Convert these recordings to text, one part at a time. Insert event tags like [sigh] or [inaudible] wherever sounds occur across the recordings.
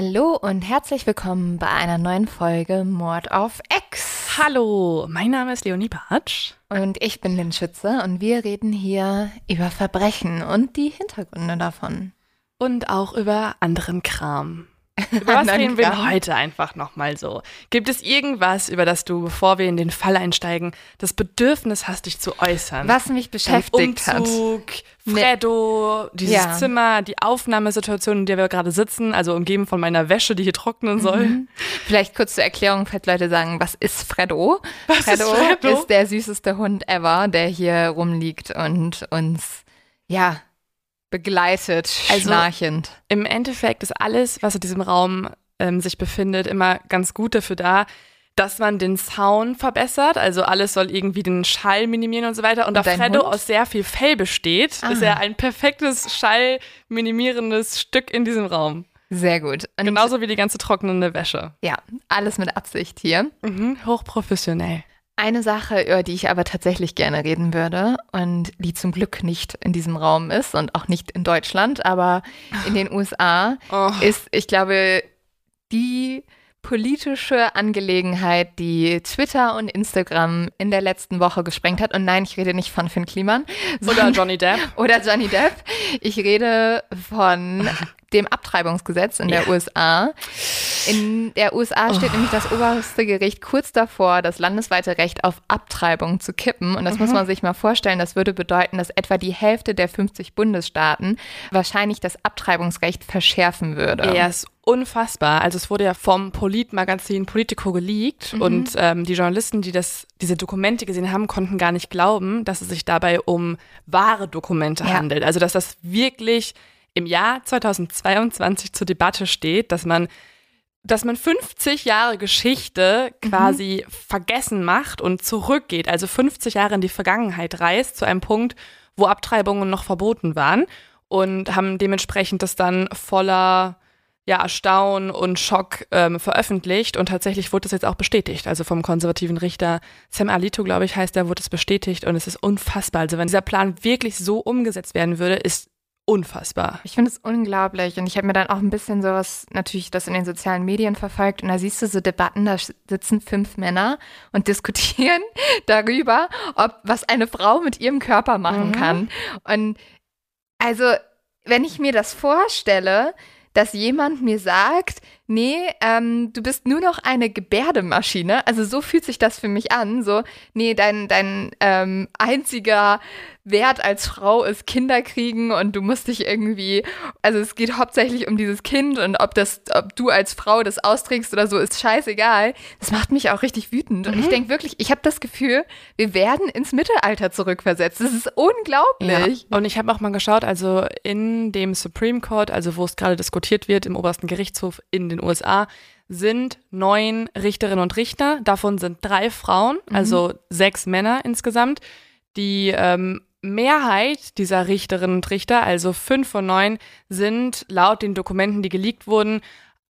Hallo und herzlich willkommen bei einer neuen Folge Mord auf X. Hallo, mein Name ist Leonie Bartsch. Und ich bin Lynn Schütze und wir reden hier über Verbrechen und die Hintergründe davon. Und auch über anderen Kram. [laughs] Über was reden wir heute einfach nochmal so? Gibt es irgendwas, über das du, bevor wir in den Fall einsteigen, das Bedürfnis hast, dich zu äußern? Was mich beschäftigt Dein hat. Umzug, Nee. Freddo, dieses Ja. Zimmer, die Aufnahmesituation, in der wir gerade sitzen, also umgeben von meiner Wäsche, die hier trocknen soll. Mhm. Vielleicht kurz zur Erklärung, falls Leute sagen, was ist Freddo? Was ist Freddo? ist der süßeste Hund ever, der hier rumliegt und uns, ja, begleitet, Also- schnarchend. Im Endeffekt ist alles, was in diesem Raum ähm, sich befindet, immer ganz gut dafür da, dass man den Sound verbessert. Also alles soll irgendwie den Schall minimieren und so weiter. Und da dein Freddo Hund? aus sehr viel Fell besteht, ist Ah. er ein perfektes schallminimierendes Stück in diesem Raum. Sehr gut. Und Genauso wie die ganze trocknende Wäsche. ja, alles mit Absicht hier. Mhm, hochprofessionell. Eine Sache, über die ich aber tatsächlich gerne reden würde und die zum Glück nicht in diesem Raum ist und auch nicht in Deutschland, aber in den USA, [laughs] Oh. ist, ich glaube, die politische Angelegenheit, die Twitter und Instagram in der letzten Woche gesprengt hat. Und nein, ich rede nicht von Finn Kliman Oder Johnny Depp. [laughs] oder Johnny Depp. Ich rede von [laughs] dem Abtreibungsgesetz in der USA. In der USA steht nämlich das oberste Gericht kurz davor, das landesweite Recht auf Abtreibung zu kippen. Und das muss man sich mal vorstellen. Das würde bedeuten, dass etwa die Hälfte der 50 Bundesstaaten wahrscheinlich das Abtreibungsrecht verschärfen würde. Er ist unfassbar. Also es wurde ja vom Politmagazin Politico geleakt Mhm. und ähm, die Journalisten, die das, diese Dokumente gesehen haben, konnten gar nicht glauben, dass es sich dabei um wahre Dokumente Ja. handelt. Also dass das wirklich im Jahr 2022 zur Debatte steht, dass man dass man 50 Jahre Geschichte Mhm. quasi vergessen macht und zurückgeht, also 50 Jahre in die Vergangenheit reist, zu einem Punkt, wo Abtreibungen noch verboten waren und haben dementsprechend das dann voller ja, Erstaunen und Schock ähm, veröffentlicht und tatsächlich wurde das jetzt auch bestätigt. Also vom konservativen Richter Sam Alito, glaube ich, heißt der, wurde es bestätigt und es ist unfassbar. Also wenn dieser Plan wirklich so umgesetzt werden würde, ist unfassbar. Ich finde es unglaublich und ich habe mir dann auch ein bisschen sowas, natürlich das in den sozialen Medien verfolgt und da siehst du so Debatten, da sitzen fünf Männer und [laughs] diskutieren darüber, ob was eine Frau mit ihrem Körper machen Mhm. kann. Und also, wenn ich mir das vorstelle, dass jemand mir sagt, nee, ähm, du bist nur noch eine Gebärdemaschine. Also so fühlt sich das für mich an. So, nee, dein, dein ähm, einziger Wert als Frau ist Kinder kriegen und du musst dich irgendwie, also es geht hauptsächlich um dieses Kind und ob das, ob du als Frau das austrägst oder so, ist scheißegal. Das macht mich auch richtig wütend. Und ich denke wirklich, ich habe das Gefühl, wir werden ins Mittelalter zurückversetzt. Das ist unglaublich. Und ich habe auch mal geschaut, also in dem Supreme Court, also wo es gerade diskutiert wird, im obersten Gerichtshof in den USA, sind neun Richterinnen und Richter. Davon sind drei Frauen, also sechs Männer insgesamt. Die ähm, Mehrheit dieser Richterinnen und Richter, also fünf von neun, sind laut den Dokumenten, die geleakt wurden,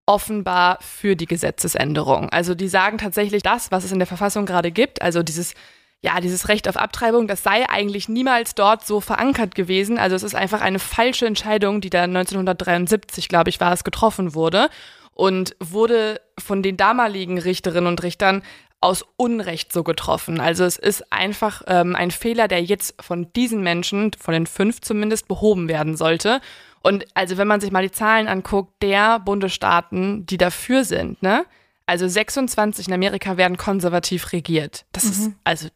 offenbar für die Gesetzesänderung. Also die sagen tatsächlich das, was es in der Verfassung gerade gibt, also dieses ja, dieses Recht auf Abtreibung, das sei eigentlich niemals dort so verankert gewesen. Also es ist einfach eine falsche Entscheidung, die da 1973, glaube ich, war es, getroffen wurde und wurde von den damaligen Richterinnen und Richtern aus Unrecht so getroffen. Also es ist einfach ähm, ein Fehler, der jetzt von diesen Menschen, von den fünf zumindest, behoben werden sollte. Und also wenn man sich mal die Zahlen anguckt, der Bundesstaaten, die dafür sind, ne? Also 26 in Amerika werden konservativ regiert. Das mhm. ist, also,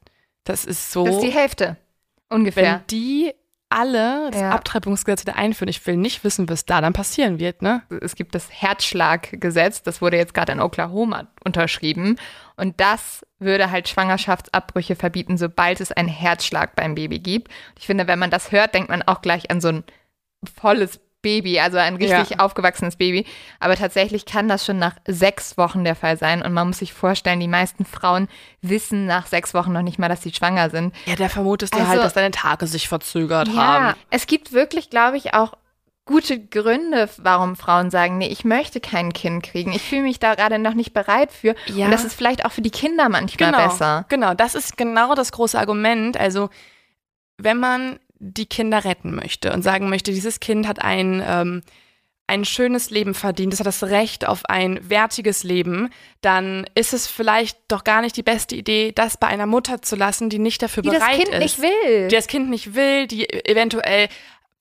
das ist so. Das ist die Hälfte. Ungefähr. Wenn die alle das ja. Abtreibungsgesetz wieder einführen. Ich will nicht wissen, was da dann passieren wird. Ne? Es gibt das Herzschlaggesetz, das wurde jetzt gerade in Oklahoma unterschrieben. Und das würde halt Schwangerschaftsabbrüche verbieten, sobald es einen Herzschlag beim Baby gibt. Ich finde, wenn man das hört, denkt man auch gleich an so ein volles Baby, also ein richtig ja. aufgewachsenes Baby. Aber tatsächlich kann das schon nach sechs Wochen der Fall sein. Und man muss sich vorstellen, die meisten Frauen wissen nach sechs Wochen noch nicht mal, dass sie schwanger sind. Ja, da vermutest du halt, also, halt, dass deine Tage sich verzögert ja, haben. Es gibt wirklich, glaube ich, auch gute Gründe, warum Frauen sagen, nee, ich möchte kein Kind kriegen. Ich fühle mich da gerade noch nicht bereit für. Ja. Und das ist vielleicht auch für die Kinder manchmal genau, besser. Genau, das ist genau das große Argument. Also wenn man die Kinder retten möchte und sagen möchte, dieses Kind hat ein, ähm, ein schönes Leben verdient, es hat das Recht auf ein wertiges Leben, dann ist es vielleicht doch gar nicht die beste Idee, das bei einer Mutter zu lassen, die nicht dafür die bereit ist. Die das Kind ist. nicht will. Die das Kind nicht will, die eventuell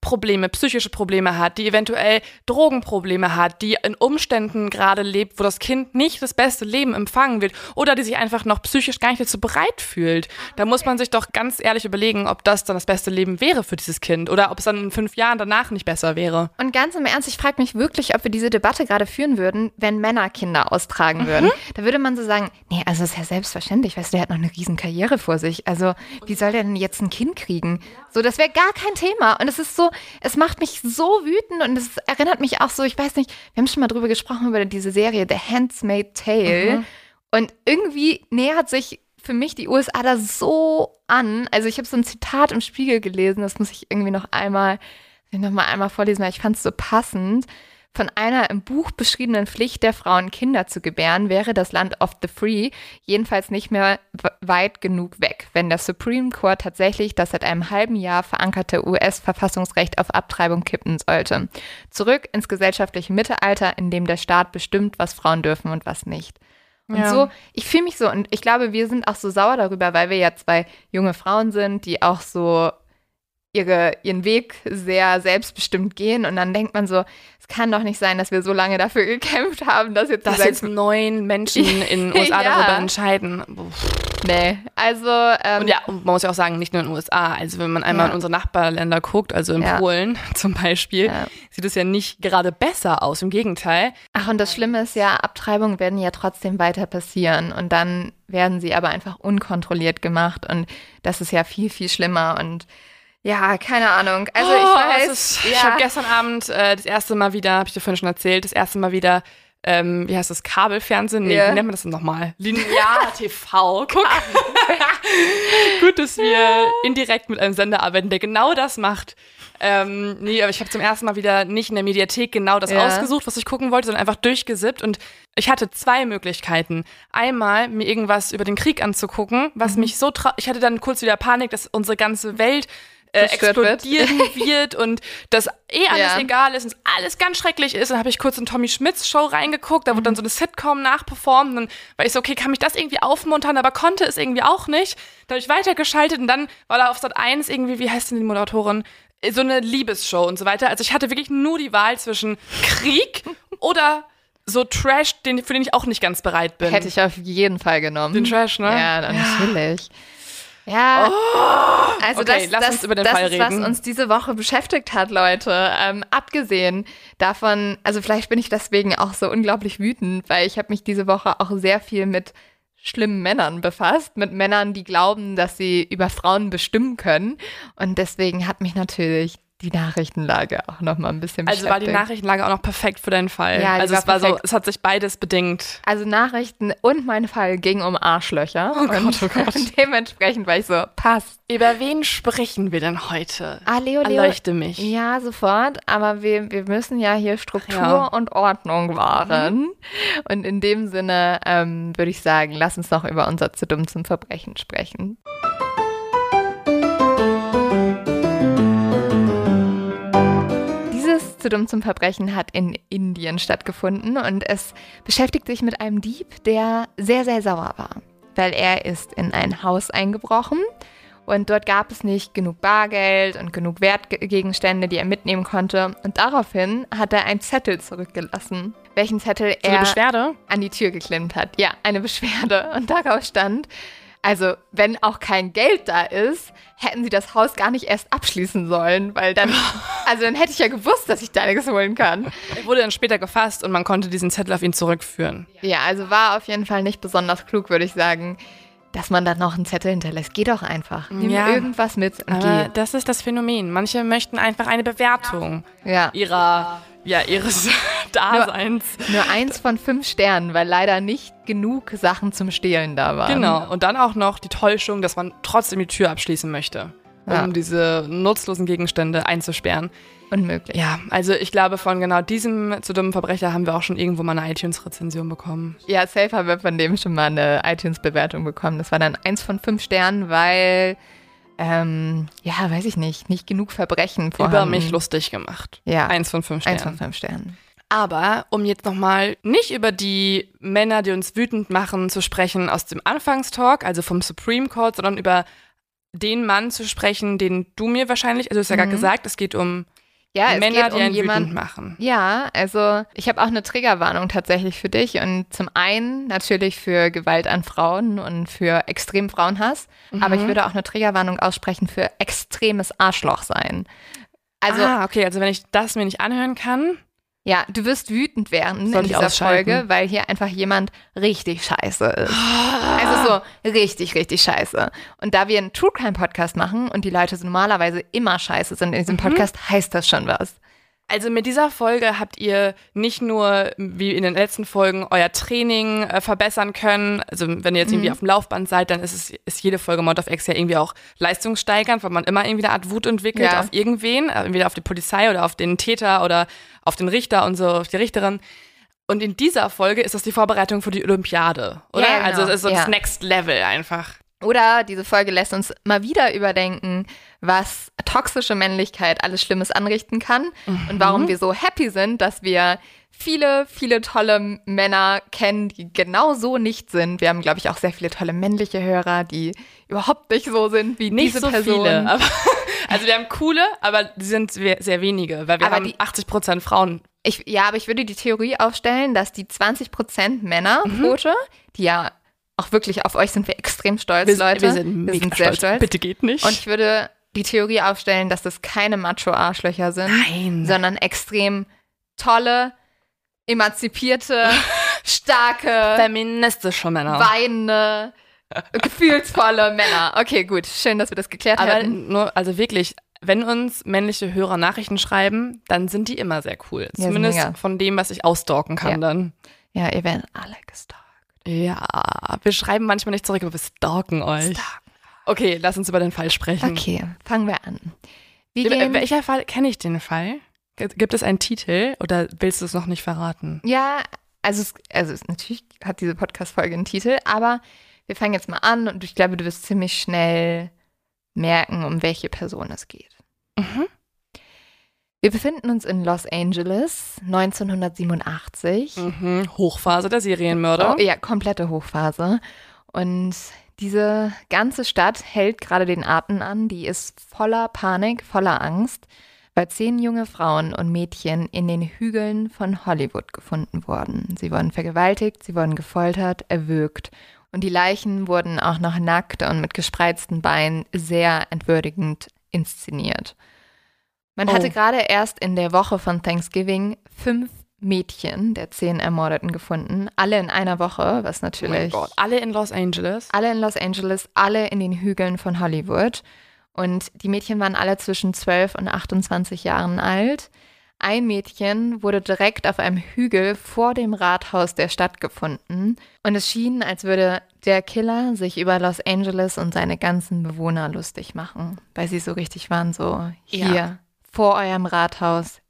Probleme, psychische Probleme hat, die eventuell Drogenprobleme hat, die in Umständen gerade lebt, wo das Kind nicht das beste Leben empfangen wird oder die sich einfach noch psychisch gar nicht dazu bereit fühlt. Da muss man sich doch ganz ehrlich überlegen, ob das dann das beste Leben wäre für dieses Kind oder ob es dann in fünf Jahren danach nicht besser wäre. Und ganz im Ernst, ich frage mich wirklich, ob wir diese Debatte gerade führen würden, wenn Männer Kinder austragen würden. Mhm. Da würde man so sagen, nee, also das ist ja selbstverständlich, weißt du, der hat noch eine riesen Karriere vor sich. Also wie soll der denn jetzt ein Kind kriegen? So, das wäre gar kein Thema. Und es ist so, es macht mich so wütend und es erinnert mich auch so, ich weiß nicht, wir haben schon mal drüber gesprochen, über diese Serie The Handsmaid Tale. Mhm. Und irgendwie nähert sich für mich die USA da so an. Also ich habe so ein Zitat im Spiegel gelesen, das muss ich irgendwie noch einmal, noch mal einmal vorlesen, weil ich fand es so passend. Von einer im Buch beschriebenen Pflicht der Frauen, Kinder zu gebären, wäre das Land of the Free jedenfalls nicht mehr weit genug weg, wenn der Supreme Court tatsächlich das seit einem halben Jahr verankerte US-Verfassungsrecht auf Abtreibung kippen sollte. Zurück ins gesellschaftliche Mittelalter, in dem der Staat bestimmt, was Frauen dürfen und was nicht. Und ja. so, ich fühle mich so und ich glaube, wir sind auch so sauer darüber, weil wir ja zwei junge Frauen sind, die auch so ihre, ihren Weg sehr selbstbestimmt gehen. Und dann denkt man so, es kann doch nicht sein, dass wir so lange dafür [laughs] gekämpft haben, dass jetzt, dass jetzt neun Menschen in [laughs] den USA ja. darüber entscheiden. Nee, also. Ähm, und ja, und man muss ja auch sagen, nicht nur in den USA. Also, wenn man einmal ja. in unsere Nachbarländer guckt, also in ja. Polen [laughs] zum Beispiel, sieht es ja nicht gerade besser aus. Im Gegenteil. Ach, und das Schlimme ist ja, Abtreibungen werden ja trotzdem weiter passieren. Und dann werden sie aber einfach unkontrolliert gemacht. Und das ist ja viel, viel schlimmer. Und ja, keine Ahnung. Also ich oh, weiß. Ist, ja. Ich habe gestern Abend äh, das erste Mal wieder, habe ich dir vorhin schon erzählt, das erste Mal wieder, ähm, wie heißt das, Kabelfernsehen? Nee, yeah. wie nennt man das denn nochmal? Linear [laughs] TV. Guck. [laughs] Gut, dass wir indirekt mit einem Sender arbeiten, der genau das macht. Ähm, nee, aber ich habe zum ersten Mal wieder nicht in der Mediathek genau das ja. ausgesucht, was ich gucken wollte, sondern einfach durchgesippt und ich hatte zwei Möglichkeiten. Einmal mir irgendwas über den Krieg anzugucken, was mhm. mich so ich hatte dann kurz wieder Panik, dass unsere ganze Welt äh, explodieren wird. [laughs] wird. und dass eh alles ja. egal ist und alles ganz schrecklich ist. Dann habe ich kurz in Tommy Schmidts Show reingeguckt, da wurde dann mhm. so eine Sitcom nachperformt. Und dann war ich so, okay, kann mich das irgendwie aufmuntern, aber konnte es irgendwie auch nicht. Da habe ich weitergeschaltet und dann war da auf Sat 1 irgendwie, wie heißt denn die Moderatorin? So eine Liebesshow und so weiter. Also ich hatte wirklich nur die Wahl zwischen Krieg [laughs] oder so Trash, den, für den ich auch nicht ganz bereit bin. Hätte ich auf jeden Fall genommen. Den Trash, ne? Ja, natürlich. Ja. Ja, oh, also okay, das, lass das, uns über den das Fall ist, reden. was uns diese Woche beschäftigt hat, Leute. Ähm, abgesehen davon, also vielleicht bin ich deswegen auch so unglaublich wütend, weil ich habe mich diese Woche auch sehr viel mit schlimmen Männern befasst, mit Männern, die glauben, dass sie über Frauen bestimmen können. Und deswegen hat mich natürlich die Nachrichtenlage auch noch mal ein bisschen Also war die Nachrichtenlage auch noch perfekt für deinen Fall. Ja, also war es war so, es hat sich beides bedingt. Also Nachrichten und mein Fall ging um Arschlöcher. Oh Gott, oh Gott. Und [laughs] dementsprechend war ich so, passt. Über wen sprechen wir denn heute? Ah, Leo, Leo. Erleuchte mich. Ja, sofort. Aber wir, wir müssen ja hier Struktur ja. und Ordnung wahren. Mhm. Und in dem Sinne ähm, würde ich sagen, lass uns noch über unser zu dumm zum Verbrechen sprechen. Zu dumm zum Verbrechen hat in Indien stattgefunden und es beschäftigt sich mit einem Dieb, der sehr, sehr sauer war, weil er ist in ein Haus eingebrochen und dort gab es nicht genug Bargeld und genug Wertgegenstände, die er mitnehmen konnte und daraufhin hat er einen Zettel zurückgelassen, welchen Zettel So er Beschwerde? an die Tür geklimmt hat. Ja, eine Beschwerde und darauf stand, also wenn auch kein Geld da ist, hätten sie das Haus gar nicht erst abschließen sollen, weil dann, [laughs] also dann hätte ich ja gewusst, dass ich da nichts holen kann. Er wurde dann später gefasst und man konnte diesen Zettel auf ihn zurückführen. Ja, also war auf jeden Fall nicht besonders klug, würde ich sagen, dass man dann noch einen Zettel hinterlässt. Geh doch einfach. Nimm Ja. irgendwas mit und Aber geh. das ist das Phänomen. Manche möchten einfach eine Bewertung Ja. ihrer, ja, ihres [laughs] Daseins. Nur eins von fünf Sternen, weil leider nicht genug Sachen zum Stehlen da waren. Genau. Und dann auch noch die Täuschung, dass man trotzdem die Tür abschließen möchte, um Ja. diese nutzlosen Gegenstände einzusperren. Unmöglich. Ja, also ich glaube, von genau diesem zu dummen Verbrecher haben wir auch schon irgendwo mal eine iTunes-Rezension bekommen. Ja, safe haben wir von dem schon mal eine iTunes-Bewertung bekommen. Das war dann eins von fünf Sternen, weil, ähm, ja, weiß ich nicht, nicht genug Verbrechen vorhanden. Über mich lustig gemacht. Ja. Eins von fünf Sternen. Eins von fünf Sternen. Aber um jetzt nochmal nicht über die Männer, die uns wütend machen, zu sprechen aus dem Anfangstalk, also vom Supreme Court, sondern über den Mann zu sprechen, den du mir wahrscheinlich, also du hast ja gerade gesagt, es geht um Ja, es Männer, geht die um einen jemanden. machen. Ja, also ich habe auch eine Triggerwarnung tatsächlich für dich und zum einen natürlich für Gewalt an Frauen und für extrem Frauenhass, aber Mhm. ich würde auch eine Triggerwarnung aussprechen für extremes Arschloch sein. Also ah, okay, also wenn ich das mir nicht anhören kann, ja, du wirst wütend werden Soll in dieser? Folge, weil hier einfach jemand richtig scheiße ist. Also so richtig, richtig scheiße. Und da wir einen True Crime Podcast machen und die Leute so normalerweise immer scheiße sind in diesem Podcast, heißt das schon was. Also mit dieser Folge habt ihr nicht nur, wie in den letzten Folgen, euer Training äh, verbessern können. Also wenn ihr jetzt irgendwie auf dem Laufband seid, dann ist es ist jede Folge Mod of X ja irgendwie auch leistungssteigernd, weil man immer irgendwie eine Art Wut entwickelt Ja. auf irgendwen, äh, entweder auf die Polizei oder auf den Täter oder auf den Richter und so, auf die Richterin. Und in dieser Folge ist das die Vorbereitung für die Olympiade, oder? Ja, genau. Also es ist so das Ja. Next Level einfach. Oder diese Folge lässt uns mal wieder überdenken, was toxische Männlichkeit alles Schlimmes anrichten kann und warum wir so happy sind, dass wir viele, viele tolle Männer kennen, die genau so nicht sind. Wir haben, glaube ich, auch sehr viele tolle männliche Hörer, die überhaupt nicht so sind wie Nicht diese so Person. viele. Aber, [laughs] also wir haben coole, aber die sind sehr, wenige, weil wir Aber haben die- 80 Prozent Frauen. Ich, ja, aber ich würde die Theorie aufstellen, dass die 20% Männerquote, die ja auch wirklich auf euch sind wir extrem stolz, Wir, Leute. wir sind mega sehr stolz. stolz. Bitte geht nicht. Und ich würde die Theorie aufstellen, dass das keine Macho-Arschlöcher sind, Nein. sondern extrem tolle, emanzipierte, [laughs] starke, feministische Männer. weinende, gefühlsvolle Männer. Okay, gut. Schön, dass wir das geklärt Aber haben. nur, also wirklich, wenn uns männliche Hörer Nachrichten schreiben, dann sind die immer sehr cool. sind Zumindest von dem, was ich ausstalken kann Ja. dann. Ja, ihr werdet alle gestalkt. Ja, wir schreiben manchmal nicht zurück, aber wir stalken euch. Okay, lass uns über den Fall sprechen. Okay, fangen wir an. Gehen, Welcher Fall kenne ich den Fall? Gibt es einen Titel oder willst du es noch nicht verraten? ja, also, es, also es, natürlich hat diese Podcast-Folge einen Titel, aber wir fangen jetzt mal an und ich glaube, du wirst ziemlich schnell merken, um welche Person es geht. Mhm. Wir befinden uns in Los Angeles 1987. Mhm. Hochphase der Serienmörder. Oh, ja, komplette Hochphase. Und diese ganze Stadt hält gerade den Atem an. Die ist voller Panik, voller Angst, weil zehn junge Frauen und Mädchen in den Hügeln von Hollywood gefunden wurden. Sie wurden vergewaltigt, sie wurden gefoltert, erwürgt. Und die Leichen wurden auch noch nackt und mit gespreizten Beinen sehr entwürdigend inszeniert. Man Oh. hatte gerade erst in der Woche von Thanksgiving fünf Mädchen der zehn Ermordeten gefunden, alle in einer Woche, was Oh mein natürlich Gott. Alle in Los Angeles. alle in Los Angeles, alle in den Hügeln von Hollywood. Und die Mädchen waren alle zwischen 12 und 28 Jahren alt. Ein Mädchen wurde direkt auf einem Hügel vor dem Rathaus der Stadt gefunden. Und es schien, als würde der Killer sich über Los Angeles und seine ganzen Bewohner lustig machen, weil sie so richtig waren, so hier Ja. Vor eurem Rathaus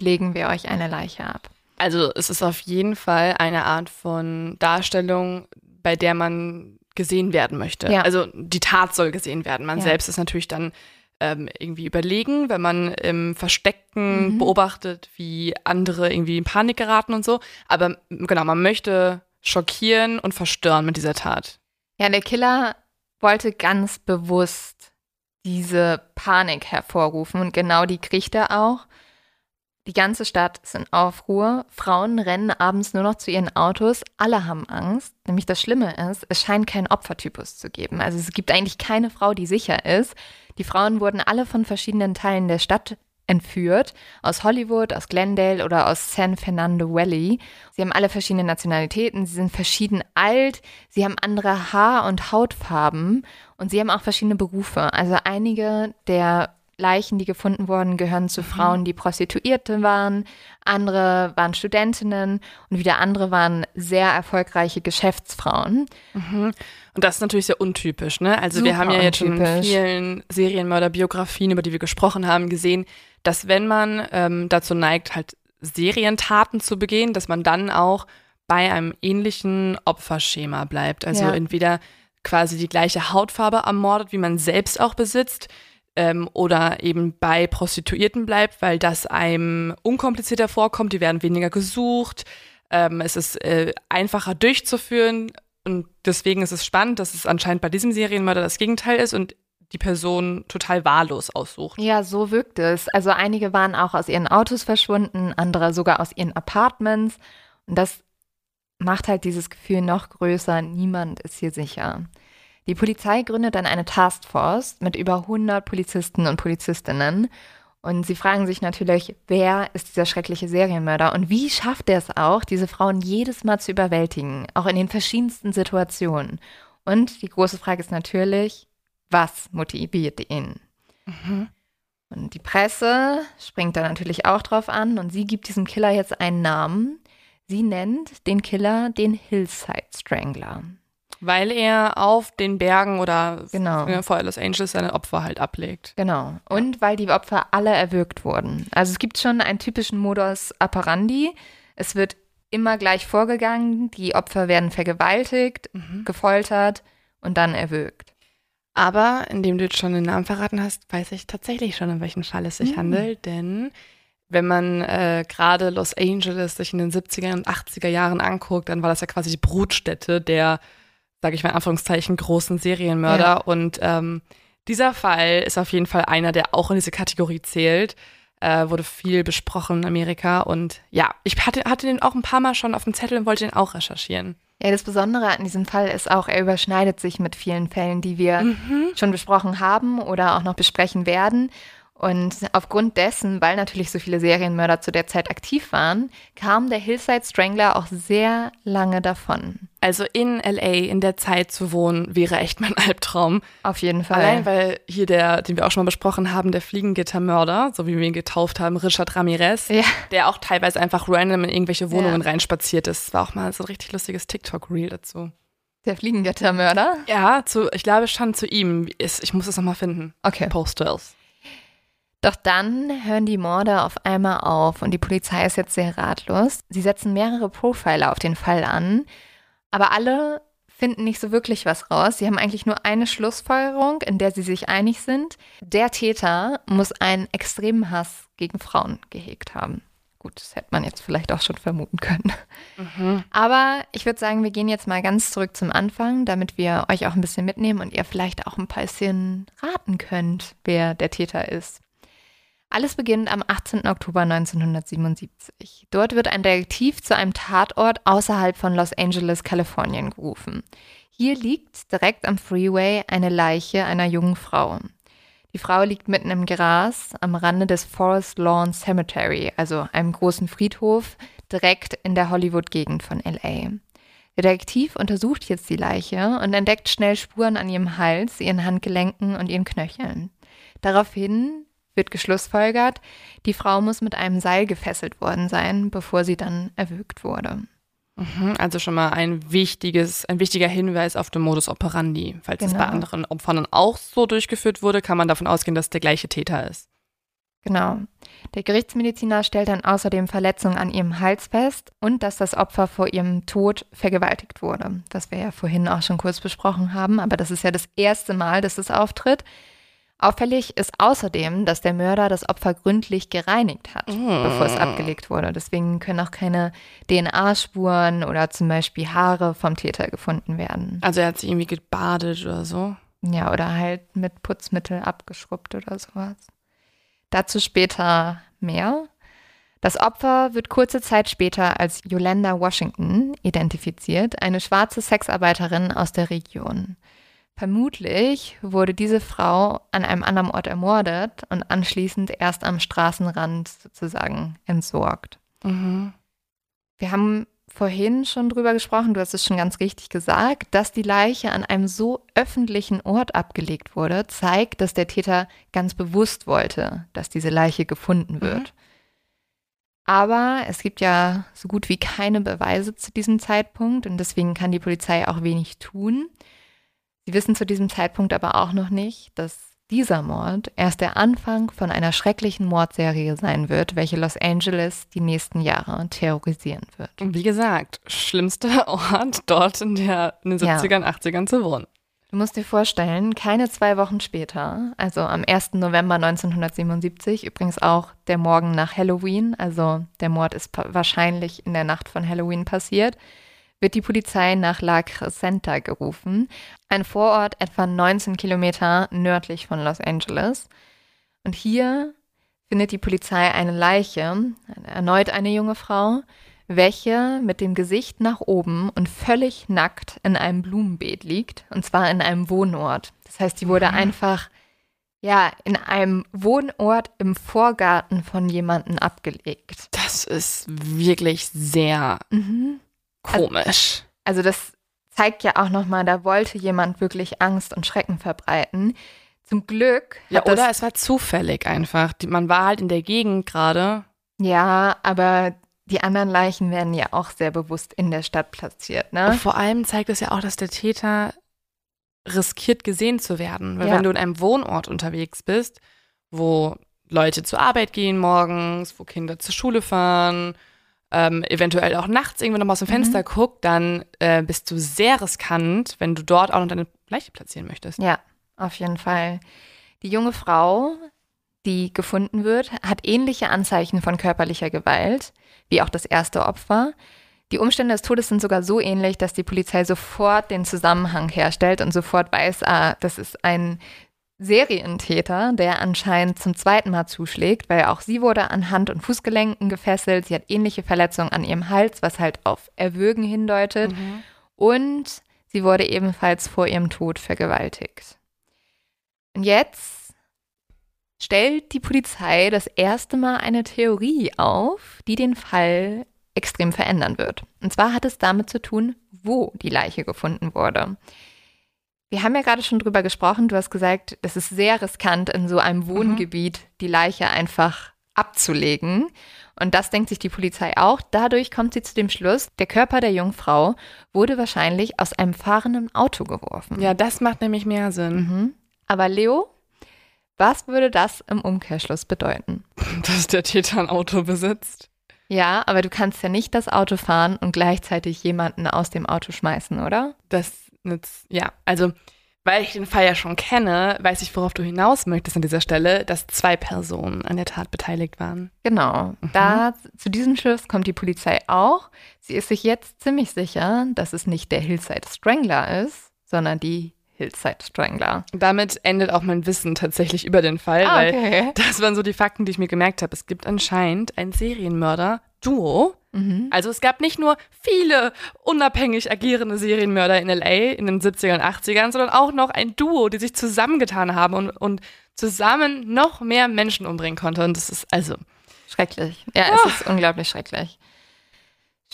legen wir euch eine Leiche ab. Also es ist auf jeden Fall eine Art von Darstellung, bei der man gesehen werden möchte. Ja. Also die Tat soll gesehen werden. Man Ja. selbst ist natürlich dann ähm, irgendwie überlegen, wenn man im Versteckten Mhm. beobachtet, wie andere irgendwie in Panik geraten und so. Aber genau, man möchte schockieren und verstören mit dieser Tat. Ja, der Killer wollte ganz bewusst diese Panik hervorrufen und genau die kriegt er auch. Die ganze Stadt ist in Aufruhr. Frauen rennen abends nur noch zu ihren Autos. Alle haben Angst. Nämlich das Schlimme ist, es scheint keinen Opfertypus zu geben. Also es gibt eigentlich keine Frau, die sicher ist. Die Frauen wurden alle von verschiedenen Teilen der Stadt entführt. Aus Hollywood, aus Glendale oder aus San Fernando Valley. Sie haben alle verschiedene Nationalitäten. Sie sind verschieden alt. Sie haben andere Haar- und Hautfarben. Und sie haben auch verschiedene Berufe. Also einige der Leichen, die gefunden wurden, gehören zu Frauen, die Prostituierte waren. Andere waren Studentinnen und wieder andere waren sehr erfolgreiche Geschäftsfrauen. Mhm. Und das ist natürlich sehr untypisch, ne? Also wir Super haben ja jetzt schon in vielen Serienmörderbiografien, über die wir gesprochen haben, gesehen, dass wenn man ähm, dazu neigt, halt Serientaten zu begehen, dass man dann auch bei einem ähnlichen Opferschema bleibt. Also Ja. entweder quasi die gleiche Hautfarbe ermordet, wie man selbst auch besitzt, ähm, oder eben bei Prostituierten bleibt, weil das einem unkomplizierter vorkommt, die werden weniger gesucht, ähm, es ist äh, einfacher durchzuführen und deswegen ist es spannend, dass es anscheinend bei diesem Serienmörder das Gegenteil ist und die Person total wahllos aussucht. Ja, so wirkt es. Also einige waren auch aus ihren Autos verschwunden, andere sogar aus ihren Apartments. Und das macht halt dieses Gefühl noch größer. Niemand ist hier sicher. Die Polizei gründet dann eine Taskforce mit über 100 Polizisten und Polizistinnen. Und sie fragen sich natürlich, wer ist dieser schreckliche Serienmörder und wie schafft er es auch, diese Frauen jedes Mal zu überwältigen, auch in den verschiedensten Situationen. Und die große Frage ist natürlich, was motiviert ihn? Und die Presse springt da natürlich auch drauf an und sie gibt diesem Killer jetzt einen Namen. Sie nennt den Killer den Hillside Strangler. Weil er auf den Bergen oder Genau. vor Los Angeles seine Opfer halt ablegt. Genau. Und weil die Opfer alle erwürgt wurden. Also es gibt schon einen typischen Modus operandi. Es wird immer gleich vorgegangen. Die Opfer werden vergewaltigt, gefoltert und dann erwürgt. Aber indem du jetzt schon den Namen verraten hast, weiß ich tatsächlich schon, um welchen Fall es sich Mhm. handelt. Denn wenn man äh, gerade Los Angeles sich in den 70er und 80er Jahren anguckt, dann war das ja quasi die Brutstätte der, sage ich mal in Anführungszeichen, großen Serienmörder. Ja. Und ähm, dieser Fall ist auf jeden Fall einer, der auch in diese Kategorie zählt. Äh, wurde viel besprochen in Amerika. Und ja, ich hatte, hatte den auch ein paar Mal schon auf dem Zettel und wollte den auch recherchieren. Ja, das Besondere an diesem Fall ist auch, er überschneidet sich mit vielen Fällen, die wir schon besprochen haben oder auch noch besprechen werden. Und aufgrund dessen, weil natürlich so viele Serienmörder zu der Zeit aktiv waren, kam der Hillside Strangler auch sehr lange davon. Also in LA in der Zeit zu wohnen, wäre echt mein [laughs] Albtraum. Auf jeden Fall. Allein weil hier der, den wir auch schon mal besprochen haben, der Fliegengittermörder, so wie wir ihn getauft haben, Richard Ramirez, Ja. der auch teilweise einfach random in irgendwelche Wohnungen Ja. reinspaziert ist. Das war auch mal so ein richtig lustiges TikTok-Reel dazu. Der Fliegengittermörder? Ja, zu, ich glaube schon zu ihm. Ich muss es nochmal finden. Okay. Posters. Doch dann hören die Morde auf einmal auf und die Polizei ist jetzt sehr ratlos. Sie setzen mehrere Profiler auf den Fall an, aber alle finden nicht so wirklich was raus. Sie haben eigentlich nur eine Schlussfolgerung, in der sie sich einig sind. Der Täter muss einen extremen Hass gegen Frauen gehegt haben. Gut, das hätte man jetzt vielleicht auch schon vermuten können. Aber ich würde sagen, wir gehen jetzt mal ganz zurück zum Anfang, damit wir euch auch ein bisschen mitnehmen und ihr vielleicht auch ein bisschen raten könnt, wer der Täter ist. Alles beginnt am 18. Oktober 1977. Dort wird ein Detektiv zu einem Tatort außerhalb von Los Angeles, Kalifornien gerufen. Hier liegt direkt am Freeway eine Leiche einer jungen Frau. Die Frau liegt mitten im Gras am Rande des Forest Lawn Cemetery, also einem großen Friedhof direkt in der Hollywood-Gegend von LA. Der Detektiv untersucht jetzt die Leiche und entdeckt schnell Spuren an ihrem Hals, ihren Handgelenken und ihren Knöcheln. Daraufhin wird geschlussfolgert, die Frau muss mit einem Seil gefesselt worden sein, bevor sie dann erwürgt wurde. Mhm, Also schon mal ein wichtiges, ein wichtiger Hinweis auf den Modus operandi. Falls es bei Genau. anderen Opfern dann auch so durchgeführt wurde, kann man davon ausgehen, dass der gleiche Täter ist. Genau. Der Gerichtsmediziner stellt dann außerdem Verletzungen an ihrem Hals fest und dass das Opfer vor ihrem Tod vergewaltigt wurde, was wir ja vorhin auch schon kurz besprochen haben, aber das ist ja das erste Mal, dass es auftritt. Auffällig ist außerdem, dass der Mörder das Opfer gründlich gereinigt hat, Mm. bevor es abgelegt wurde. Deswegen können auch keine DNA-Spuren oder zum Beispiel Haare vom Täter gefunden werden. Also er hat sich irgendwie gebadet oder so. Ja, oder halt mit Putzmittel abgeschrubbt oder sowas. Dazu später mehr. Das Opfer wird kurze Zeit später als Yolanda Washington identifiziert, eine schwarze Sexarbeiterin aus der Region. Vermutlich wurde diese Frau an einem anderen Ort ermordet und anschließend erst am Straßenrand sozusagen entsorgt. Mhm. Wir haben vorhin schon drüber gesprochen, du hast es schon ganz richtig gesagt, dass die Leiche an einem so öffentlichen Ort abgelegt wurde, zeigt, dass der Täter ganz bewusst wollte, dass diese Leiche gefunden wird. Aber es gibt ja so gut wie keine Beweise zu diesem Zeitpunkt und deswegen kann die Polizei auch wenig tun. Sie wissen zu diesem Zeitpunkt aber auch noch nicht, dass dieser Mord erst der Anfang von einer schrecklichen Mordserie sein wird, welche Los Angeles die nächsten Jahre terrorisieren wird. Und wie gesagt, schlimmster [laughs] Ort dort in, der, in den Ja. 70ern, 80ern zu wohnen. Du musst dir vorstellen, keine zwei Wochen später, also am 1. November 1977, übrigens auch der Morgen nach Halloween, also der Mord ist wahrscheinlich in der Nacht von Halloween passiert, wird die Polizei nach La Crescenta gerufen, ein Vorort etwa 19 Kilometer nördlich von Los Angeles. Und hier findet die Polizei eine Leiche, erneut eine junge Frau, welche mit dem Gesicht nach oben und völlig nackt in einem Blumenbeet liegt, und zwar in einem Wohnort. Das heißt, die wurde einfach ja in einem Wohnort im Vorgarten von jemandem abgelegt. Das ist wirklich sehr komisch. Also das zeigt ja auch noch mal, da wollte jemand wirklich Angst und Schrecken verbreiten. Zum Glück Ja, oder es war zufällig einfach. Man war halt in der Gegend gerade. ja, aber die anderen Leichen werden ja auch sehr bewusst in der Stadt platziert, Und ne? vor allem zeigt es ja auch, dass der Täter riskiert gesehen zu werden. Weil Ja. wenn du in einem Wohnort unterwegs bist, wo Leute zur Arbeit gehen morgens, wo Kinder zur Schule fahren, ähm, eventuell auch nachts irgendwann noch mal aus dem Fenster Mhm. guckt, dann äh, bist du sehr riskant, wenn du dort auch noch deine Leiche platzieren möchtest. Ja, auf jeden Fall. Die junge Frau, die gefunden wird, hat ähnliche Anzeichen von körperlicher Gewalt wie auch das erste Opfer. Die Umstände des Todes sind sogar so ähnlich, dass die Polizei sofort den Zusammenhang herstellt und sofort weiß, ah, das ist ein Serientäter, der anscheinend zum zweiten Mal zuschlägt, weil auch sie wurde an Hand- und Fußgelenken gefesselt. Sie hat ähnliche Verletzungen an ihrem Hals, was halt auf Erwürgen hindeutet. Und sie wurde ebenfalls vor ihrem Tod vergewaltigt. Und jetzt stellt die Polizei das erste Mal eine Theorie auf, die den Fall extrem verändern wird. Und zwar hat es damit zu tun, wo die Leiche gefunden wurde. Wir haben ja gerade schon drüber gesprochen. Du hast gesagt, es ist sehr riskant, in so einem Wohngebiet die Leiche einfach abzulegen. Und das denkt sich die Polizei auch. Dadurch kommt sie zu dem Schluss, der Körper der Jungfrau wurde wahrscheinlich aus einem fahrenden Auto geworfen. Ja, das macht nämlich mehr Sinn. Mhm. Aber Leo, was würde das im Umkehrschluss bedeuten? [laughs] Dass der Täter ein Auto besitzt. Ja, aber du kannst ja nicht das Auto fahren und gleichzeitig jemanden aus dem Auto schmeißen, oder? Das nützt, ja, also, weil ich den Fall ja schon kenne, weiß ich, worauf du hinaus möchtest an dieser Stelle, dass zwei Personen an der Tat beteiligt waren. Genau. Da zu diesem Schluss kommt die Polizei auch. Sie ist sich jetzt ziemlich sicher, dass es nicht der Hillside Strangler ist, sondern die Hillside Strangler. Damit endet auch mein Wissen tatsächlich über den Fall, Ah, weil okay. das waren so die Fakten, die ich mir gemerkt habe. Es gibt anscheinend ein Serienmörder-Duo. Mhm. Also es gab nicht nur viele unabhängig agierende Serienmörder in LA in den 70ern und 80ern, sondern auch noch ein Duo, die sich zusammengetan haben und, und zusammen noch mehr Menschen umbringen konnte. Und das ist also Schrecklich. Ja, es ist unglaublich schrecklich.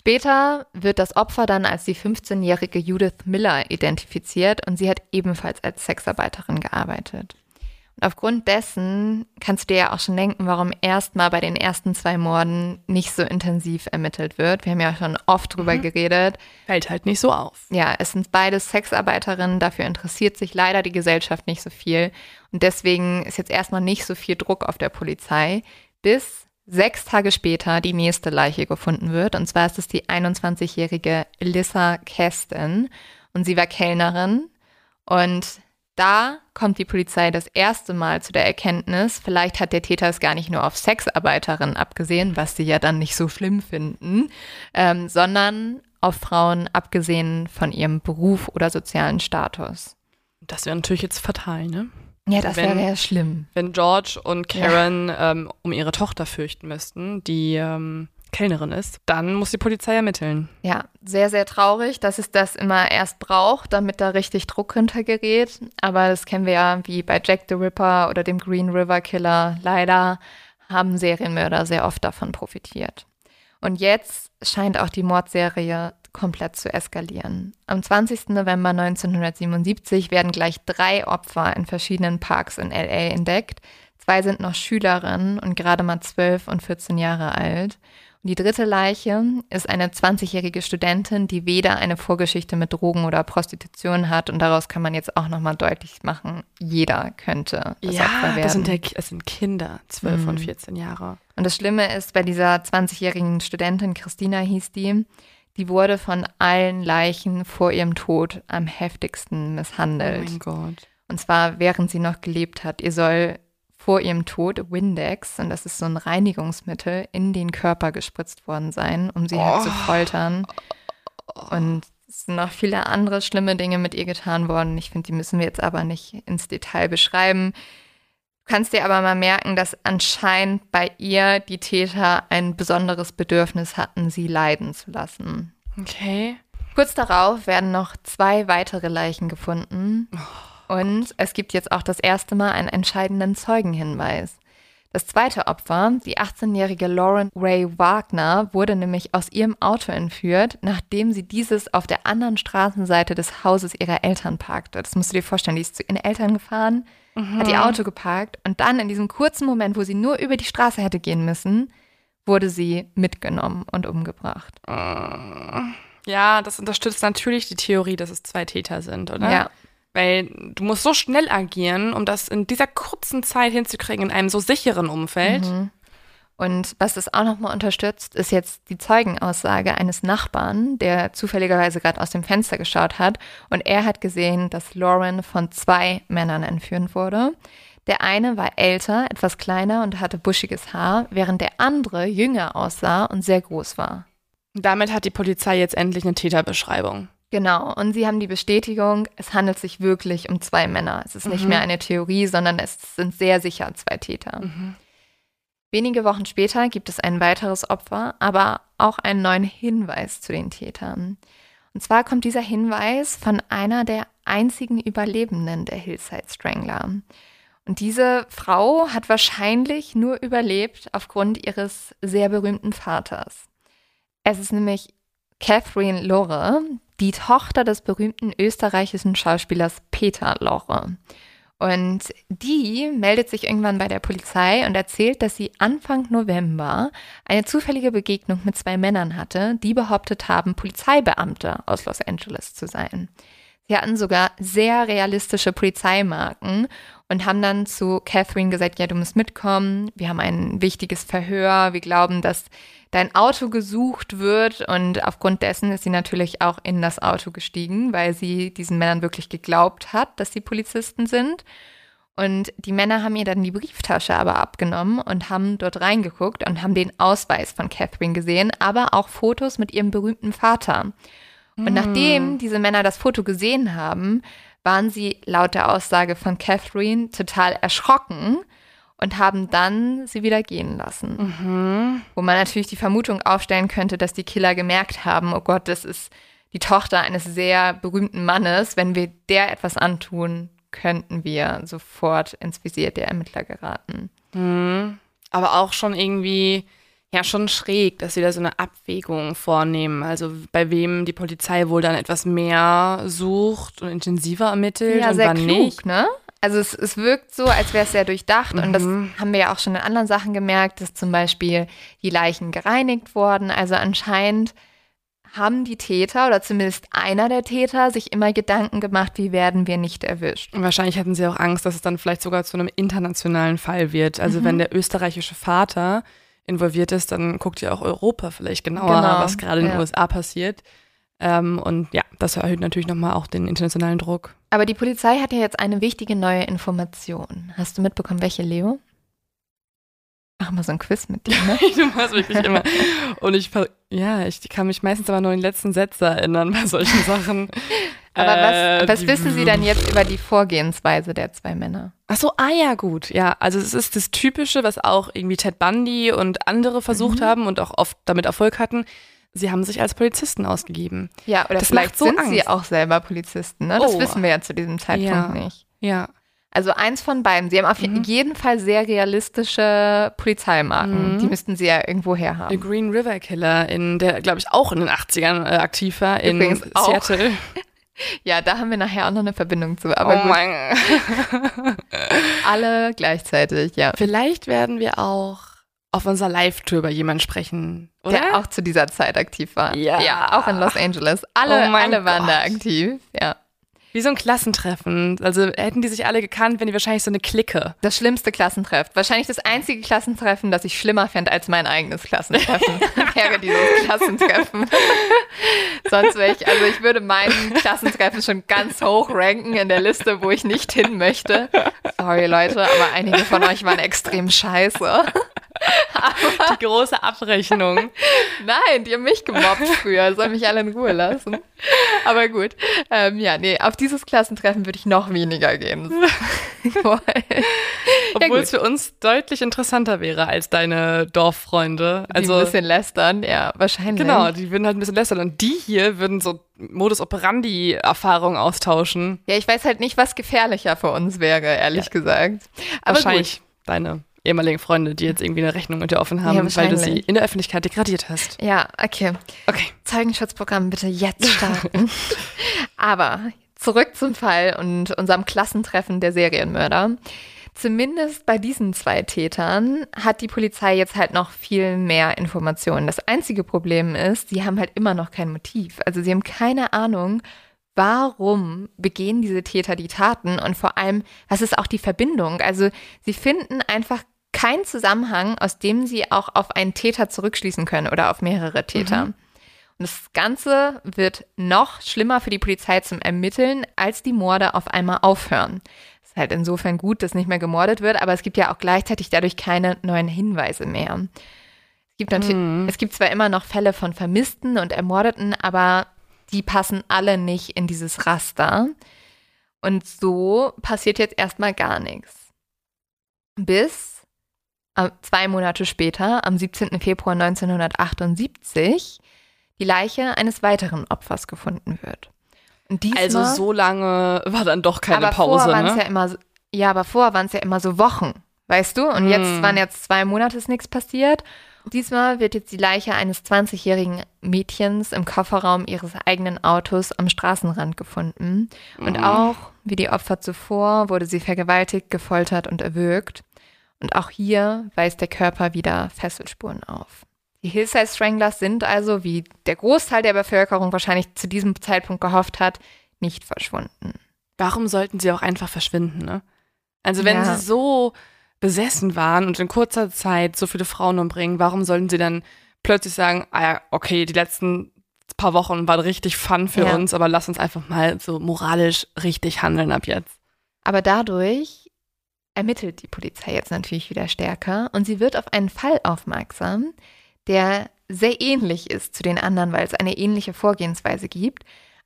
Später wird das Opfer dann als die 15-jährige Judith Miller identifiziert und sie hat ebenfalls als Sexarbeiterin gearbeitet. Und aufgrund dessen kannst du dir ja auch schon denken, warum erstmal bei den ersten zwei Morden nicht so intensiv ermittelt wird. Wir haben ja schon oft drüber geredet. fällt halt nicht so auf. Ja, es sind beides Sexarbeiterinnen, dafür interessiert sich leider die Gesellschaft nicht so viel. Und deswegen ist jetzt erstmal nicht so viel Druck auf der Polizei, bis sechs Tage später die nächste Leiche gefunden wird. Und zwar ist es die 21-jährige Elissa Kasten. Und sie war Kellnerin. Und da kommt die Polizei das erste Mal zu der Erkenntnis, vielleicht hat der Täter es gar nicht nur auf Sexarbeiterinnen abgesehen, was sie ja dann nicht so schlimm finden, ähm, sondern auf Frauen abgesehen von ihrem Beruf oder sozialen Status. Das wäre natürlich jetzt fatal, ne? Ja, das wäre ja schlimm. Wenn George und Karen ja. ähm, um ihre Tochter fürchten müssten, die ähm, Kellnerin ist, dann muss die Polizei ermitteln. Ja, sehr, sehr traurig, dass es das immer erst braucht, damit da richtig Druck hintergerät. Aber das kennen wir ja wie bei Jack the Ripper oder dem Green River Killer. Leider haben Serienmörder sehr oft davon profitiert. Und jetzt scheint auch die Mordserie komplett zu eskalieren. Am 20. November 1977 werden gleich drei Opfer in verschiedenen Parks in LA entdeckt. Zwei sind noch Schülerinnen und gerade mal 12 und 14 Jahre alt. Und die dritte Leiche ist eine 20-jährige Studentin, die weder eine Vorgeschichte mit Drogen oder Prostitution hat. Und daraus kann man jetzt auch nochmal deutlich machen, jeder könnte das ja, Opfer werden. Das sind, der, das sind Kinder, 12 mhm. und 14 Jahre. Und das Schlimme ist, bei dieser 20-jährigen Studentin, Christina hieß die, die wurde von allen Leichen vor ihrem Tod am heftigsten misshandelt. Oh mein Gott. Und zwar während sie noch gelebt hat. Ihr soll vor ihrem Tod Windex, und das ist so ein Reinigungsmittel, in den Körper gespritzt worden sein, um sie oh. halt zu oh. foltern. Und es sind noch viele andere schlimme Dinge mit ihr getan worden. Ich finde, die müssen wir jetzt aber nicht ins Detail beschreiben kannst dir aber mal merken, dass anscheinend bei ihr die Täter ein besonderes Bedürfnis hatten, sie leiden zu lassen. Okay. Kurz darauf werden noch zwei weitere Leichen gefunden. Und es gibt jetzt auch das erste Mal einen entscheidenden Zeugenhinweis. Das zweite Opfer, die 18-jährige Lauren Ray Wagner, wurde nämlich aus ihrem Auto entführt, nachdem sie dieses auf der anderen Straßenseite des Hauses ihrer Eltern parkte. Das musst du dir vorstellen, die ist zu ihren Eltern gefahren, mhm. hat ihr Auto geparkt und dann in diesem kurzen Moment, wo sie nur über die Straße hätte gehen müssen, wurde sie mitgenommen und umgebracht. Ja, das unterstützt natürlich die Theorie, dass es zwei Täter sind, oder? Ja. Weil du musst so schnell agieren, um das in dieser kurzen Zeit hinzukriegen, in einem so sicheren Umfeld. Mhm. Und was das auch nochmal unterstützt, ist jetzt die Zeugenaussage eines Nachbarn, der zufälligerweise gerade aus dem Fenster geschaut hat. Und er hat gesehen, dass Lauren von zwei Männern entführt wurde. Der eine war älter, etwas kleiner und hatte buschiges Haar, während der andere jünger aussah und sehr groß war. Damit hat die Polizei jetzt endlich eine Täterbeschreibung. Genau, und sie haben die Bestätigung, es handelt sich wirklich um zwei Männer. Es ist mhm. nicht mehr eine Theorie, sondern es sind sehr sicher zwei Täter. Mhm. Wenige Wochen später gibt es ein weiteres Opfer, aber auch einen neuen Hinweis zu den Tätern. Und zwar kommt dieser Hinweis von einer der einzigen Überlebenden der Hillside Strangler. Und diese Frau hat wahrscheinlich nur überlebt aufgrund ihres sehr berühmten Vaters. Es ist nämlich Catherine Lore, die Tochter des berühmten österreichischen Schauspielers Peter Lore. Und die meldet sich irgendwann bei der Polizei und erzählt, dass sie Anfang November eine zufällige Begegnung mit zwei Männern hatte, die behauptet haben, Polizeibeamte aus Los Angeles zu sein. Sie hatten sogar sehr realistische Polizeimarken und haben dann zu Catherine gesagt, ja, du musst mitkommen, wir haben ein wichtiges Verhör, wir glauben, dass dein Auto gesucht wird und aufgrund dessen ist sie natürlich auch in das Auto gestiegen, weil sie diesen Männern wirklich geglaubt hat, dass sie Polizisten sind. Und die Männer haben ihr dann die Brieftasche aber abgenommen und haben dort reingeguckt und haben den Ausweis von Catherine gesehen, aber auch Fotos mit ihrem berühmten Vater. Und mm. nachdem diese Männer das Foto gesehen haben, waren sie laut der Aussage von Catherine total erschrocken und haben dann sie wieder gehen lassen. Mhm. Wo man natürlich die Vermutung aufstellen könnte, dass die Killer gemerkt haben, oh Gott, das ist die Tochter eines sehr berühmten Mannes. Wenn wir der etwas antun, könnten wir sofort ins Visier der Ermittler geraten. Mhm. Aber auch schon irgendwie, ja, schon schräg, dass sie da so eine Abwägung vornehmen. Also bei wem die Polizei wohl dann etwas mehr sucht und intensiver ermittelt ja, und sehr wann klug, nicht. Ne? Also es, es wirkt so, als wäre es sehr durchdacht mhm. und das mhm. haben wir ja auch schon in anderen Sachen gemerkt, dass zum Beispiel die Leichen gereinigt wurden. Also anscheinend haben die Täter oder zumindest einer der Täter sich immer Gedanken gemacht, wie werden wir nicht erwischt. Und wahrscheinlich hatten sie auch Angst, dass es dann vielleicht sogar zu einem internationalen Fall wird. Also mhm. wenn der österreichische Vater involviert ist, dann guckt ja auch Europa vielleicht genauer, genau. was gerade in den USA passiert. Ähm, und ja, das erhöht natürlich nochmal auch den internationalen Druck. Aber die Polizei hat ja jetzt eine wichtige neue Information. Hast du mitbekommen, welche, Leo? Mach mal so ein Quiz mit dir, ne? [laughs] du machst wirklich immer. Und ich, ja, ich kann mich meistens aber nur an die letzten Sätze erinnern bei solchen Sachen. Aber was, was wissen Sie dann jetzt über die Vorgehensweise der zwei Männer? Ach so, ah ja, gut. Ja, also es ist das Typische, was auch irgendwie Ted Bundy und andere versucht Mhm. haben und auch oft damit Erfolg hatten. Sie haben sich als Polizisten ausgegeben. Ja, oder Das vielleicht macht so sind sie Angst. auch selber Polizisten, ne? Das Oh. wissen wir ja zu diesem Zeitpunkt Ja. nicht. Ja. Also eins von beiden. Sie haben auf Mhm. jeden Fall sehr realistische Polizeimarken. Mhm. Die müssten sie ja irgendwo Der herhaben. Green River Killer, in der, glaube ich, auch in den 80ern äh, aktiv war, in Übrigens auch. Seattle. [laughs] Ja, da haben wir nachher auch noch eine Verbindung zu. Aber oh mein [laughs] [laughs] alle gleichzeitig, ja. Vielleicht werden wir auch auf unserer Live-Tour über jemanden sprechen, oder? Der auch zu dieser Zeit aktiv war. Ja. Ja, auch in Los Angeles. Alle, Oh alle waren da aktiv, ja. Wie so ein Klassentreffen. Also hätten die sich alle gekannt, wenn die wahrscheinlich so eine Clique. Das schlimmste Klassentreffen. Wahrscheinlich das einzige Klassentreffen, das ich schlimmer fände als mein eigenes Klassentreffen. [laughs] wäre dieses Klassentreffen. Sonst wäre ich, also ich würde mein Klassentreffen schon ganz hoch ranken in der Liste, wo ich nicht hin möchte. Sorry Leute, aber einige von euch waren extrem scheiße. Die große Abrechnung. Nein, die haben mich gemobbt früher. Soll mich alle in Ruhe lassen. Aber gut. Ähm, ja, nee, auf dieses Klassentreffen würde ich noch weniger gehen. [laughs] Obwohl gut. es für uns deutlich interessanter wäre als deine Dorffreunde. die Also ein bisschen lästern, ja, wahrscheinlich. genau, die würden halt ein bisschen lästern. Und die hier würden so Modus operandi-Erfahrungen austauschen. Ja, ich weiß halt nicht, was gefährlicher für uns wäre, ehrlich gesagt. Aber Wahrscheinlich deine ehemaligen Freunde, die jetzt irgendwie eine Rechnung mit dir offen haben, Ja, weil du sie in der Öffentlichkeit degradiert hast. Ja, okay. Okay. Zeugenschutzprogramm bitte jetzt starten. [laughs] Aber zurück zum Fall und unserem Klassentreffen der Serienmörder. Zumindest bei diesen zwei Tätern hat die Polizei jetzt halt noch viel mehr Informationen. Das einzige Problem ist, sie haben halt immer noch kein Motiv. Also sie haben keine Ahnung, warum begehen diese Täter die Taten und vor allem, was ist auch die Verbindung? Also sie finden einfach keinen Zusammenhang, aus dem sie auch auf einen Täter zurückschließen können oder auf mehrere Täter. Und das Ganze wird noch schlimmer für die Polizei zum Ermitteln, als die Morde auf einmal aufhören. Ist halt insofern gut, dass nicht mehr gemordet wird, aber es gibt ja auch gleichzeitig dadurch keine neuen Hinweise mehr. Es gibt, natürlich, Mhm. es gibt zwar immer noch Fälle von Vermissten und Ermordeten, aber die passen alle nicht in dieses Raster. Und so passiert jetzt erstmal gar nichts. Bis zwei Monate später, am 17. Februar 1978, die Leiche eines weiteren Opfers gefunden wird. Diesmal, Also so lange war dann doch keine aber Pause, vorher ne? ja immer ja, aber vorher waren es ja immer so Wochen, weißt du? Und jetzt Mm. waren jetzt zwei Monate ist nichts passiert. Diesmal wird jetzt die Leiche eines 20-jährigen Mädchens im Kofferraum ihres eigenen Autos am Straßenrand gefunden. Und Mm. auch, wie die Opfer zuvor, wurde sie vergewaltigt, gefoltert und erwürgt. Und auch hier weist der Körper wieder Fesselspuren auf. Die Hillside Stranglers sind also, wie der Großteil der Bevölkerung wahrscheinlich zu diesem Zeitpunkt gehofft hat, nicht verschwunden. Warum sollten sie auch einfach verschwinden, ne? Also wenn Ja. sie so besessen waren und in kurzer Zeit so viele Frauen umbringen, warum sollten sie dann plötzlich sagen, ah ja, okay, die letzten paar Wochen waren richtig fun für Ja. uns, aber lass uns einfach mal so moralisch richtig handeln ab jetzt. Aber dadurch ermittelt die Polizei jetzt natürlich wieder stärker und sie wird auf einen Fall aufmerksam, der sehr ähnlich ist zu den anderen, weil es eine ähnliche Vorgehensweise gibt.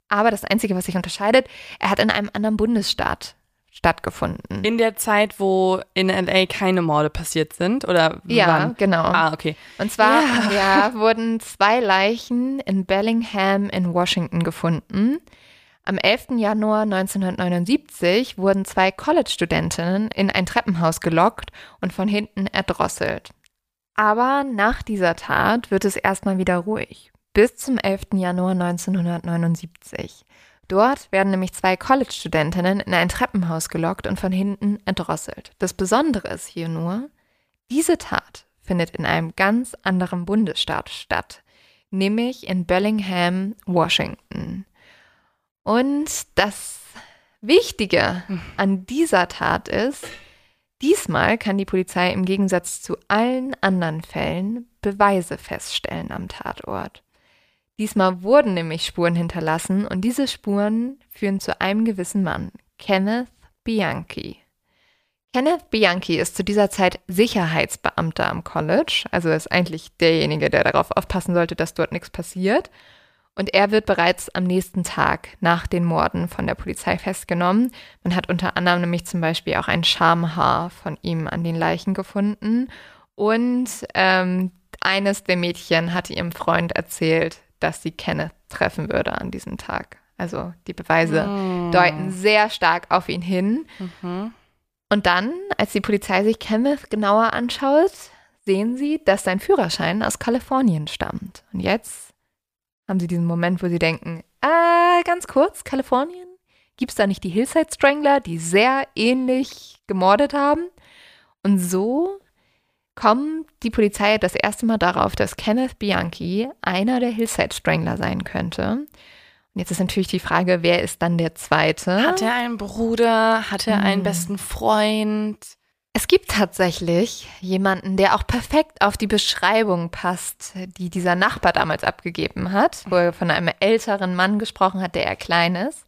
Aber das Einzige, was sich unterscheidet, er hat in einem anderen Bundesstaat stattgefunden. In der Zeit, wo in LA keine Morde passiert sind oder ja, wann? genau. Ah, okay. Und zwar Ja. ja, wurden zwei Leichen in Bellingham in Washington gefunden. Am 11. Januar 1979 wurden zwei College-Studentinnen in ein Treppenhaus gelockt und von hinten erdrosselt. Aber nach dieser Tat wird es erstmal wieder ruhig. Bis zum 11. Januar 1979. Dort werden nämlich zwei College-Studentinnen in ein Treppenhaus gelockt und von hinten erdrosselt. Das Besondere ist hier nur, diese Tat findet in einem ganz anderen Bundesstaat statt, nämlich in Bellingham, Washington. Und das Wichtige an dieser Tat ist, diesmal kann die Polizei im Gegensatz zu allen anderen Fällen Beweise feststellen am Tatort. Diesmal wurden nämlich Spuren hinterlassen und diese Spuren führen zu einem gewissen Mann, Kenneth Bianchi. Kenneth Bianchi ist zu dieser Zeit Sicherheitsbeamter am College, also ist eigentlich derjenige, der darauf aufpassen sollte, dass dort nichts passiert. Und er wird bereits am nächsten Tag nach den Morden von der Polizei festgenommen. Man hat unter anderem nämlich zum Beispiel auch ein Schamhaar von ihm an den Leichen gefunden. Und ähm, eines der Mädchen hatte ihrem Freund erzählt, dass sie Kenneth treffen würde an diesem Tag. Also die Beweise Mm. deuten sehr stark auf ihn hin. Mhm. Und dann, als die Polizei sich Kenneth genauer anschaut, sehen sie, dass sein Führerschein aus Kalifornien stammt. Und jetzt haben sie diesen Moment, wo sie denken, äh, ganz kurz, Kalifornien? Gibt es da nicht die Hillside Strangler, die sehr ähnlich gemordet haben? Und so kommt die Polizei das erste Mal darauf, dass Kenneth Bianchi einer der Hillside Strangler sein könnte. Und jetzt ist natürlich die Frage, wer ist dann der zweite? Hat er einen Bruder? Hat er einen Hm. besten Freund? Es gibt tatsächlich jemanden, der auch perfekt auf die Beschreibung passt, die dieser Nachbar damals abgegeben hat, wo er von einem älteren Mann gesprochen hat, der eher klein ist.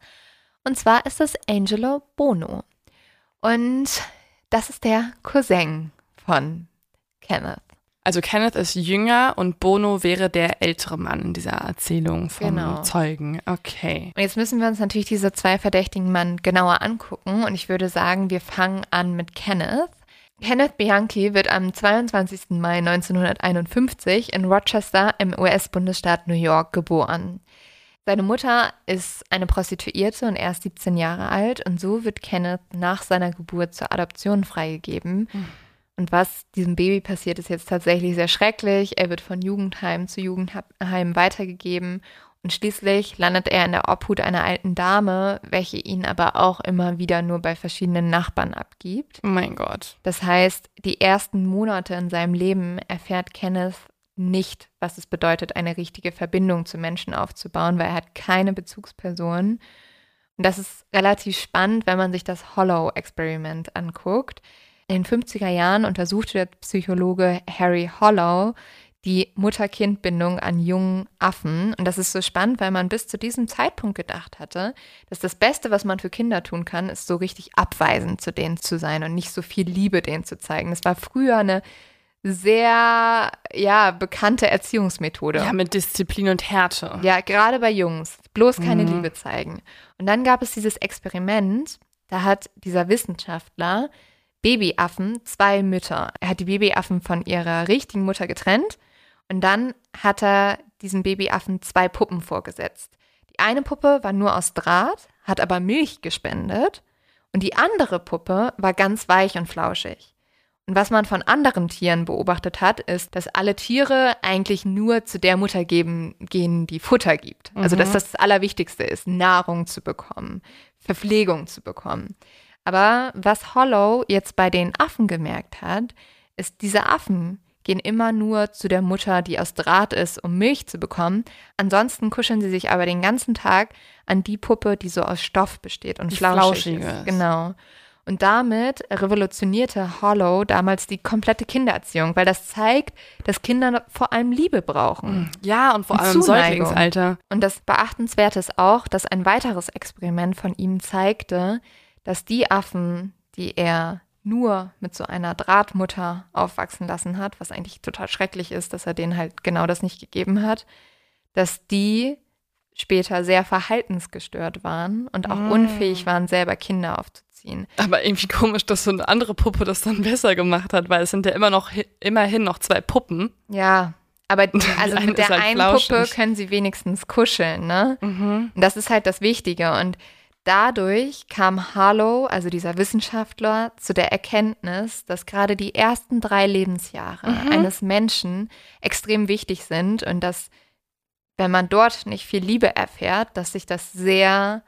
Und zwar ist es Angelo Bono. Und das ist der Cousin von Kenneth. Also Kenneth ist jünger und Bono wäre der ältere Mann in dieser Erzählung vom Genau. Zeugen. Okay. Und jetzt müssen wir uns natürlich diese zwei verdächtigen Mann genauer angucken. Und ich würde sagen, wir fangen an mit Kenneth. Kenneth Bianchi wird am 22. Mai 1951 in Rochester im US-Bundesstaat New York geboren. Seine Mutter ist eine Prostituierte und er ist 17 Jahre alt und so wird Kenneth nach seiner Geburt zur Adoption freigegeben. Und was diesem Baby passiert, ist jetzt tatsächlich sehr schrecklich. Er wird von Jugendheim zu Jugendheim weitergegeben und schließlich landet er in der Obhut einer alten Dame, welche ihn aber auch immer wieder nur bei verschiedenen Nachbarn abgibt. Oh mein Gott. Das heißt, die ersten Monate in seinem Leben erfährt Kenneth nicht, was es bedeutet, eine richtige Verbindung zu Menschen aufzubauen, weil er hat keine Bezugsperson. Und das ist relativ spannend, wenn man sich das Hollow-Experiment anguckt. In den 50er Jahren untersuchte der Psychologe Harry Hollow die Mutter-Kind-Bindung an jungen Affen. Und das ist so spannend, weil man bis zu diesem Zeitpunkt gedacht hatte, dass das Beste, was man für Kinder tun kann, ist so richtig abweisend zu denen zu sein und nicht so viel Liebe denen zu zeigen. Das war früher eine sehr, ja, bekannte Erziehungsmethode. Ja, mit Disziplin und Härte. Ja, gerade bei Jungs. Bloß keine Mhm. Liebe zeigen. Und dann gab es dieses Experiment, da hat dieser Wissenschaftler Babyaffen zwei Mütter. Er hat die Babyaffen von ihrer richtigen Mutter getrennt und dann hat er diesen Babyaffen zwei Puppen vorgesetzt. Die eine Puppe war nur aus Draht, hat aber Milch gespendet und die andere Puppe war ganz weich und flauschig. Und was man von anderen Tieren beobachtet hat, ist, dass alle Tiere eigentlich nur zu der Mutter geben, gehen, die Futter gibt. Also, Mhm. dass das das Allerwichtigste ist, Nahrung zu bekommen, Verpflegung zu bekommen. Aber was Hollow jetzt bei den Affen gemerkt hat, ist, diese Affen gehen immer nur zu der Mutter, die aus Draht ist, um Milch zu bekommen. Ansonsten kuscheln sie sich aber den ganzen Tag an die Puppe, die so aus Stoff besteht und Die flauschig flauschig ist. ist. Genau. Und damit revolutionierte Hollow damals die komplette Kindererziehung, weil das zeigt, dass Kinder vor allem Liebe brauchen. Ja, und vor Und allem Zuneigung. Säuglingsalter. Und das Beachtenswerte ist auch, dass ein weiteres Experiment von ihm zeigte, dass die Affen, die er nur mit so einer Drahtmutter aufwachsen lassen hat, was eigentlich total schrecklich ist, dass er denen halt genau das nicht gegeben hat, dass die später sehr verhaltensgestört waren und auch Mm. unfähig waren, selber Kinder aufzuziehen. Aber irgendwie komisch, dass so eine andere Puppe das dann besser gemacht hat, weil es sind ja immer noch hi- immerhin noch zwei Puppen. Ja, aber [laughs] die, also mit der halt einen. Puppe können sie wenigstens kuscheln, ne? Mhm. Und das ist halt das Wichtige. Und dadurch kam Harlow, also dieser Wissenschaftler, zu der Erkenntnis, dass gerade die ersten drei Lebensjahre Mhm. eines Menschen extrem wichtig sind und dass, wenn man dort nicht viel Liebe erfährt, dass sich das sehr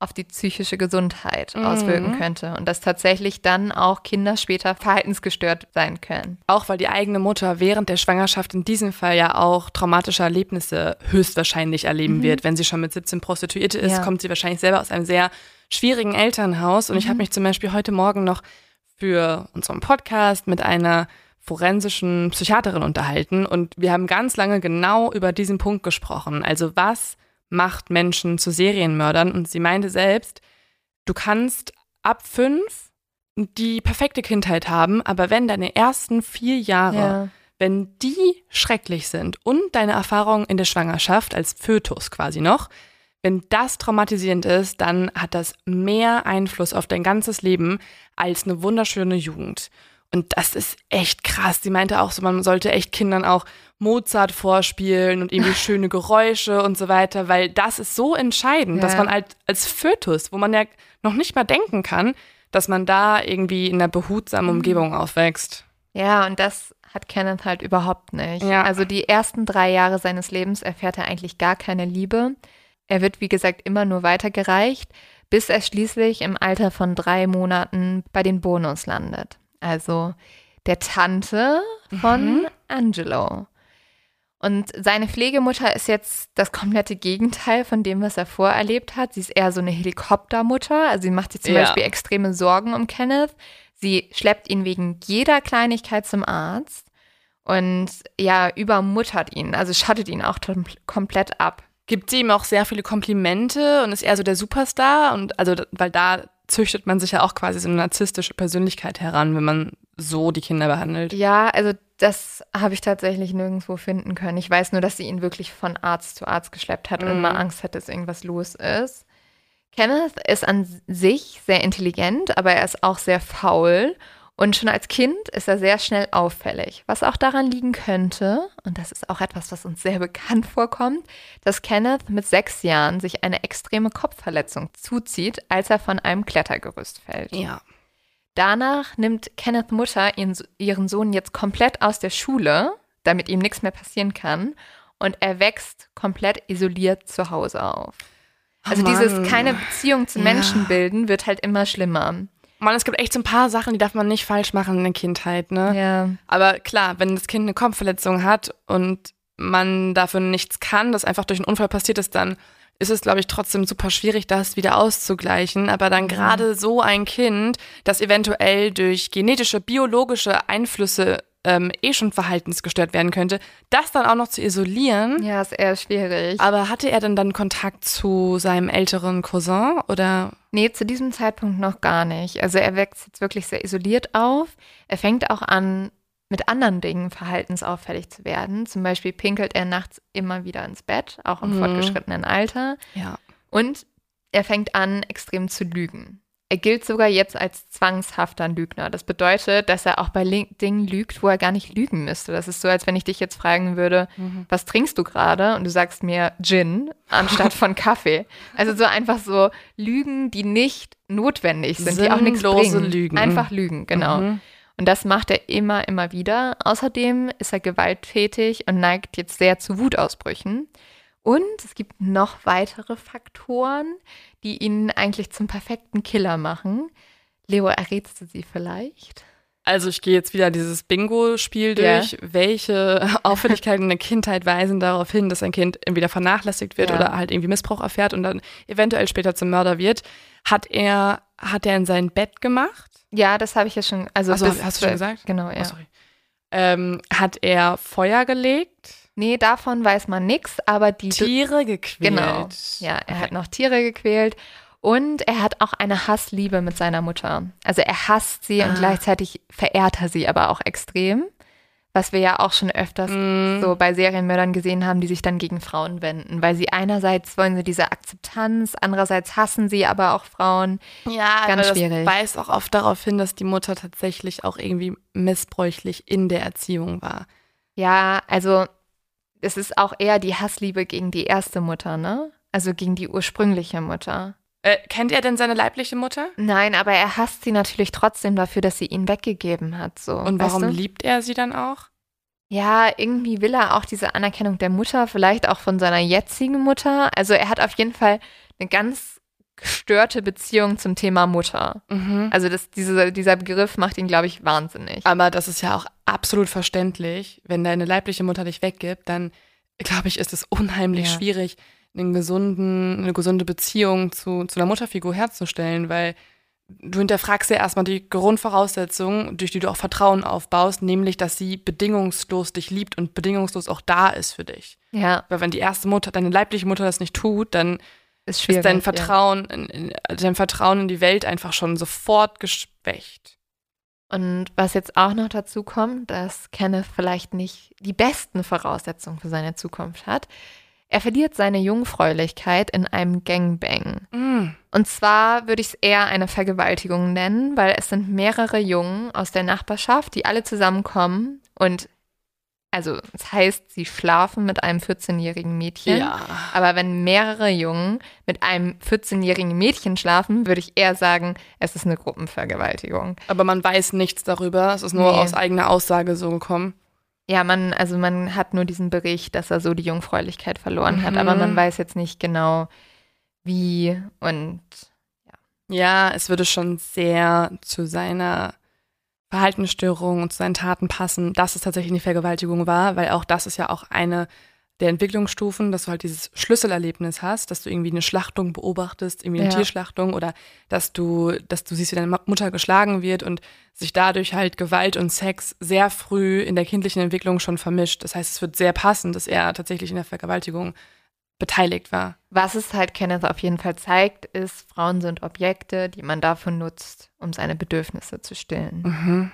auf die psychische Gesundheit Mhm. auswirken könnte und dass tatsächlich dann auch Kinder später verhaltensgestört sein können. Auch weil die eigene Mutter während der Schwangerschaft in diesem Fall ja auch traumatische Erlebnisse höchstwahrscheinlich erleben Mhm. wird. Wenn sie schon mit 17 Prostituierte ist, Ja. kommt sie wahrscheinlich selber aus einem sehr schwierigen Elternhaus. Und ich Mhm. habe mich zum Beispiel heute Morgen noch für unseren Podcast mit einer forensischen Psychiaterin unterhalten und wir haben ganz lange genau über diesen Punkt gesprochen. Also was macht Menschen zu Serienmördern? Und sie meinte selbst, du kannst ab fünf die perfekte Kindheit haben, aber wenn deine ersten vier Jahre, Ja. wenn die schrecklich sind und deine Erfahrung in der Schwangerschaft als Fötus quasi noch, wenn das traumatisierend ist, dann hat das mehr Einfluss auf dein ganzes Leben als eine wunderschöne Jugend. Und das ist echt krass. Sie meinte auch so, man sollte echt Kindern auch Mozart vorspielen und irgendwie [laughs] schöne Geräusche und so weiter, weil das ist so entscheidend, dass Ja. man halt als Fötus, wo man ja noch nicht mal denken kann, dass man da irgendwie in einer behutsamen Umgebung aufwächst. Ja, und das hat Kenneth halt überhaupt nicht. Ja. Also die ersten drei Jahre seines Lebens erfährt er eigentlich gar keine Liebe. Er wird, wie gesagt, immer nur weitergereicht, bis er schließlich im Alter von drei Monaten bei den Bonus landet. Also der Tante von Angelo. Und seine Pflegemutter ist jetzt das komplette Gegenteil von dem, was er vorerlebt hat. Sie ist eher so eine Helikoptermutter. Also sie macht sich zum Ja. Beispiel extreme Sorgen um Kenneth. Sie schleppt ihn wegen jeder Kleinigkeit zum Arzt und ja, übermuttert ihn, also schattet ihn auch komplett ab. Gibt sie ihm auch sehr viele Komplimente und ist eher so der Superstar und also, weil da züchtet man sich ja auch quasi so eine narzisstische Persönlichkeit heran, wenn man so die Kinder behandelt. Ja, also das habe ich tatsächlich nirgendwo finden können. Ich weiß nur, dass sie ihn wirklich von Arzt zu Arzt geschleppt hat und Mhm. immer Angst hat, dass irgendwas los ist. Kenneth ist an sich sehr intelligent, aber er ist auch sehr faul. Und schon als Kind ist er sehr schnell auffällig, was auch daran liegen könnte, und das ist auch etwas, was uns sehr [laughs] bekannt vorkommt, dass Kenneth mit sechs Jahren sich eine extreme Kopfverletzung zuzieht, als er von einem Klettergerüst fällt. Ja. Danach nimmt Kenneth Mutter ihren, ihren Sohn jetzt komplett aus der Schule, damit ihm nichts mehr passieren kann. Und er wächst komplett isoliert zu Hause auf. Also Oh Mann. dieses keine Beziehung zu Ja. Menschen bilden wird halt immer schlimmer. Mann, es gibt echt so ein paar Sachen, die darf man nicht falsch machen in der Kindheit, ne? Ja. Aber klar, wenn das Kind eine Kopfverletzung hat und man dafür nichts kann, das einfach durch einen Unfall passiert ist, dann ist es, glaube ich, trotzdem super schwierig, das wieder auszugleichen. Aber dann gerade so ein Kind, das eventuell durch genetische, biologische Einflüsse ähm, eh schon verhaltensgestört werden könnte, das dann auch noch zu isolieren. Ja, ist eher schwierig. Aber hatte er denn dann Kontakt zu seinem älteren Cousin oder? Nee, zu diesem Zeitpunkt noch gar nicht. Also er wächst jetzt wirklich sehr isoliert auf. Er fängt auch an, mit anderen Dingen verhaltensauffällig zu werden. Zum Beispiel pinkelt er nachts immer wieder ins Bett, auch im Mhm. fortgeschrittenen Alter. Ja. Und er fängt an, extrem zu lügen. Er gilt sogar jetzt als zwangshafter Lügner. Das bedeutet, dass er auch bei Dingen lügt, wo er gar nicht lügen müsste. Das ist so, als wenn ich dich jetzt fragen würde, was trinkst du gerade? Und du sagst mir Gin anstatt von [laughs] Kaffee. Also so einfach so Lügen, die nicht notwendig sind, die auch nichts Sinnlose bringen. Lügen. Einfach Lügen, genau. Mhm. Und das macht er immer, immer wieder. Außerdem ist er gewalttätig und neigt jetzt sehr zu Wutausbrüchen. Und es gibt noch weitere Faktoren, die ihn eigentlich zum perfekten Killer machen. Leo, errätst du sie vielleicht? Also ich gehe jetzt wieder dieses Bingo-Spiel durch. Welche [laughs] Auffälligkeiten in der Kindheit weisen darauf hin, dass ein Kind entweder vernachlässigt wird Ja. oder halt irgendwie Missbrauch erfährt und dann eventuell später zum Mörder wird? Hat er, hat er in sein Bett gemacht? Ja, das habe ich ja schon. Also so, bis- hast du schon gesagt? Genau, ja. Oh. Ähm, hat er Feuer gelegt? nee, davon weiß man nichts, aber die. Tiere gequält? Genau. Ja, er Okay. hat noch Tiere gequält. Und er hat auch eine Hassliebe mit seiner Mutter. Also er hasst sie und Ah. gleichzeitig verehrt er sie aber auch extrem. Was wir ja auch schon öfters Mm. so bei Serienmördern gesehen haben, die sich dann gegen Frauen wenden. Weil sie einerseits wollen sie diese Akzeptanz, andererseits hassen sie aber auch Frauen. Ja, Ganz aber schwierig. das weist auch oft darauf hin, dass die Mutter tatsächlich auch irgendwie missbräuchlich in der Erziehung war. Ja, also es ist auch eher die Hassliebe gegen die erste Mutter, ne? Also gegen die ursprüngliche Mutter. Äh, kennt er denn seine leibliche Mutter? Nein, aber er hasst sie natürlich trotzdem dafür, dass sie ihn weggegeben hat. So. Und weißt warum du? liebt er sie dann auch? Ja, irgendwie will er auch diese Anerkennung der Mutter, vielleicht auch von seiner jetzigen Mutter. Also er hat auf jeden Fall eine ganz gestörte Beziehung zum Thema Mutter. Mhm. Also das, diese, dieser Begriff macht ihn, glaube ich, wahnsinnig. Aber das ist ja auch absolut verständlich. Wenn deine leibliche Mutter dich weggibt, dann glaube ich, ist es unheimlich Ja. schwierig, einen gesunden, eine gesunde Beziehung zu, zu einer Mutterfigur herzustellen, weil du hinterfragst ja erstmal die Grundvoraussetzung, durch die du auch Vertrauen aufbaust, nämlich, dass sie bedingungslos dich liebt und bedingungslos auch da ist für dich. Ja. Weil wenn die erste Mutter, deine leibliche Mutter das nicht tut, dann Ist ist dein ja. Vertrauen, in, in, dein Vertrauen in die Welt einfach schon sofort geschwächt. Und was jetzt auch noch dazu kommt, dass Kenneth vielleicht nicht die besten Voraussetzungen für seine Zukunft hat. Er verliert seine Jungfräulichkeit in einem Gangbang. Mm. Und zwar würde ich es eher eine Vergewaltigung nennen, weil es sind mehrere Jungen aus der Nachbarschaft, die alle zusammenkommen und also das heißt, sie schlafen mit einem 14-jährigen Mädchen. Ja. Aber wenn mehrere Jungen mit einem 14-jährigen Mädchen schlafen, würde ich eher sagen, es ist eine Gruppenvergewaltigung. Aber man weiß nichts darüber. Es ist nur Nee. aus eigener Aussage so gekommen. Ja, man, also man hat nur diesen Bericht, dass er so die Jungfräulichkeit verloren hat, Mhm. aber man weiß jetzt nicht genau, wie und Ja, es würde schon sehr zu seiner Verhaltensstörung und zu seinen Taten passen, dass es tatsächlich eine Vergewaltigung war, weil auch das ist ja auch eine der Entwicklungsstufen, dass du halt dieses Schlüsselerlebnis hast, dass du irgendwie eine Schlachtung beobachtest, irgendwie eine Ja. Tierschlachtung oder dass du, dass du siehst, wie deine Mutter geschlagen wird und sich dadurch halt Gewalt und Sex sehr früh in der kindlichen Entwicklung schon vermischt. Das heißt, es wird sehr passend, dass er tatsächlich in der Vergewaltigung beteiligt war. was es halt Kenneth auf jeden Fall zeigt, ist, Frauen sind Objekte, die man dafür nutzt, um seine Bedürfnisse zu stillen. Mhm.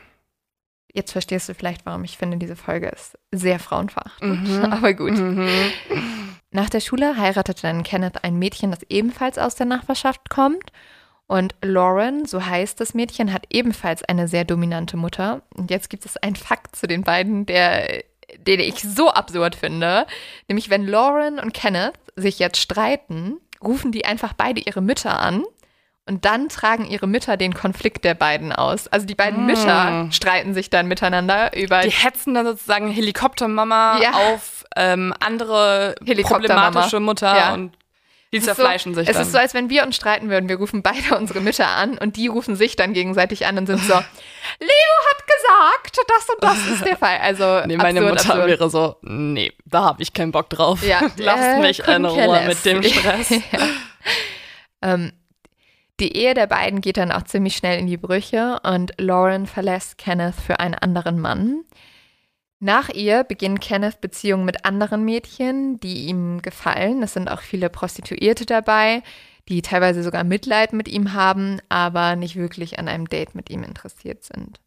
Jetzt verstehst du vielleicht, warum ich finde, diese Folge ist sehr frauenverachtend. Mhm. [laughs] Aber gut. Mhm. Nach der Schule heiratete dann Kenneth ein Mädchen, das ebenfalls aus der Nachbarschaft kommt. Und Lauren, so heißt das Mädchen, hat ebenfalls eine sehr dominante Mutter. Und jetzt gibt es einen Fakt zu den beiden, der, den ich so absurd finde. Nämlich, wenn Lauren und Kenneth sich jetzt streiten, rufen die einfach beide ihre Mütter an. Und dann tragen ihre Mütter den Konflikt der beiden aus. Also die beiden Mm. Mütter streiten sich dann miteinander über Die hetzen dann sozusagen Helikoptermama Ja. auf ähm, andere Helikoptermama. problematische Mutter Ja. und die Es zerfleischen so, sich Es dann. ist so, als wenn wir uns streiten würden. Wir rufen beide unsere Mütter an und die rufen sich dann gegenseitig an und sind so, [laughs] Leo hat gesagt, das und das ist der Fall. Also [laughs] nee, meine absurd, Mutter absurd. wäre so, nee, da habe ich keinen Bock drauf. Ja, [laughs] Lasst äh, mich in Ruhe mit dem Stress. ja. ähm, die Ehe der beiden geht dann auch ziemlich schnell in die Brüche und Lauren verlässt Kenneth für einen anderen Mann. Nach ihr beginnt Kenneth Beziehungen mit anderen Mädchen, die ihm gefallen. Es sind auch viele Prostituierte dabei, die teilweise sogar Mitleid mit ihm haben, aber nicht wirklich an einem Date mit ihm interessiert sind.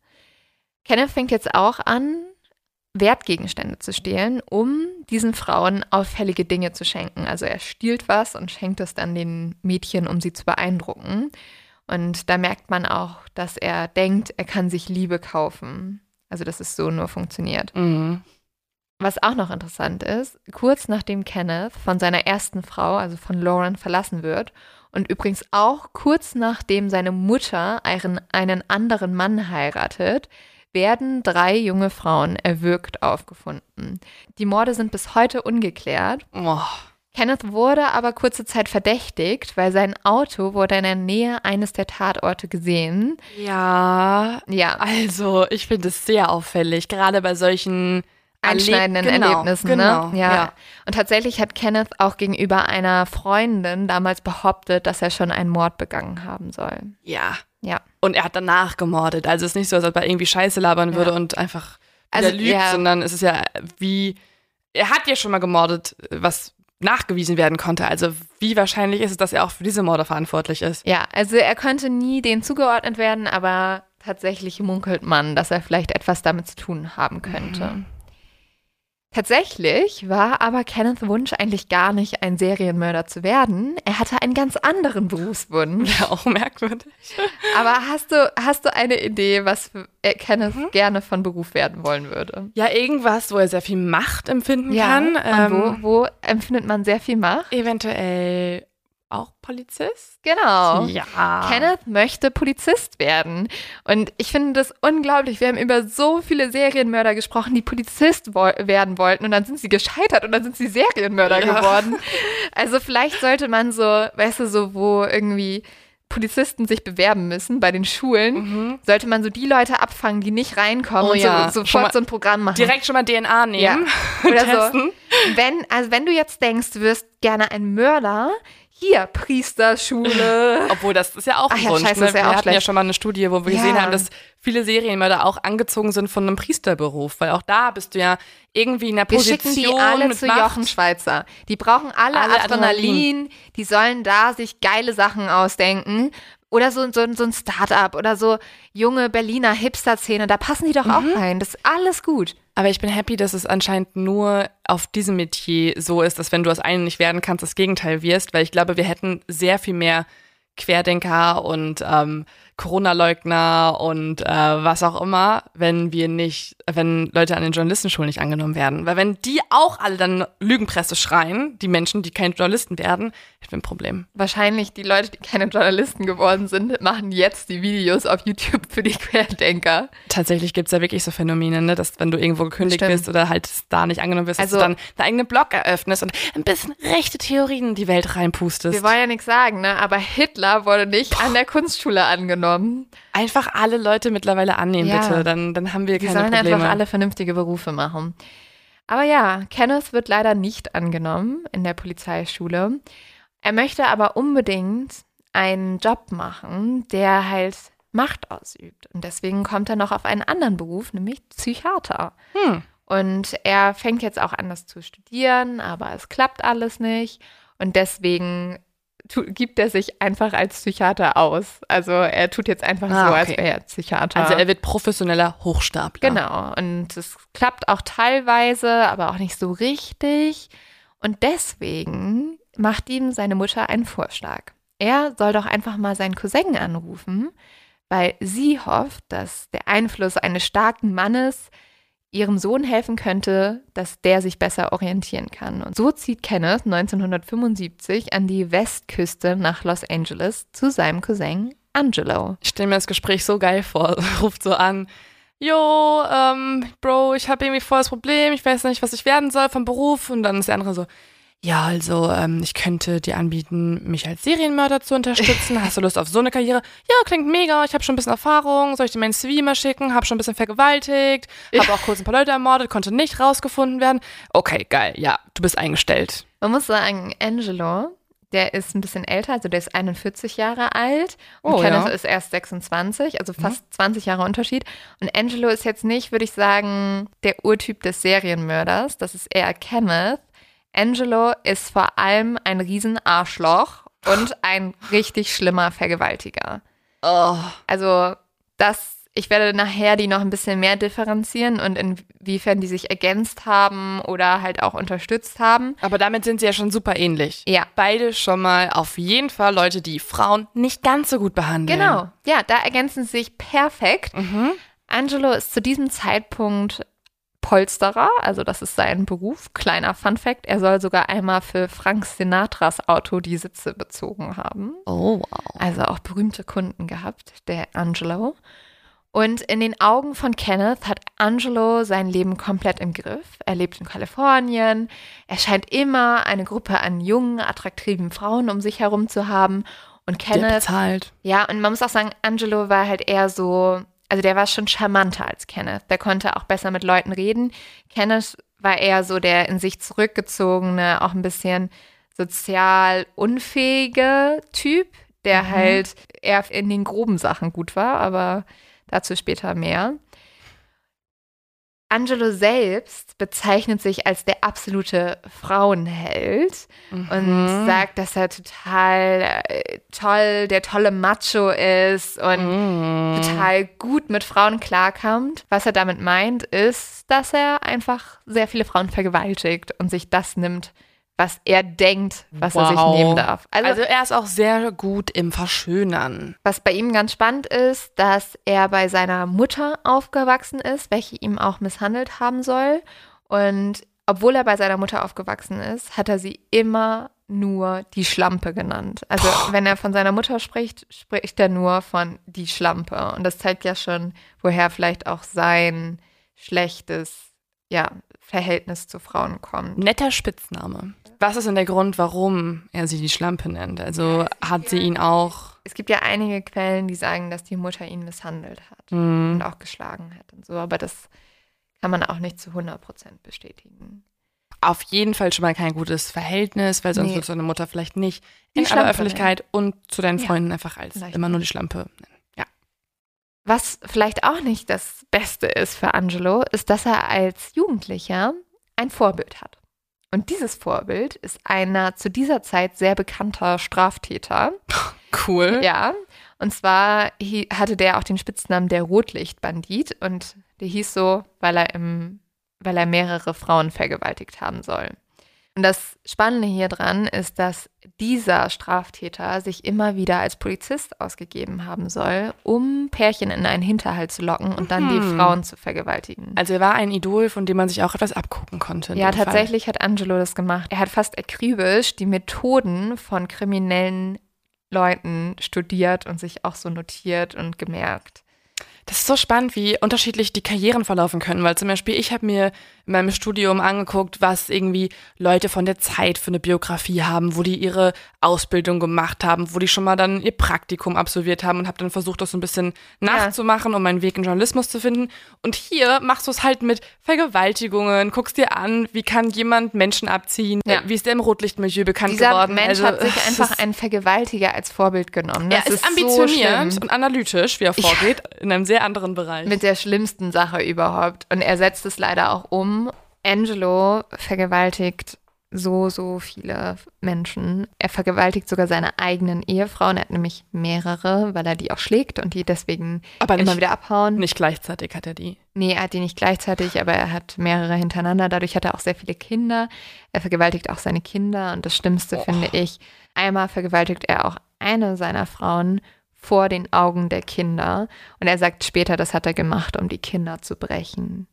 Kenneth fängt jetzt auch an, Wertgegenstände zu stehlen, um diesen Frauen auffällige Dinge zu schenken. Also er stiehlt was und schenkt es dann den Mädchen, um sie zu beeindrucken. Und da merkt man auch, dass er denkt, er kann sich Liebe kaufen. Also dass es so nur funktioniert. Mhm. Was auch noch interessant ist, kurz nachdem Kenneth von seiner ersten Frau, also von Lauren, verlassen wird und übrigens auch kurz nachdem seine Mutter einen, einen anderen Mann heiratet, werden drei junge Frauen erwürgt aufgefunden. Die Morde sind bis heute ungeklärt. Oh. Kenneth wurde aber kurze Zeit verdächtigt, weil sein Auto wurde in der Nähe eines der Tatorte gesehen. Ja, Ja, also ich finde es sehr auffällig, gerade bei solchen einschneidenden genau, Erlebnissen. Genau, ne? ja. Und tatsächlich hat Kenneth auch gegenüber einer Freundin damals behauptet, dass er schon einen Mord begangen haben soll. Ja. Ja. Und er hat danach gemordet. Also es ist nicht so, als ob er irgendwie Scheiße labern würde Ja. und einfach Also, lügt, ja. sondern es ist ja wie, er hat ja schon mal gemordet, was nachgewiesen werden konnte. Also wie wahrscheinlich ist es, dass er auch für diese Morde verantwortlich ist? Ja, also er könnte nie denen zugeordnet werden, aber tatsächlich munkelt man, dass er vielleicht etwas damit zu tun haben könnte. Mhm. Tatsächlich war aber Kenneths Wunsch eigentlich gar nicht, ein Serienmörder zu werden. Er hatte einen ganz anderen Berufswunsch. Ja, auch merkwürdig. [laughs] Aber hast du, hast du eine Idee, was er Kenneth Mhm. gerne von Beruf werden wollen würde? Ja, irgendwas, wo er sehr viel Macht empfinden kann. und Ähm, wo, wo empfindet man sehr viel Macht? Eventuell auch Polizist? Genau. Ja. Kenneth möchte Polizist werden. Und ich finde das unglaublich. Wir haben über so viele Serienmörder gesprochen, die Polizist wo werden wollten. Und dann sind sie gescheitert und dann sind sie Serienmörder Ja. geworden. [laughs] Also vielleicht sollte man so, weißt du, so, wo irgendwie Polizisten sich bewerben müssen bei den Schulen, Mhm. sollte man so die Leute abfangen, die nicht reinkommen Oh und ja. so, mal sofort so ein Programm machen. Direkt schon mal DNA nehmen. Ja. [laughs] Oder so. Wenn, also wenn du jetzt denkst, du wirst gerne ein Mörder, hier, Priesterschule. [laughs] Obwohl, das ist ja auch Ach ein ja, Wunsch. scheiße, ne? ist ja Wir auch hatten ja schlecht. schon mal eine Studie, wo wir Ja. gesehen haben, dass viele Serienmörder auch angezogen sind von einem Priesterberuf. Weil auch da bist du ja irgendwie in der Wir Position schicken die alle zu Macht. Jochen Schweizer. Die brauchen alle, Alle Adrenalin. Die sollen da sich geile Sachen ausdenken. Oder so, so, so ein Start-up oder so junge Berliner Hipster-Szene. Da passen die doch Mhm. auch rein. Das ist alles gut. Aber ich bin happy, dass es anscheinend nur auf diesem Metier so ist, dass wenn du aus einem nicht werden kannst, das Gegenteil wirst, weil ich glaube, wir hätten sehr viel mehr Querdenker und ähm, Corona-Leugner und äh, was auch immer, wenn wir nicht, wenn Leute an den Journalistenschulen nicht angenommen werden. Weil wenn die auch alle dann Lügenpresse schreien, die Menschen, die keine Journalisten werden, ich bin ein Problem. Wahrscheinlich die Leute, die keine Journalisten geworden sind, machen jetzt die Videos auf YouTube für die Querdenker. Tatsächlich gibt's ja wirklich so Phänomene, ne, dass wenn du irgendwo gekündigt Stimmt. bist oder halt da nicht angenommen wirst, Also- dass du dann deinen eigenen Blog eröffnest und ein bisschen rechte Theorien in die Welt reinpustest. Wir wollen ja nichts sagen, ne? aber Hitler wurde nicht an der Kunstschule angenommen. Einfach alle Leute mittlerweile annehmen, Ja. bitte. Dann, dann haben wir Die keine sollen Probleme. einfach alle vernünftige Berufe machen. Aber ja, Kenneth wird leider nicht angenommen in der Polizeischule. Er möchte aber unbedingt einen Job machen, der halt Macht ausübt. Und deswegen kommt er noch auf einen anderen Beruf, nämlich Psychiater. Hm. Und er fängt jetzt auch an, das zu studieren, aber es klappt alles nicht. Und deswegen tu, gibt er sich einfach als Psychiater aus. Also er tut jetzt einfach Ah, so, als okay. wäre er Psychiater. Also er wird professioneller Hochstapler. Genau. Und es klappt auch teilweise, aber auch nicht so richtig. Und deswegen macht ihm seine Mutter einen Vorschlag. Er soll doch einfach mal seinen Cousin anrufen, weil sie hofft, dass der Einfluss eines starken Mannes ihrem Sohn helfen könnte, dass der sich besser orientieren kann. Und so zieht Kenneth 1975 an die Westküste nach Los Angeles zu seinem Cousin Angelo. Ich stelle mir das Gespräch so geil vor. [laughs] Ruft so an. Jo, ähm, Bro, ich habe irgendwie voll das Problem. Ich weiß nicht, was ich werden soll vom Beruf. Und dann ist der andere so, ja, also, ähm, ich könnte dir anbieten, mich als Serienmörder zu unterstützen. [laughs] Hast du Lust auf so eine Karriere? Ja, klingt mega. Ich habe schon ein bisschen Erfahrung. Soll ich dir mein CV mal schicken? Habe schon ein bisschen vergewaltigt. Habe auch kurz ein paar Leute ermordet. Konnte nicht rausgefunden werden. Okay, geil. Ja, du bist eingestellt. Man muss sagen, Angelo, der ist ein bisschen älter, also der ist 41 Jahre alt und Oh, Kenneth ja. ist erst 26, also fast 20 Jahre Unterschied. Und Angelo ist jetzt nicht, würde ich sagen, der Urtyp des Serienmörders, das ist eher Kenneth. Angelo ist vor allem ein Riesenarschloch und ein richtig schlimmer Vergewaltiger. Oh. Also das, ich werde nachher die noch ein bisschen mehr differenzieren und inwiefern die sich ergänzt haben oder halt auch unterstützt haben. Aber damit sind sie ja schon super ähnlich. Ja. Beide schon mal auf jeden Fall Leute, die Frauen nicht ganz so gut behandeln. Genau, ja, da ergänzen sie sich perfekt. Mhm. Angelo ist zu diesem Zeitpunkt Polsterer, also das ist sein Beruf. Kleiner Fun Fact, er soll sogar einmal für Frank Sinatras Auto die Sitze bezogen haben. Oh, wow. Also auch berühmte Kunden gehabt, der Angelo. Und in den Augen von Kenneth hat Angelo sein Leben komplett im Griff. Er lebt in Kalifornien. Er scheint immer eine Gruppe an jungen, attraktiven Frauen um sich herum zu haben. Und Der Kenneth bezahlt. ja, und man muss auch sagen, Angelo war halt eher so, also der war schon charmanter als Kenneth. Der konnte auch besser mit Leuten reden. Kenneth war eher so der in sich zurückgezogene, auch ein bisschen sozial unfähige Typ, der Mhm. halt eher in den groben Sachen gut war, aber dazu später mehr. Angelo selbst bezeichnet sich als der absolute Frauenheld und Mhm. sagt, dass er total äh, toll, der tolle Macho ist und Mhm. total gut mit Frauen klarkommt. Was er damit meint, ist, dass er einfach sehr viele Frauen vergewaltigt und sich das nimmt, was er denkt, was er sich Wow. nehmen darf. Also, Also, er ist auch sehr gut im Verschönern. was bei ihm ganz spannend ist, dass er bei seiner Mutter aufgewachsen ist, welche ihm auch misshandelt haben soll. Und obwohl er bei seiner Mutter aufgewachsen ist, hat er sie immer nur die Schlampe genannt. Also wenn er von seiner Mutter spricht, spricht er nur von die Schlampe. Und das zeigt ja schon, woher vielleicht auch sein schlechtes ja, Verhältnis zu Frauen kommt. Netter Spitzname. Was ist denn der Grund, warum er sie die Schlampe nennt? Also hat sie ihn auch. Es gibt ja einige Quellen, die sagen, dass die Mutter ihn misshandelt hat Hm. und auch geschlagen hat und so, aber das kann man auch nicht zu 100 Prozent bestätigen. auf jeden Fall schon mal kein gutes Verhältnis, weil sonst Nee. wird deine Mutter vielleicht nicht Die in Schlampe aller Öffentlichkeit und zu deinen Ja. Freunden einfach als immer nur die Schlampe nennen. Was vielleicht auch nicht das Beste ist für Angelo, ist, dass er als Jugendlicher ein Vorbild hat. Und dieses Vorbild ist einer zu dieser Zeit sehr bekannter Straftäter. [laughs] Cool. Ja, und zwar hatte der auch den Spitznamen der Rotlichtbandit und der hieß so, weil er im, weil er mehrere Frauen vergewaltigt haben soll. Und das Spannende hier dran ist, dass dieser Straftäter sich immer wieder als Polizist ausgegeben haben soll, um Pärchen in einen Hinterhalt zu locken und dann die Mhm. Frauen zu vergewaltigen. Also er war ein Idol, von dem man sich auch etwas abgucken konnte. Ja, dem Fall. tatsächlich hat Angelo das gemacht. Er hat fast akribisch die Methoden von kriminellen Leuten studiert und sich auch so notiert und gemerkt. Das ist so spannend, wie unterschiedlich die Karrieren verlaufen können, weil zum Beispiel ich habe mir in meinem Studium angeguckt, was irgendwie Leute von der Zeit für eine Biografie haben, wo die ihre Ausbildung gemacht haben, wo die schon mal dann ihr Praktikum absolviert haben und habe dann versucht, das so ein bisschen nachzumachen, um meinen Weg in Journalismus zu finden. Und hier machst du es halt mit Vergewaltigungen, guckst dir an, wie kann jemand Menschen abziehen, Ja. wie ist der im Rotlichtmilieu bekannt Dieser geworden. Mensch Also, hat sich [laughs] einfach ist- einen Vergewaltiger als Vorbild genommen. er Das ist, so ambitioniert schlimm. und analytisch, wie er vorgeht, in einem sehr anderen Bereich. mit der schlimmsten Sache überhaupt. Und er setzt es leider auch um. Angelo vergewaltigt so, so viele Menschen. Er vergewaltigt sogar seine eigenen Ehefrauen. Er hat nämlich mehrere, weil er die auch schlägt und die deswegen Aber immer nicht- wieder abhauen. Nicht gleichzeitig hat er die. Nee, er hat die nicht gleichzeitig, aber er hat mehrere hintereinander. Dadurch hat er auch sehr viele Kinder. Er vergewaltigt auch seine Kinder. Und das Schlimmste Oh. finde ich, einmal vergewaltigt er auch eine seiner Frauen vor den Augen der Kinder. Und er sagt später, das hat er gemacht, um die Kinder zu brechen.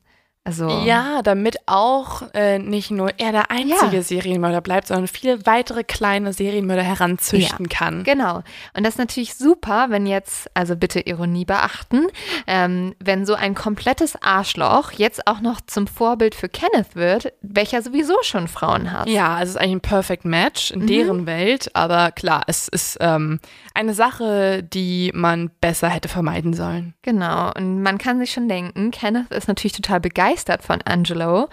Also Ja, damit auch äh, nicht nur er der einzige Ja. Serienmörder bleibt, sondern viele weitere kleine Serienmörder heranzüchten kann. Genau. Und das ist natürlich super, wenn jetzt, also bitte Ironie beachten, ähm, wenn so ein komplettes Arschloch jetzt auch noch zum Vorbild für Kenneth wird, welcher sowieso schon Frauen hat. Ja, also es ist eigentlich ein Perfect Match in Mhm. deren Welt, aber klar, es ist ähm, eine Sache, die man besser hätte vermeiden sollen. Genau, und man kann sich schon denken, Kenneth ist natürlich total begeistert von Angelo.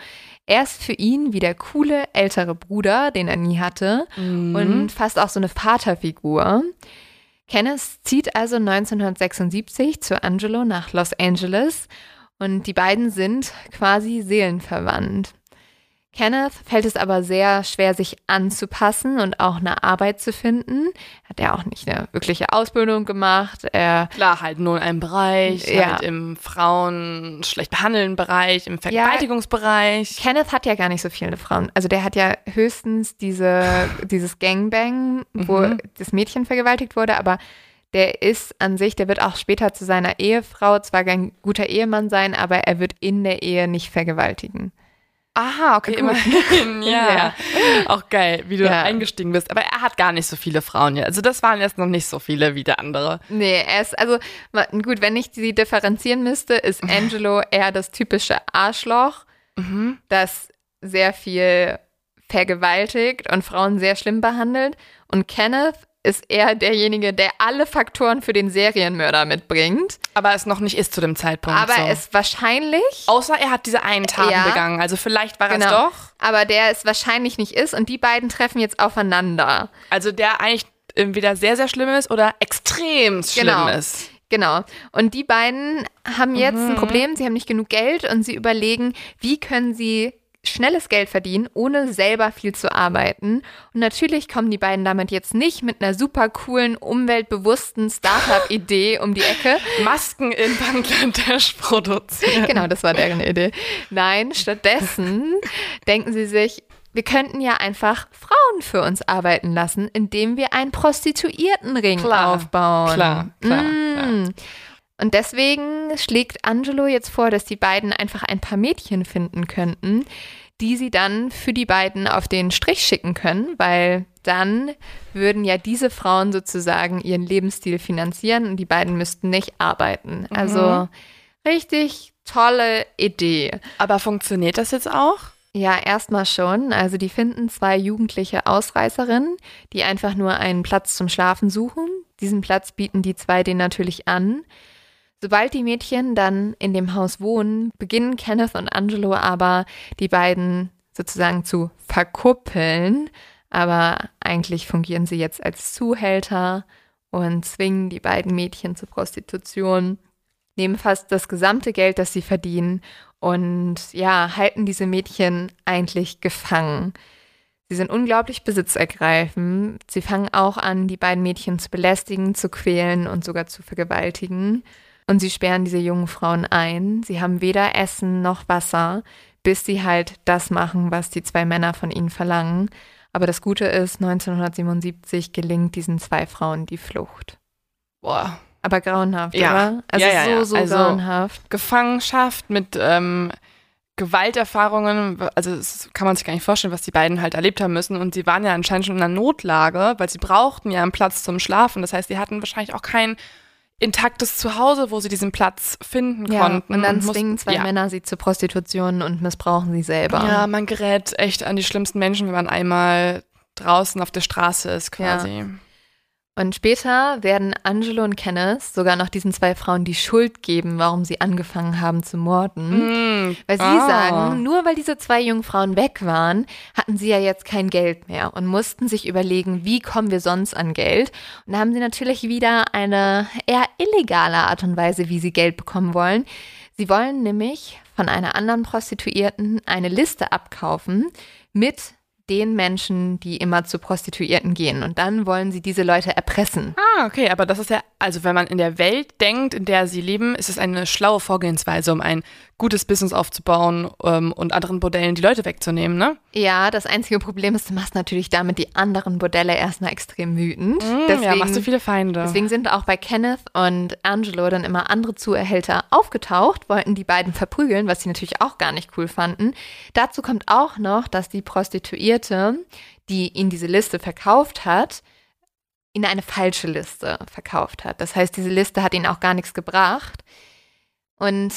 Er ist für ihn wie der coole ältere Bruder, den er nie hatte, Mhm. und fast auch so eine Vaterfigur. Kenneth zieht also 1976 zu Angelo nach Los Angeles und die beiden sind quasi seelenverwandt. Kenneth fällt es aber sehr schwer, sich anzupassen und auch eine Arbeit zu finden. Hat er auch nicht eine wirkliche Ausbildung gemacht. Er Klar, halt nur in einem Bereich, Ja. halt im Frauen schlecht behandeln Bereich, im Vergewaltigungsbereich. Kenneth hat ja gar nicht so viele Frauen. Also der hat ja höchstens diese, [laughs] dieses Gangbang, wo Mhm. das Mädchen vergewaltigt wurde, aber der ist an sich, der wird auch später zu seiner Ehefrau zwar ein guter Ehemann sein, aber er wird in der Ehe nicht vergewaltigen. Aha, okay, immerhin. ja. [laughs] Ja. Auch geil, wie du Ja. eingestiegen bist. Aber er hat gar nicht so viele Frauen hier. Also das waren jetzt noch nicht so viele wie der andere. Nee, er ist, also gut, wenn ich sie differenzieren müsste, ist Angelo eher das typische Arschloch, Mhm. das sehr viel vergewaltigt und Frauen sehr schlimm behandelt. Und Kenneth ist eher derjenige, der alle Faktoren für den Serienmörder mitbringt. Aber es noch nicht ist zu dem Zeitpunkt. aber so. es wahrscheinlich, Außer er hat diese einen Taten Ja. begangen. Also vielleicht war er es Genau. doch. aber der es wahrscheinlich nicht ist. Und die beiden treffen jetzt aufeinander. Also der eigentlich entweder sehr, sehr schlimm ist oder extrem schlimm Genau. ist. Genau. Und die beiden haben jetzt Mhm. ein Problem. Sie haben nicht genug Geld und sie überlegen, wie können sie schnelles Geld verdienen, ohne selber viel zu arbeiten. Und natürlich kommen die beiden damit jetzt nicht mit einer super coolen, umweltbewussten Startup-Idee [laughs] um die Ecke. Masken in Bangladesch produzieren. Genau, das war deren Idee. Nein, stattdessen denken sie sich, wir könnten ja einfach Frauen für uns arbeiten lassen, indem wir einen Prostituiertenring Klar, aufbauen. Klar, klar, klar. Und deswegen schlägt Angelo jetzt vor, dass die beiden einfach ein paar Mädchen finden könnten, die sie dann für die beiden auf den Strich schicken können, weil dann würden ja diese Frauen sozusagen ihren Lebensstil finanzieren und die beiden müssten nicht arbeiten. Also richtig tolle Idee. Aber funktioniert das jetzt auch? Ja, erstmal schon. Also die finden zwei jugendliche Ausreißerinnen, die einfach nur einen Platz zum Schlafen suchen. Diesen Platz bieten die zwei denen natürlich an. Sobald die Mädchen dann in dem Haus wohnen, beginnen Kenneth und Angelo aber, die beiden sozusagen zu verkuppeln. Aber eigentlich fungieren sie jetzt als Zuhälter und zwingen die beiden Mädchen zur Prostitution, nehmen fast das gesamte Geld, das sie verdienen und ja, halten diese Mädchen eigentlich gefangen. Sie sind unglaublich besitzergreifend. Sie fangen auch an, die beiden Mädchen zu belästigen, zu quälen und sogar zu vergewaltigen. Und sie sperren diese jungen Frauen ein. Sie haben weder Essen noch Wasser, bis sie halt das machen, was die zwei Männer von ihnen verlangen. Aber das Gute ist, 1977 gelingt diesen zwei Frauen die Flucht. Boah. Aber grauenhaft, Ja. oder? Also Ja, ja, so, ja. so Also- grauenhaft. Gefangenschaft mit ähm, Gewalterfahrungen, also das kann man sich gar nicht vorstellen, was die beiden halt erlebt haben müssen. Und sie waren ja anscheinend schon in einer Notlage, weil sie brauchten ja einen Platz zum Schlafen. Das heißt, sie hatten wahrscheinlich auch kein intaktes Zuhause, wo sie diesen Platz finden Ja, konnten. und dann mussten- zwingen zwei ja. Männer sie zur Prostitution und missbrauchen sie selber. Ja, man gerät echt an die schlimmsten Menschen, wenn man einmal draußen auf der Straße ist, quasi. Und später werden Angelo und Kenneth sogar noch diesen zwei Frauen die Schuld geben, warum sie angefangen haben zu morden. Mm, Weil sie ah. sagen, nur weil diese zwei jungen Frauen weg waren, hatten sie ja jetzt kein Geld mehr und mussten sich überlegen, wie kommen wir sonst an Geld. Und da haben sie natürlich wieder eine eher illegale Art und Weise, wie sie Geld bekommen wollen. Sie wollen nämlich von einer anderen Prostituierten eine Liste abkaufen mit den Menschen, die immer zu Prostituierten gehen. Und dann wollen sie diese Leute erpressen. Ah, okay, aber das ist ja, also wenn man in der Welt denkt, in der sie leben, ist es eine schlaue Vorgehensweise, um ein gutes Business aufzubauen ähm, und anderen Bordellen die Leute wegzunehmen, ne? Ja, das einzige Problem ist, du machst natürlich damit die anderen Bordelle erstmal extrem wütend. Mm, ja, machst du viele Feinde. Deswegen sind auch bei Kenneth und Angelo dann immer andere Zuerhälter aufgetaucht, wollten die beiden verprügeln, was sie natürlich auch gar nicht cool fanden. Dazu kommt auch noch, dass die Prostituierte, die ihnen diese Liste verkauft hat, ihnen eine falsche Liste verkauft hat. Das heißt, diese Liste hat ihnen auch gar nichts gebracht. Und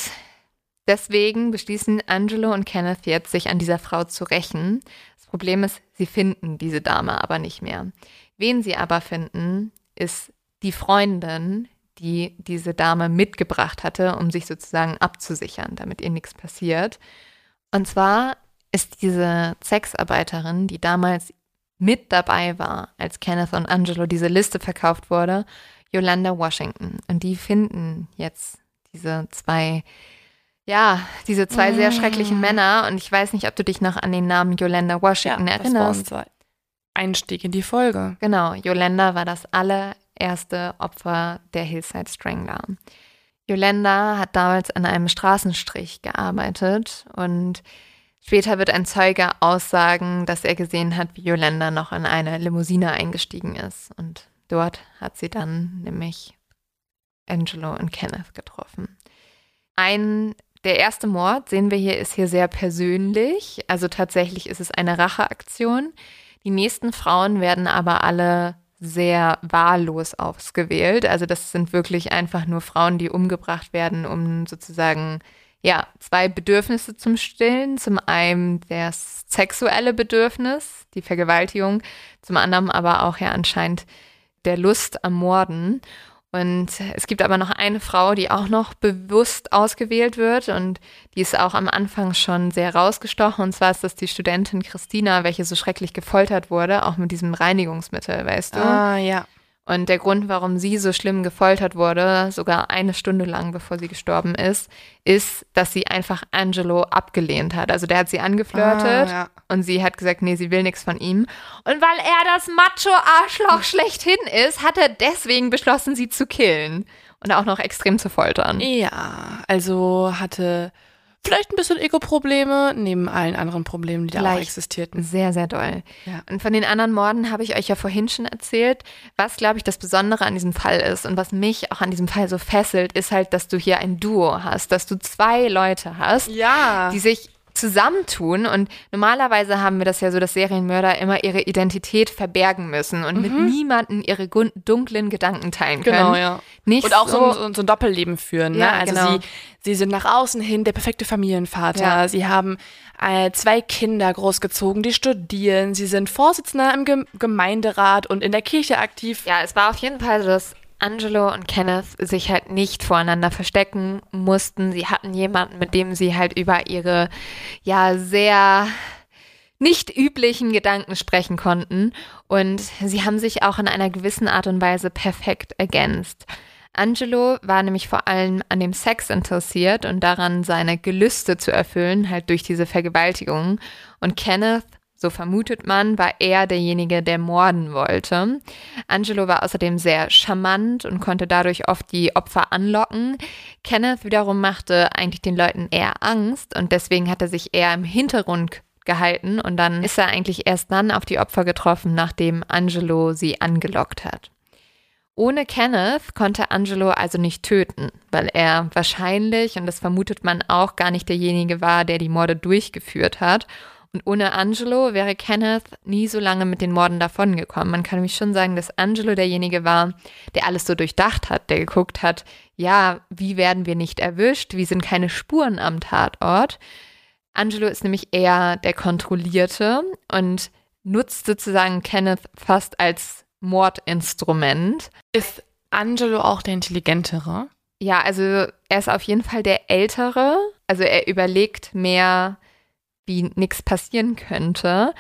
deswegen beschließen Angelo und Kenneth jetzt, sich an dieser Frau zu rächen. Das Problem ist, sie finden diese Dame aber nicht mehr. Wen sie aber finden, ist die Freundin, die diese Dame mitgebracht hatte, um sich sozusagen abzusichern, damit ihr nichts passiert. Und zwar ist diese Sexarbeiterin, die damals mit dabei war, als Kenneth und Angelo diese Liste verkauft wurde, Yolanda Washington. Und die finden jetzt diese zwei, ja, diese zwei sehr schrecklichen Männer. Und ich weiß nicht, ob du dich noch an den Namen Yolanda Washington das war erinnerst. unser Einstieg in die Folge. Genau, Yolanda war das allererste Opfer der Hillside Strangler. Yolanda hat damals an einem Straßenstrich gearbeitet und später wird ein Zeuge aussagen, dass er gesehen hat, wie Yolanda noch in eine Limousine eingestiegen ist. Und dort hat sie dann nämlich Angelo und Kenneth getroffen. Ein der erste Mord, sehen wir hier, ist hier sehr persönlich. Also tatsächlich ist es eine Racheaktion. Die nächsten Frauen werden aber alle sehr wahllos ausgewählt. Also das sind wirklich einfach nur Frauen, die umgebracht werden, um sozusagen ja zwei Bedürfnisse zum Stillen. Zum einen das sexuelle Bedürfnis, die Vergewaltigung, zum anderen aber auch ja anscheinend der Lust am Morden. Und es gibt aber noch eine Frau, die auch noch bewusst ausgewählt wird und die ist auch am Anfang schon sehr rausgestochen. Und zwar ist das die Studentin Christina, welche so schrecklich gefoltert wurde, auch mit diesem Reinigungsmittel, weißt du? Ah, ja. Und der Grund, warum sie so schlimm gefoltert wurde, sogar eine Stunde lang, bevor sie gestorben ist, ist, dass sie einfach Angelo abgelehnt hat. Also der hat sie angeflirtet Ah, ja. und sie hat gesagt, nee, sie will nichts von ihm. Und weil er das Macho-Arschloch [laughs] schlechthin ist, hat er deswegen beschlossen, sie zu killen. Und auch noch extrem zu foltern. Ja, also hatte vielleicht ein bisschen Ego-Probleme, neben allen anderen Problemen, die da auch existierten. Sehr, sehr doll. Ja. Und von den anderen Morden habe ich euch ja vorhin schon erzählt. Was, glaube ich, das Besondere an diesem Fall ist und was mich auch an diesem Fall so fesselt, ist halt, dass du hier ein Duo hast, dass du zwei Leute hast, Ja. die sich zusammentun und normalerweise haben wir das ja so, dass Serienmörder immer ihre Identität verbergen müssen und mit niemandem ihre dunklen Gedanken teilen können. Mhm. Genau, ja. Nicht Und auch so, so, ein, so, ein Doppelleben führen. Ne? Ja, Also genau. sie, sie sind nach außen hin der perfekte Familienvater. Ja. Sie haben äh, zwei Kinder großgezogen, die studieren. Sie sind Vorsitzender im Gem Gemeinderat und in der Kirche aktiv. Ja, es war auf jeden Fall so, dass Angelo und Kenneth sich halt nicht voreinander verstecken mussten. Sie hatten jemanden, mit dem sie halt über ihre, ja, sehr nicht üblichen Gedanken sprechen konnten und sie haben sich auch in einer gewissen Art und Weise perfekt ergänzt. Angelo war nämlich vor allem an dem Sex interessiert und daran, seine Gelüste zu erfüllen, halt durch diese Vergewaltigung. Und Kenneth, so vermutet man, war er derjenige, der morden wollte. Angelo war außerdem sehr charmant und konnte dadurch oft die Opfer anlocken. Kenneth wiederum machte eigentlich den Leuten eher Angst und deswegen hat er sich eher im Hintergrund gehalten und dann ist er eigentlich erst dann auf die Opfer getroffen, nachdem Angelo sie angelockt hat. Ohne Kenneth konnte Angelo also nicht töten, weil er wahrscheinlich, und das vermutet man auch, gar nicht derjenige war, der die Morde durchgeführt hat. Und ohne Angelo wäre Kenneth nie so lange mit den Morden davongekommen. Man kann nämlich schon sagen, dass Angelo derjenige war, der alles so durchdacht hat, der geguckt hat, ja, wie werden wir nicht erwischt, wie sind keine Spuren am Tatort. Angelo ist nämlich eher der Kontrollierte und nutzt sozusagen Kenneth fast als Mordinstrument. Ist Angelo auch der Intelligentere? Ja, also er ist auf jeden Fall der Ältere. Also er überlegt mehr, wie nichts passieren könnte.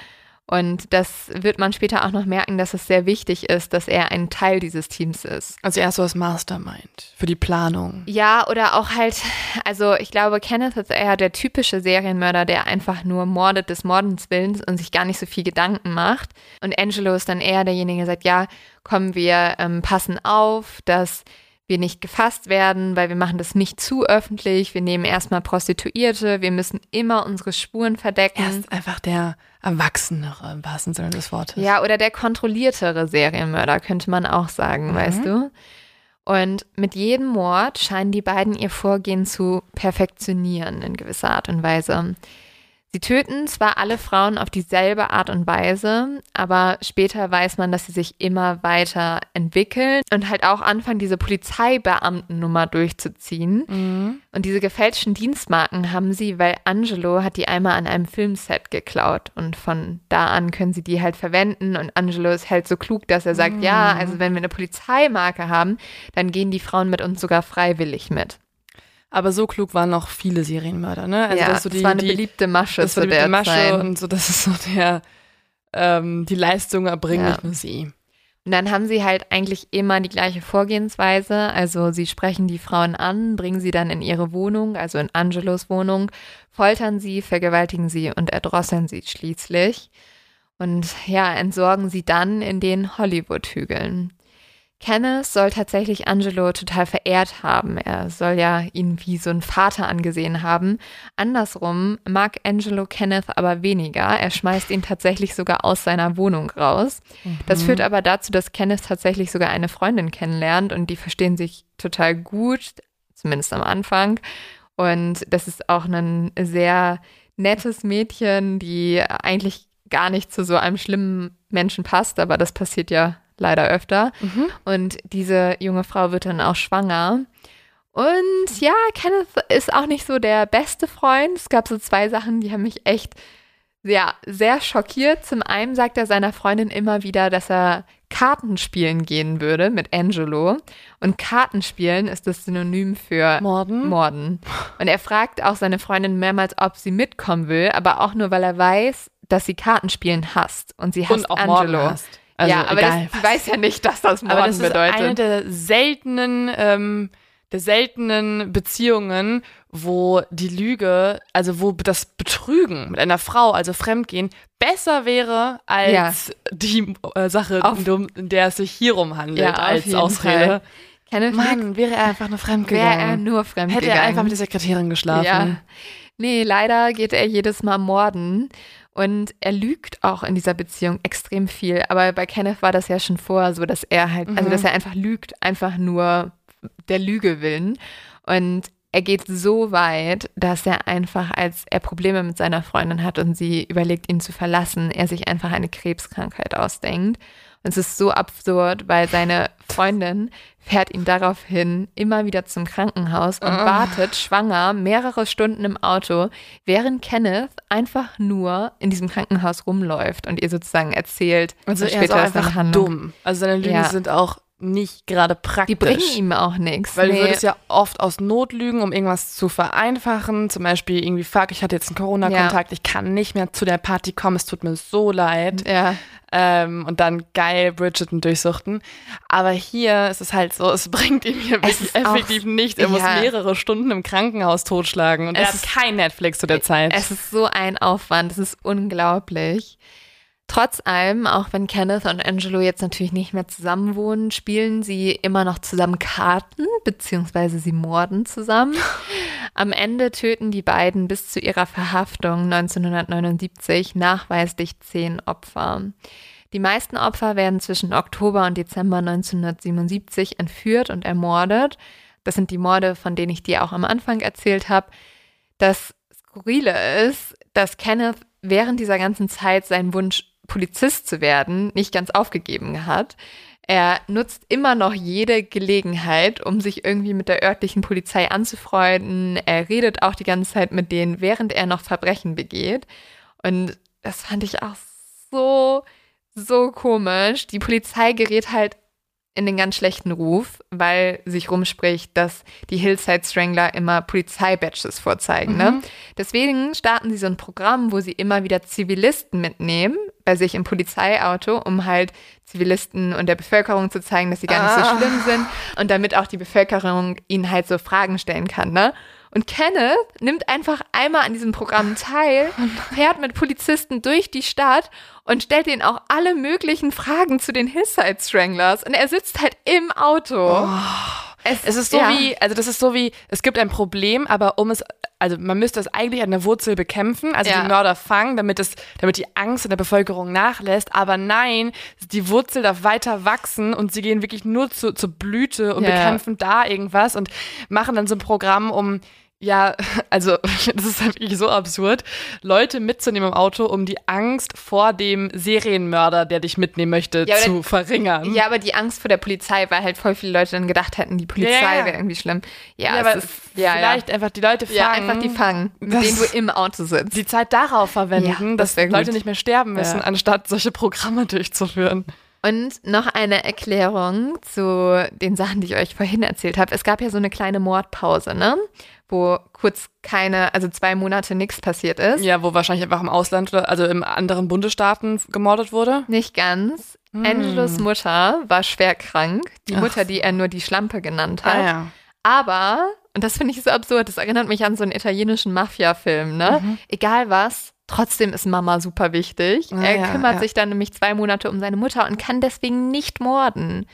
Und das wird man später auch noch merken, dass es sehr wichtig ist, dass er ein Teil dieses Teams ist. Also er ist so das Mastermind für die Planung. Ja, oder auch halt, also ich glaube, Kenneth ist eher der typische Serienmörder, der einfach nur mordet des Mordens Willens und sich gar nicht so viel Gedanken macht. Und Angelo ist dann eher derjenige, der sagt, ja, kommen wir ähm, passen auf, dass wir nicht gefasst werden, weil wir machen das nicht zu öffentlich. Wir nehmen erstmal Prostituierte, wir müssen immer unsere Spuren verdecken. Er ist einfach der Erwachsenere im wahrsten Sinne des Wortes. Ja, oder der kontrolliertere Serienmörder, könnte man auch sagen, mhm. weißt du? Und mit jedem Mord scheinen die beiden ihr Vorgehen zu perfektionieren in gewisser Art und Weise. Sie töten zwar alle Frauen auf dieselbe Art und Weise, aber später weiß man, dass sie sich immer weiter entwickeln und halt auch anfangen, diese Polizeibeamtennummer durchzuziehen. Mhm. Und diese gefälschten Dienstmarken haben sie, weil Angelo hat die einmal an einem Filmset geklaut und von da an können sie die halt verwenden und Angelo ist halt so klug, dass er sagt, mhm. ja, also wenn wir eine Polizeimarke haben, dann gehen die Frauen mit uns sogar freiwillig mit. Aber so klug waren noch viele Serienmörder, ne? Also, ja, das, so die, war eine die, beliebte Masche das war die beliebte Masche Zeit. und so, das ist so der, ähm, die Leistung erbringen, ja. nicht nur sie. Und dann haben sie halt eigentlich immer die gleiche Vorgehensweise. Also sie sprechen die Frauen an, bringen sie dann in ihre Wohnung, also in Angelos Wohnung, foltern sie, vergewaltigen sie und erdrosseln sie schließlich. Und ja, entsorgen sie dann in den Hollywood-Hügeln. Kenneth soll tatsächlich Angelo total verehrt haben. Er soll ja ihn wie so ein Vater angesehen haben. Andersrum mag Angelo Kenneth aber weniger. Er schmeißt ihn tatsächlich sogar aus seiner Wohnung raus. Mhm. Das führt aber dazu, dass Kenneth tatsächlich sogar eine Freundin kennenlernt und die verstehen sich total gut, zumindest am Anfang. Und das ist auch ein sehr nettes Mädchen, die eigentlich gar nicht zu so einem schlimmen Menschen passt, aber das passiert ja leider öfter. Mhm. Und diese junge Frau wird dann auch schwanger. Und ja, Kenneth ist auch nicht so der beste Freund. Es gab so zwei Sachen, die haben mich echt ja, sehr schockiert. Zum einen sagt er seiner Freundin immer wieder, dass er Kartenspielen gehen würde mit Angelo. Und Kartenspielen ist das Synonym für Morden. Morden. Und er fragt auch seine Freundin mehrmals, ob sie mitkommen will, aber auch nur, weil er weiß, dass sie Kartenspielen hasst. Und sie hasst und auch Angelo. Morden hasst. Also ja, aber egal, das, [laughs] weiß ja nicht, dass das Morden aber das bedeutet. Ist eine der seltenen, ähm, der seltenen Beziehungen, wo die Lüge, also wo das Betrügen mit einer Frau, also Fremdgehen, besser wäre als ja. die äh, Sache, auf, in der es sich hierum handelt, ja, als Ausrede. Kenneth Mann, wäre er einfach nur fremdgegangen. Wäre er nur fremdgegangen. Hätte er einfach mit der Sekretärin geschlafen. Ja. Nee, leider geht er jedes Mal morden. Und er lügt auch in dieser Beziehung extrem viel. Aber bei Kenneth war das ja schon vorher so, dass er halt, mhm. also dass mhm. er einfach lügt, einfach nur der Lüge willen. Und er geht so weit, dass er einfach, als er Probleme mit seiner Freundin hat und sie überlegt, ihn zu verlassen, er sich einfach eine Krebskrankheit ausdenkt. Es ist so absurd, weil seine Freundin fährt ihn daraufhin immer wieder zum Krankenhaus und oh. wartet schwanger mehrere Stunden im Auto, während Kenneth einfach nur in diesem Krankenhaus rumläuft und ihr sozusagen erzählt, also er ist auch einfach dumm. Also seine Lügen ja. sind auch nicht gerade praktisch. Die bringen ihm auch nichts. Weil nee. du würdest ja oft aus Not lügen, um irgendwas zu vereinfachen. Zum Beispiel irgendwie, fuck, ich hatte jetzt einen Corona-Kontakt, ja. ich kann nicht mehr zu der Party kommen, es tut mir so leid. Ja. Ähm, und dann geil Bridgerton durchsuchten. Aber hier ist es halt so, es [laughs] bringt ihm hier wirklich effektiv nichts. Er ja. muss mehrere Stunden im Krankenhaus totschlagen und es er hat kein Netflix zu der Zeit. Es ist so ein Aufwand, es ist unglaublich. Trotz allem, auch wenn Kenneth und Angelo jetzt natürlich nicht mehr zusammen wohnen, spielen sie immer noch zusammen Karten, beziehungsweise sie morden zusammen. [laughs] Am Ende töten die beiden bis zu ihrer Verhaftung 1979 nachweislich zehn Opfer. Die meisten Opfer werden zwischen Oktober und Dezember 1977 entführt und ermordet. Das sind die Morde, von denen ich dir auch am Anfang erzählt habe. Das Skurrile ist, dass Kenneth während dieser ganzen Zeit seinen Wunsch Polizist zu werden, nicht ganz aufgegeben hat. Er nutzt immer noch jede Gelegenheit, um sich irgendwie mit der örtlichen Polizei anzufreunden. Er redet auch die ganze Zeit mit denen, während er noch Verbrechen begeht. Und das fand ich auch so, so komisch. Die Polizei gerät halt in den ganz schlechten Ruf, weil sich rumspricht, dass die Hillside Strangler immer Polizeibadges vorzeigen. Ne? Mhm. Ne? Deswegen starten sie so ein Programm, wo sie immer wieder Zivilisten mitnehmen bei sich im Polizeiauto, um halt Zivilisten und der Bevölkerung zu zeigen, dass sie gar nicht so ah. schlimm sind und damit auch die Bevölkerung ihnen halt so Fragen stellen kann. Ne? Und Kenneth nimmt einfach einmal an diesem Programm teil, fährt mit Polizisten durch die Stadt und stellt ihnen auch alle möglichen Fragen zu den Hillside Stranglers. Und er sitzt halt im Auto. Oh. Es, es, ist so ja. wie, also das ist so wie, es gibt ein Problem, aber um es, also man müsste es eigentlich an der Wurzel bekämpfen, also ja. die Mörder fangen, damit es, damit die Angst in der Bevölkerung nachlässt. Aber nein, die Wurzel darf weiter wachsen und sie gehen wirklich nur zu, zur Blüte und ja. bekämpfen da irgendwas und machen dann so ein Programm, um ja, [laughs] also [laughs] das ist halt wirklich so absurd, Leute mitzunehmen im Auto, um die Angst vor dem Serienmörder, der dich mitnehmen möchte, ja, zu verringern. Ja, aber die Angst vor der Polizei, weil halt voll viele Leute dann gedacht hätten, die Polizei ja, wäre irgendwie schlimm. Ja, aber ist, vielleicht einfach die Leute fangen. Ja, einfach die fangen, mit denen du im Auto sitzt. Die Zeit darauf verwenden, das dass Leute nicht mehr sterben müssen, anstatt solche Programme [laughs] durchzuführen. Und noch eine Erklärung zu den Sachen, die ich euch vorhin erzählt habe. Es gab ja so eine kleine Mordpause, ne? Wo kurz keine, also zwei Monate nichts passiert ist. Ja, wo wahrscheinlich einfach im Ausland, also im anderen Bundesstaaten gemordet wurde. Nicht ganz. Hm. Angelos Mutter war schwer krank. Die Mutter, Ach. die er nur die Schlampe genannt hat. Ah, ja. Aber, und das finde ich so absurd, das erinnert mich an so einen italienischen Mafia-Film, ne? Mhm. Egal was, Trotzdem ist Mama super wichtig. Ah, er ja, kümmert ja. sich dann nämlich zwei Monate um seine Mutter und kann deswegen nicht morden.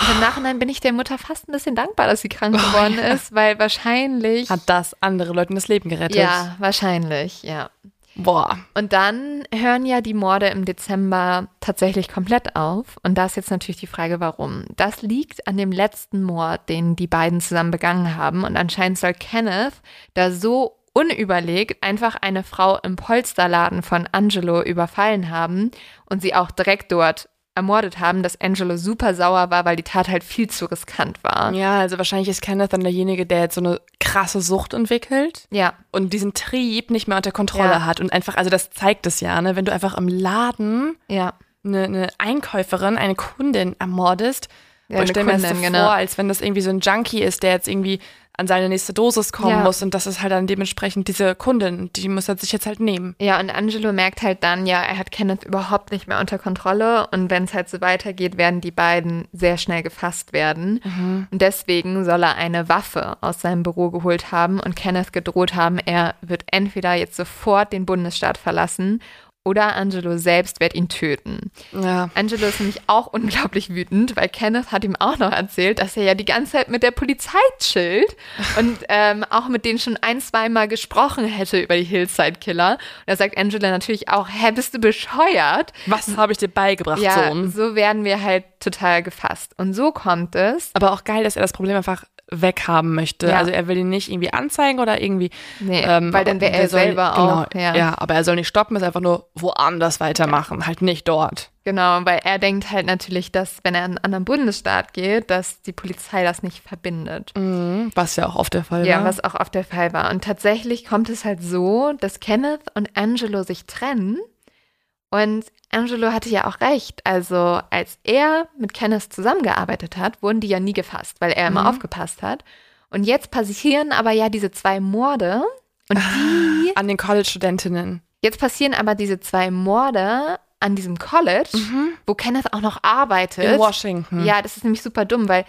Und im Nachhinein bin ich der Mutter fast ein bisschen dankbar, dass sie krank oh, geworden ja. ist, weil wahrscheinlich. Hat das andere Leuten das Leben gerettet? Ja, wahrscheinlich, ja. Boah. Und dann hören ja die Morde im Dezember tatsächlich komplett auf. Und da ist jetzt natürlich die Frage, warum. Das liegt an dem letzten Mord, den die beiden zusammen begangen haben. Und anscheinend soll Kenneth da so unüberlegt einfach eine Frau im Polsterladen von Angelo überfallen haben und sie auch direkt dort ermordet haben, dass Angelo super sauer war, weil die Tat halt viel zu riskant war. Ja, also wahrscheinlich ist Kenneth dann derjenige, der jetzt so eine krasse Sucht entwickelt. Ja. Und diesen Trieb nicht mehr unter Kontrolle ja. hat. Und einfach, also das zeigt es ja, ne? Wenn du einfach im Laden ja. eine, eine Einkäuferin, eine Kundin ermordest, ja, ich stelle mir das so genau. vor, als wenn das irgendwie so ein Junkie ist, der jetzt irgendwie an seine nächste Dosis kommen ja. muss und das ist halt dann dementsprechend diese Kundin, die muss er sich jetzt halt nehmen. Ja, und Angelo merkt halt dann, ja, er hat Kenneth überhaupt nicht mehr unter Kontrolle und wenn es halt so weitergeht, werden die beiden sehr schnell gefasst werden. Mhm. Und deswegen soll er eine Waffe aus seinem Büro geholt haben und Kenneth gedroht haben, er wird entweder jetzt sofort den Bundesstaat verlassen oder Angelo selbst wird ihn töten. Ja. Angelo ist nämlich auch unglaublich wütend, weil Kenneth hat ihm auch noch erzählt, dass er ja die ganze Zeit mit der Polizei chillt und [laughs] ähm, auch mit denen schon ein, zweimal gesprochen hätte über die Hillside-Killer. Und da sagt Angelo natürlich auch, hä, bist du bescheuert? Was habe ich dir beigebracht, ja, Sohn? so werden wir halt total gefasst. Und so kommt es. Aber auch geil, dass er das Problem einfach weghaben möchte. Ja. Also er will ihn nicht irgendwie anzeigen oder irgendwie. Nee, ähm, weil dann wäre er selber genau, auch. Ja. ja, aber er soll nicht stoppen, ist einfach nur woanders weitermachen, ja. halt nicht dort. Genau, weil er denkt halt natürlich, dass wenn er in einen anderen Bundesstaat geht, dass die Polizei das nicht verbindet. Mhm, was ja auch oft der Fall war. Ja, was auch oft der Fall war. Und tatsächlich kommt es halt so, dass Kenneth und Angelo sich trennen Und Angelo hatte ja auch recht. Also, als er mit Kenneth zusammengearbeitet hat, wurden die ja nie gefasst, weil er immer Mhm. aufgepasst hat. Und jetzt passieren aber ja diese zwei Morde. Und die, An den College-Studentinnen. jetzt passieren aber diese zwei Morde an diesem College, wo Kenneth auch noch arbeitet. In Washington. Ja, das ist nämlich super dumm, weil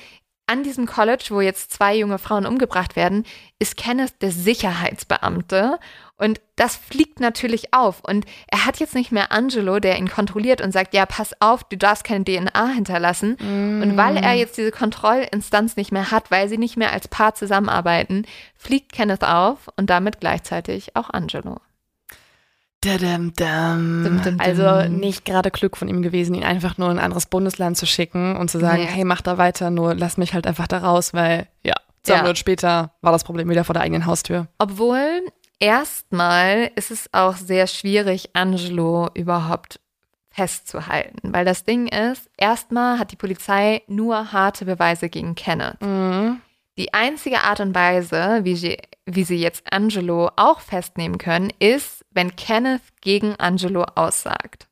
an diesem College, wo jetzt zwei junge Frauen umgebracht werden, ist Kenneth der Sicherheitsbeamte. Und das fliegt natürlich auf. Und er hat jetzt nicht mehr Angelo, der ihn kontrolliert und sagt, ja, pass auf, du darfst keine DNA hinterlassen. Und weil er jetzt diese Kontrollinstanz nicht mehr hat, weil sie nicht mehr als Paar zusammenarbeiten, fliegt Kenneth auf und damit gleichzeitig auch Angelo. Dam. Dum, dum, Also dum. nicht gerade Glück von ihm gewesen, ihn einfach nur in ein anderes Bundesland zu schicken und zu sagen, Nee. hey, mach da weiter, nur lass mich halt einfach da raus, weil ja, zwei Ja. Minuten später war das Problem wieder vor der eigenen Haustür. Obwohl erstmal ist es auch sehr schwierig, Angelo überhaupt festzuhalten. Weil das Ding ist, erstmal hat die Polizei nur harte Beweise gegen Kenneth. Mhm. Die einzige Art und Weise, wie sie, wie sie jetzt Angelo auch festnehmen können, ist, wenn Kenneth gegen Angelo aussagt.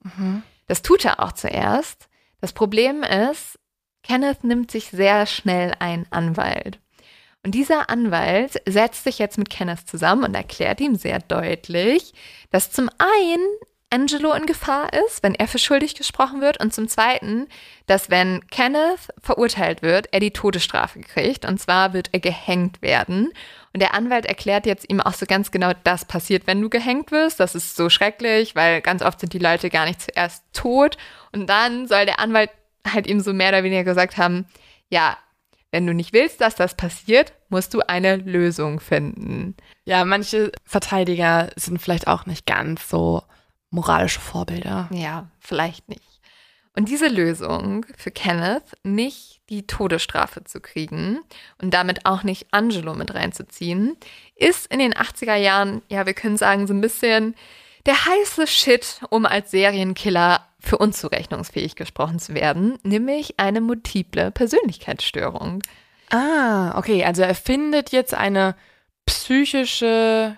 Das tut er auch zuerst. Das Problem ist, Kenneth nimmt sich sehr schnell einen Anwalt. Und dieser Anwalt setzt sich jetzt mit Kenneth zusammen und erklärt ihm sehr deutlich, dass zum einen Angelo in Gefahr ist, wenn er für schuldig gesprochen wird, und zum Zweiten, dass wenn Kenneth verurteilt wird, er die Todesstrafe kriegt, und zwar wird er gehängt werden. Und der Anwalt erklärt jetzt ihm auch so ganz genau, das passiert, wenn du gehängt wirst. Das ist so schrecklich, weil ganz oft sind die Leute gar nicht zuerst tot. Und dann soll der Anwalt halt ihm so mehr oder weniger gesagt haben, ja, wenn du nicht willst, dass das passiert, musst du eine Lösung finden. Ja, manche Verteidiger sind vielleicht auch nicht ganz so moralische Vorbilder. Ja, vielleicht nicht. Und diese Lösung für Kenneth, nicht die Todesstrafe zu kriegen und damit auch nicht Angelo mit reinzuziehen, ist in den 80er Jahren, ja, wir können sagen, so ein bisschen der heiße Shit, um als Serienkiller für unzurechnungsfähig gesprochen zu werden, nämlich eine multiple Persönlichkeitsstörung. Ah, okay, also er findet jetzt eine psychische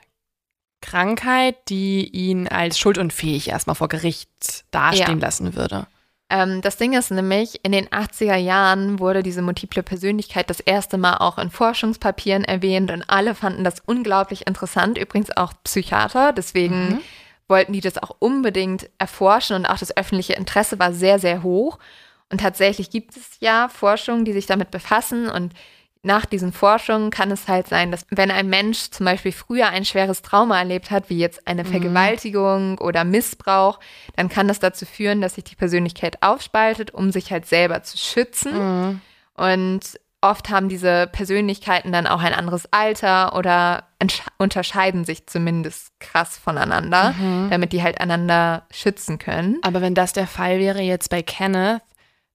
Krankheit, die ihn als schuldunfähig erstmal vor Gericht dastehen Ja. lassen würde. Ähm, das Ding ist nämlich, in den 80er Jahren wurde diese multiple Persönlichkeit das erste Mal auch in Forschungspapieren erwähnt und alle fanden das unglaublich interessant, übrigens auch Psychiater, deswegen wollten die das auch unbedingt erforschen und auch das öffentliche Interesse war sehr, sehr hoch. Und tatsächlich gibt es ja Forschungen, die sich damit befassen und nach diesen Forschungen kann es halt sein, dass wenn ein Mensch zum Beispiel früher ein schweres Trauma erlebt hat, wie jetzt eine Vergewaltigung oder Missbrauch, dann kann das dazu führen, dass sich die Persönlichkeit aufspaltet, um sich halt selber zu schützen. Und oft haben diese Persönlichkeiten dann auch ein anderes Alter oder unterscheiden sich zumindest krass voneinander, damit die halt einander schützen können. Aber wenn das der Fall wäre jetzt bei Kenneth,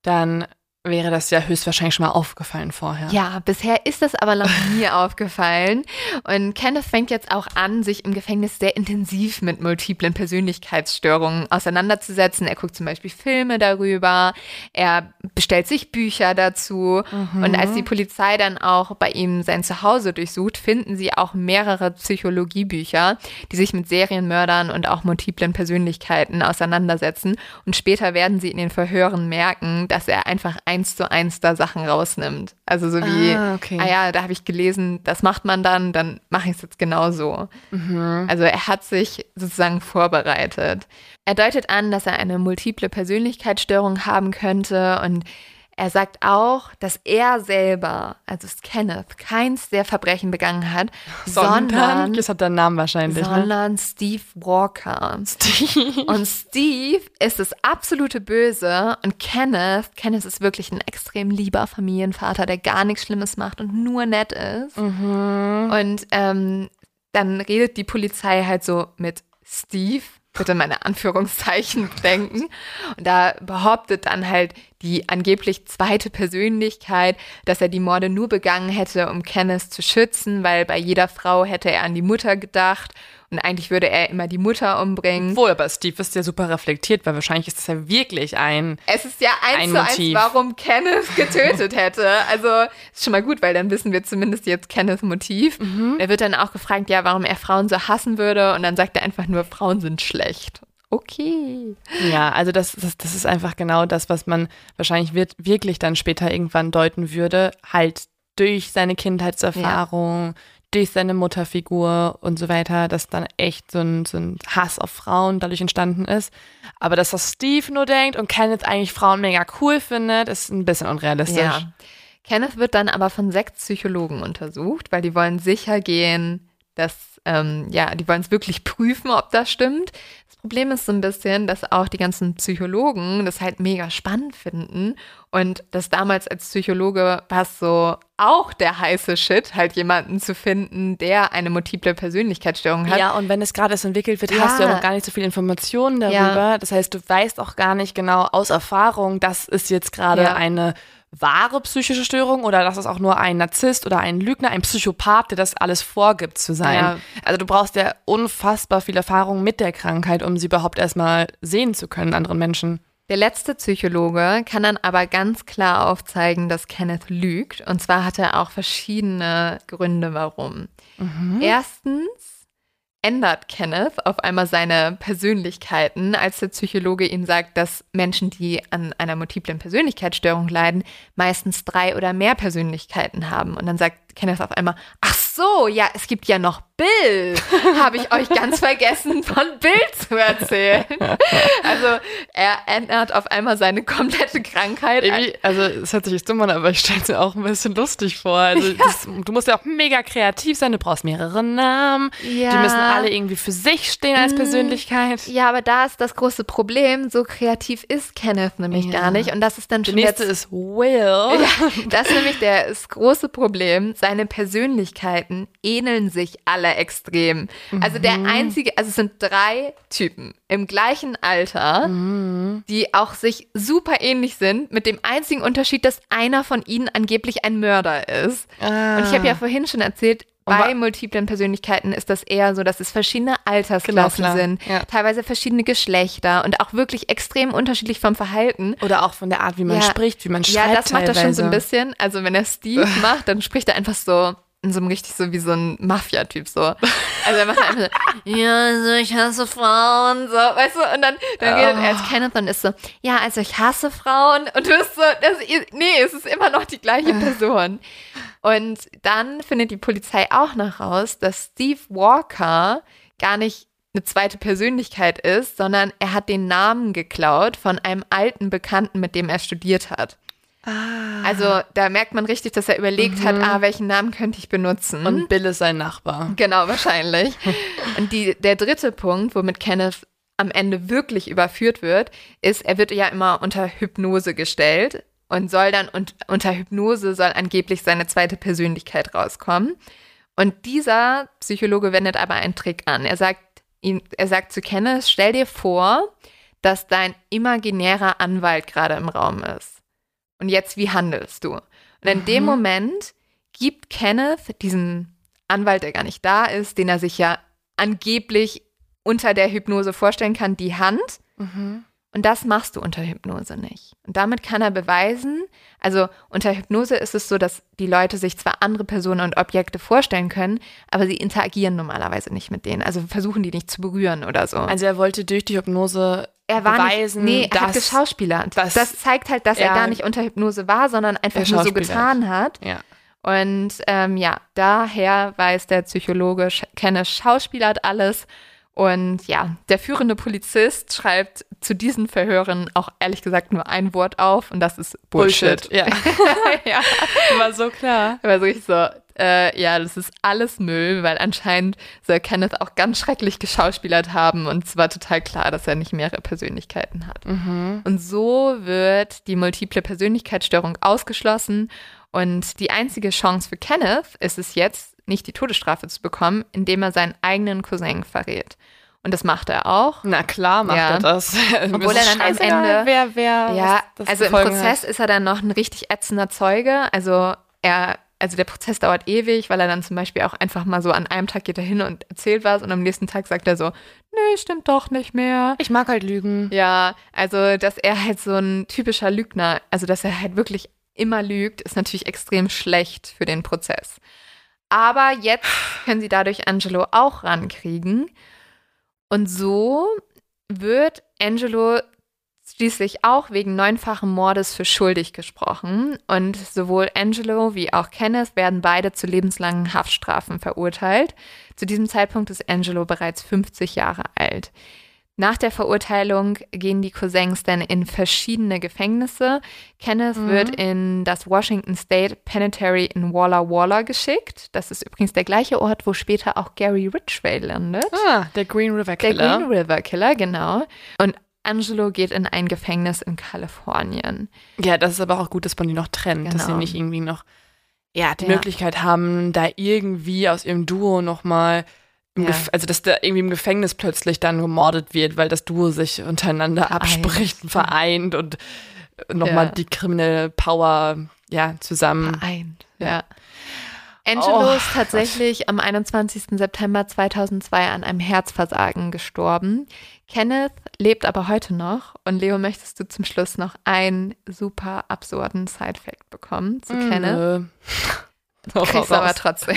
dann wäre das ja höchstwahrscheinlich schon mal aufgefallen vorher. Ja, bisher ist das aber noch nie [laughs] aufgefallen. Und Kenneth fängt jetzt auch an, sich im Gefängnis sehr intensiv mit multiplen Persönlichkeitsstörungen auseinanderzusetzen. Er guckt zum Beispiel Filme darüber, er bestellt sich Bücher dazu. Und als die Polizei dann auch bei ihm sein Zuhause durchsucht, finden sie auch mehrere Psychologiebücher, die sich mit Serienmördern und auch multiplen Persönlichkeiten auseinandersetzen. Und später werden sie in den Verhören merken, dass er einfach eins zu eins da Sachen rausnimmt. Also so wie, Ah, okay. ah ja, da habe ich gelesen, das macht man dann, dann mache ich es jetzt genauso. Also er hat sich sozusagen vorbereitet. Er deutet an, dass er eine multiple Persönlichkeitsstörung haben könnte und er sagt auch, dass er selber, also Kenneth, keins der Verbrechen begangen hat, sondern, das hat deinen Namen wahrscheinlich. Ne? sondern Steve Walker. Und Steve ist das absolute Böse und Kenneth, Kenneth ist wirklich ein extrem lieber Familienvater, der gar nichts Schlimmes macht und nur nett ist. Und ähm, dann redet die Polizei halt so mit Steve, bitte meine Anführungszeichen [laughs] bedenken. Und da behauptet dann halt die angeblich zweite Persönlichkeit, dass er die Morde nur begangen hätte, um Kenneth zu schützen, weil bei jeder Frau hätte er an die Mutter gedacht und eigentlich würde er immer die Mutter umbringen. Obwohl, aber Steve ist ja super reflektiert, weil wahrscheinlich ist das ja wirklich ein. Es ist ja eins Ein zu eins, Motiv. warum Kenneth getötet [laughs] hätte. Also ist schon mal gut, weil dann wissen wir zumindest jetzt Kenneth Motiv. Mhm. Er wird dann auch gefragt, ja, warum er Frauen so hassen würde. Und dann sagt er einfach nur, Frauen sind schlecht. Okay. Ja, also das, das, das ist einfach genau das, was man wahrscheinlich wird, wirklich dann später irgendwann deuten würde, halt durch seine Kindheitserfahrung, ja. Durch seine Mutterfigur und so weiter, dass dann echt so ein, so ein Hass auf Frauen dadurch entstanden ist. Aber dass das Steve nur denkt und Kenneth eigentlich Frauen mega cool findet, ist ein bisschen unrealistisch. Ja. Kenneth wird dann aber von sechs Psychologen untersucht, weil die wollen sicher gehen, dass, ähm, ja, die wollen es wirklich [laughs] prüfen, ob das stimmt. Das Problem ist so ein bisschen, dass auch die ganzen Psychologen das halt mega spannend finden und das damals als Psychologe war es so auch der heiße Shit, halt jemanden zu finden, der eine multiple Persönlichkeitsstörung hat. Ja, und wenn es gerade erst entwickelt wird, ja. hast du ja noch gar nicht so viel Informationen darüber. Ja. Das heißt, du weißt auch gar nicht genau aus Erfahrung, das ist jetzt gerade ja. eine wahre psychische Störung oder das ist auch nur ein Narzisst oder ein Lügner, ein Psychopath, der das alles vorgibt zu sein. Ja. Also du brauchst ja unfassbar viel Erfahrung mit der Krankheit, um sie überhaupt erstmal sehen zu können, anderen Menschen. Der letzte Psychologe kann dann aber ganz klar aufzeigen, dass Kenneth lügt. Und zwar hat er auch verschiedene Gründe, warum. Mhm. Erstens ändert Kenneth auf einmal seine Persönlichkeiten, als der Psychologe ihm sagt, dass Menschen, die an einer multiplen Persönlichkeitsstörung leiden, meistens drei oder mehr Persönlichkeiten haben. Und dann sagt Kenneth auf einmal, ach so, ja, es gibt ja noch Bill. [laughs] Habe ich euch ganz vergessen, von Bill zu erzählen. Also er ändert auf einmal seine komplette Krankheit. also es hört sich jetzt dumm an, aber ich stelle es mir auch ein bisschen lustig vor. Also ja. das, du musst ja auch mega kreativ sein, du brauchst mehrere Namen. Ja. Die müssen alle irgendwie für sich stehen als mm. Persönlichkeit. Ja, aber da ist das große Problem, so kreativ ist Kenneth nämlich ja. gar nicht. Und das ist dann schon. Der nächste jetzt, ist Will. Das ist nämlich der, das große Problem. Seine Persönlichkeiten ähneln sich alle extrem. Mhm. Also der mhm. einzige, also es sind drei Typen im gleichen Alter, mhm. die auch sich super ähnlich sind, mit dem einzigen Unterschied, dass einer von ihnen angeblich ein Mörder ist. Ah. Und ich habe ja vorhin schon erzählt, bei multiplen Persönlichkeiten ist das eher so, dass es verschiedene Altersklassen genau, sind, ja. teilweise verschiedene Geschlechter und auch wirklich extrem unterschiedlich vom Verhalten. Oder auch von der Art, wie man ja. spricht, wie man schreibt. Ja, das macht er schon so ein bisschen. Also wenn er Steve [laughs] macht, dann spricht er einfach so in so einem richtig so wie so ein Mafia-Typ so. Also er macht einfach so, ja, also ich hasse Frauen, so, weißt du, und dann, dann oh. redet er als Kenneth und ist so, ja, also ich hasse Frauen und du bist so, das, nee, es ist immer noch die gleiche Person. Und dann findet die Polizei auch noch raus, dass Steve Walker gar nicht eine zweite Persönlichkeit ist, sondern er hat den Namen geklaut von einem alten Bekannten, mit dem er studiert hat. Ah. Also da merkt man richtig, dass er überlegt mhm. hat, ah, welchen Namen könnte ich benutzen. Und Bill ist sein Nachbar. Genau, wahrscheinlich. [laughs] Und die, der dritte Punkt, womit Kenneth am Ende wirklich überführt wird, ist, er wird ja immer unter Hypnose gestellt und soll dann und, unter Hypnose soll angeblich seine zweite Persönlichkeit rauskommen. Und dieser Psychologe wendet aber einen Trick an. Er sagt, ihn, er sagt zu Kenneth, stell dir vor, dass dein imaginärer Anwalt gerade im Raum ist. Und jetzt, wie handelst du? Und in mhm. dem Moment gibt Kenneth diesen Anwalt, der gar nicht da ist, den er sich ja angeblich unter der Hypnose vorstellen kann, die Hand. Mhm. Und das machst du unter Hypnose nicht. Und damit kann er beweisen, also unter Hypnose ist es so, dass die Leute sich zwar andere Personen und Objekte vorstellen können, aber sie interagieren normalerweise nicht mit denen. Also versuchen die nicht zu berühren oder so. Also er wollte durch die Hypnose er war beweisen, nicht, nee, er hat geschauspielert. Das, das zeigt halt, dass er, er, gar nicht unter Hypnose war, sondern einfach nur so getan hat. Ja. Und ähm, ja, daher weiß der Psychologe, kenne Schauspielert alles. Und ja, der führende Polizist schreibt zu diesen Verhören auch ehrlich gesagt nur ein Wort auf und das ist Bullshit. Bullshit. Ja. [laughs] ja, war so klar. War so richtig so, äh, ja, das ist alles Müll, weil anscheinend soll Kenneth auch ganz schrecklich geschauspielert haben und es war total klar, dass er nicht mehrere Persönlichkeiten hat. Mhm. Und so wird die multiple Persönlichkeitsstörung ausgeschlossen und die einzige Chance für Kenneth ist es jetzt, nicht die Todesstrafe zu bekommen, indem er seinen eigenen Cousin verrät. Und das macht er auch. Na klar macht ja. er das. [laughs] Obwohl er dann am Ende. Wer, wer, ja, also im Prozess hat. ist er dann noch ein richtig ätzender Zeuge. Also er also der Prozess dauert ewig, weil er dann zum Beispiel auch einfach mal so an einem Tag geht er hin und erzählt was und am nächsten Tag sagt er so, nee, stimmt doch nicht mehr. Ich mag halt Lügen. Ja, also dass er halt so ein typischer Lügner, also dass er halt wirklich immer lügt, ist natürlich extrem schlecht für den Prozess. Aber jetzt können sie dadurch Angelo auch rankriegen. Und so wird Angelo schließlich auch wegen neunfachen Mordes für schuldig gesprochen und sowohl Angelo wie auch Kenneth werden beide zu lebenslangen Haftstrafen verurteilt. Zu diesem Zeitpunkt ist Angelo bereits 50 Jahre alt. Nach der Verurteilung gehen die Cousins dann in verschiedene Gefängnisse. Kenneth Mhm. wird in das Washington State Penitentiary in Walla Walla geschickt. Das ist übrigens der gleiche Ort, wo später auch Gary Ridgway landet. Ah, der Green River Der Killer. Green River Killer, genau. Und Angelo geht in ein Gefängnis in Kalifornien. Ja, das ist aber auch gut, dass man die noch trennt, dass sie Genau. nicht irgendwie noch ja, die Ja. Möglichkeit haben, da irgendwie aus ihrem Duo nochmal, Ja. also dass da irgendwie im Gefängnis plötzlich dann gemordet wird, weil das Duo sich untereinander abspricht und [laughs] vereint und nochmal Ja. die kriminelle Power ja zusammen. Vereint. Ja. Ja. Angelo Oh, ist tatsächlich am 21. September 2002 an einem Herzversagen gestorben. Kenneth lebt aber heute noch. Und Leo, möchtest du zum Schluss noch einen super absurden Side-Fact bekommen zu Kenneth? Nö. [laughs] Hau Kriegst aber trotzdem.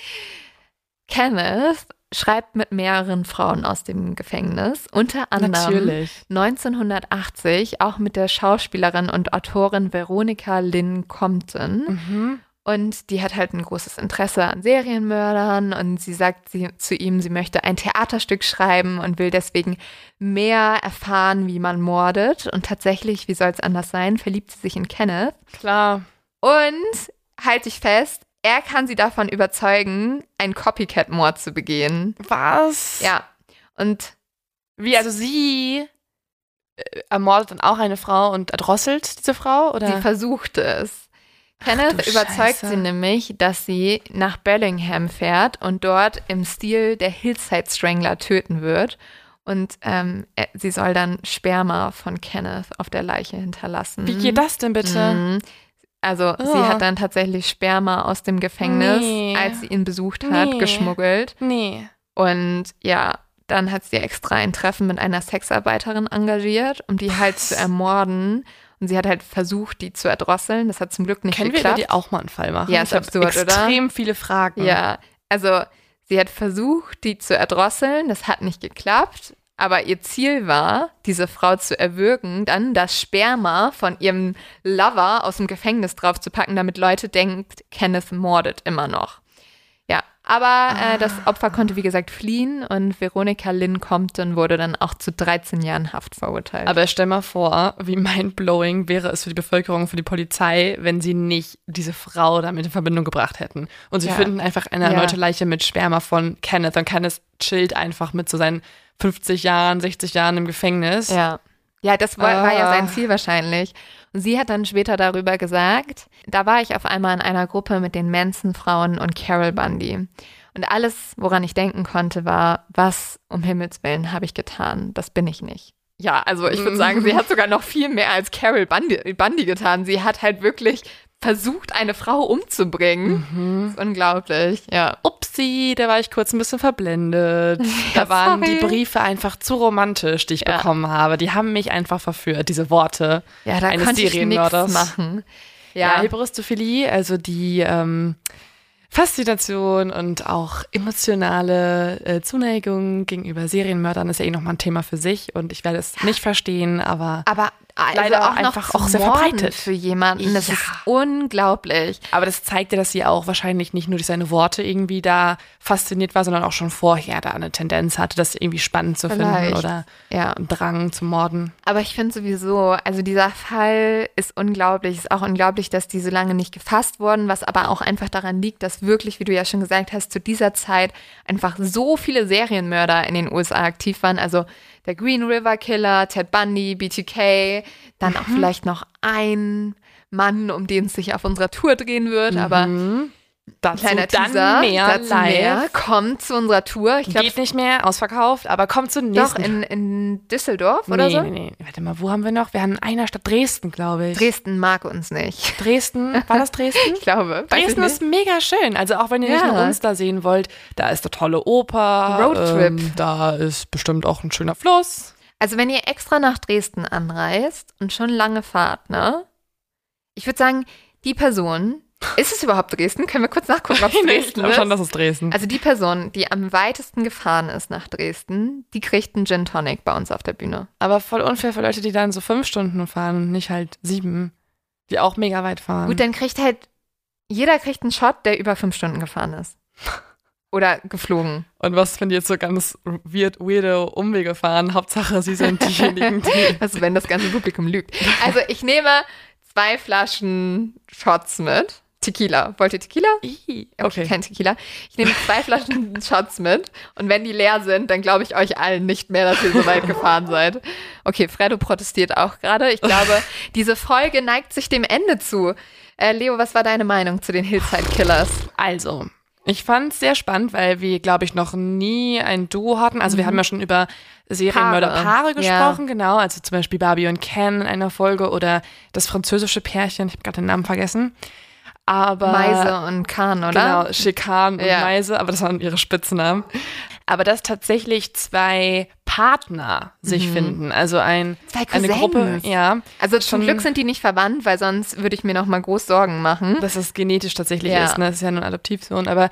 [laughs] Kenneth schreibt mit mehreren Frauen aus dem Gefängnis, unter anderem Natürlich. 1980 auch mit der Schauspielerin und Autorin Veronica Lynn Compton. Mhm. Und die hat halt ein großes Interesse an Serienmördern und sie sagt sie, zu ihm, sie möchte ein Theaterstück schreiben und will deswegen mehr erfahren, wie man mordet. Und tatsächlich, wie soll es anders sein, verliebt sie sich in Kenneth. Klar. Und halt dich fest, er kann sie davon überzeugen, einen Copycat-Mord zu begehen. Was? Ja. Und Wie, also sie äh, ermordet dann auch eine Frau und erdrosselt diese Frau? Oder? sie versuchte es. Ach Kenneth du überzeugt Scheiße. sie nämlich, dass sie nach Bellingham fährt und dort im Stil der Hillside Strangler töten wird. Und ähm, er, sie soll dann Sperma von Kenneth auf der Leiche hinterlassen. Wie geht das denn bitte? Mhm. Also sie Ah. hat dann tatsächlich Sperma aus dem Gefängnis, Nee. als sie ihn besucht hat, Nee. geschmuggelt. Nee. Und ja, dann hat sie extra ein Treffen mit einer Sexarbeiterin engagiert, um die halt zu ermorden. Und sie hat halt versucht, die zu erdrosseln. Das hat zum Glück nicht Können wir geklappt. über die auch mal einen Fall machen? Ja, ist ich hab absurd, oder? extrem viele Fragen. Ja, also sie hat versucht, die zu erdrosseln. Das hat nicht geklappt. Aber ihr Ziel war, diese Frau zu erwürgen, dann das Sperma von ihrem Lover aus dem Gefängnis draufzupacken, damit Leute denken, Kenneth mordet immer noch. Ja, aber äh, das Opfer konnte, wie gesagt, fliehen und Veronica Lynn Compton wurde dann auch zu 13 Jahren Haft verurteilt. Aber stell mal vor, wie mindblowing wäre es für die Bevölkerung, für die Polizei, wenn sie nicht diese Frau damit in Verbindung gebracht hätten. Und sie Ja. finden einfach eine Ja. erneute Leiche mit Sperma von Kenneth. Und Kenneth chillt einfach mit so seinen 50 Jahren, 60 Jahren im Gefängnis. Ja. Ja, das war, war ja Ah. sein Ziel wahrscheinlich. Und sie hat dann später darüber gesagt, da war ich auf einmal in einer Gruppe mit den Manson-Frauen und Carol Bundy. Und alles, woran ich denken konnte, war, was um Himmels Willen habe ich getan? Das bin ich nicht. Ja, also ich würde [laughs] sagen, sie hat sogar noch viel mehr als Carol Bundy, Bundy getan. Sie hat halt wirklich versucht, eine Frau umzubringen. Mhm. Unglaublich, ja. Upsi, da war ich kurz ein bisschen verblendet. [laughs] Ja, Da waren die sorry. Briefe einfach zu romantisch, die ich Ja. bekommen habe. Die haben mich einfach verführt, diese Worte. Ja, da Eines konnte ich nichts machen. Ja, Ja, Hyperistophilie, also die ähm, Faszination und auch emotionale äh, Zuneigung gegenüber Serienmördern ist ja eh nochmal ein Thema für sich und ich werde es nicht verstehen, aber, aber also Leider auch auch einfach zu auch sehr verbreitet. für jemanden. Das Ja. ist unglaublich. aber das zeigt ja, dass sie auch wahrscheinlich nicht nur durch seine Worte irgendwie da fasziniert war, sondern auch schon vorher da eine Tendenz hatte, das irgendwie spannend zu finden Vielleicht. oder Ja. einen Drang zum Morden. Aber ich finde sowieso, also dieser Fall ist unglaublich. Ist auch unglaublich, dass die so lange nicht gefasst wurden, was aber auch einfach daran liegt, dass wirklich, wie du ja schon gesagt hast, zu dieser Zeit einfach so viele Serienmörder in den USA aktiv waren. Also der Green River Killer, Ted Bundy, BTK, dann auch vielleicht noch ein Mann, um den es sich auf unserer Tour drehen wird. Aber Dazu kleiner dann Teaser, mehr dazu mehr, kommt zu unserer Tour. Ich glaube, Geht nicht mehr, ausverkauft, aber kommt zur doch nächsten. in, in Düsseldorf oder nee, so. nee, nee. Warte mal, wo haben wir noch? Wir haben in einer Stadt Dresden, glaube ich. Dresden mag uns nicht. Dresden, war das Dresden? [laughs] Ich glaube. ich Dresden nicht. ist mega schön. Also auch wenn ihr nicht Ja. nur uns da sehen wollt, da ist eine tolle Oper. Roadtrip. Ähm, da ist bestimmt auch ein schöner Fluss. Also wenn ihr extra nach Dresden anreist und schon lange fahrt, ne? Ich würde sagen, die Person, Ist es überhaupt Dresden? Können wir kurz nachgucken, ob [laughs] es Nee, ich Dresden glaube ist? schon, das ist Dresden. Also die Person, die am weitesten gefahren ist nach Dresden, die kriegt einen Gin Tonic bei uns auf der Bühne. Aber voll unfair für Leute, die dann so fünf Stunden fahren und nicht halt sieben, die auch mega weit fahren. Gut, dann kriegt halt, jeder kriegt einen Shot, der über fünf Stunden gefahren ist. Oder geflogen. und was, wenn die jetzt so ganz weird, weirde Umwege fahren? Hauptsache, sie sind [laughs] diejenigen, die. Also wenn das ganze Publikum lügt. Also ich nehme zwei Flaschen Shots mit. Tequila. Wollt ihr Tequila? Okay, Okay. kein Tequila. Ich nehme zwei Flaschen [laughs] Shots mit und wenn die leer sind, dann glaube ich euch allen nicht mehr, dass ihr so weit gefahren seid. Okay, Fredo protestiert auch gerade. Ich glaube, [laughs] diese Folge neigt sich dem Ende zu. Äh, Leo, was war deine Meinung zu den Hillside Killers? Also, ich fand es sehr spannend, weil wir, glaube ich, noch nie ein Duo hatten. Also wir haben ja schon über Serienmörderpaare Paare, gesprochen, genau. Also zum Beispiel Barbie und Ken in einer Folge oder das französische Pärchen, ich habe gerade den Namen vergessen. Aber Meise und Kahn, oder? Genau, Schikan und Ja. Meise, aber das waren ihre Spitznamen. Aber dass tatsächlich zwei Partner sich finden, also ein, Mhm. Eine. Gruppe, ja, Also zum Glück sind die nicht verwandt, weil sonst würde ich mir noch mal groß Sorgen machen. dass es genetisch tatsächlich Ja. ist, ne? Das ist ja nur ein Adoptivsohn, aber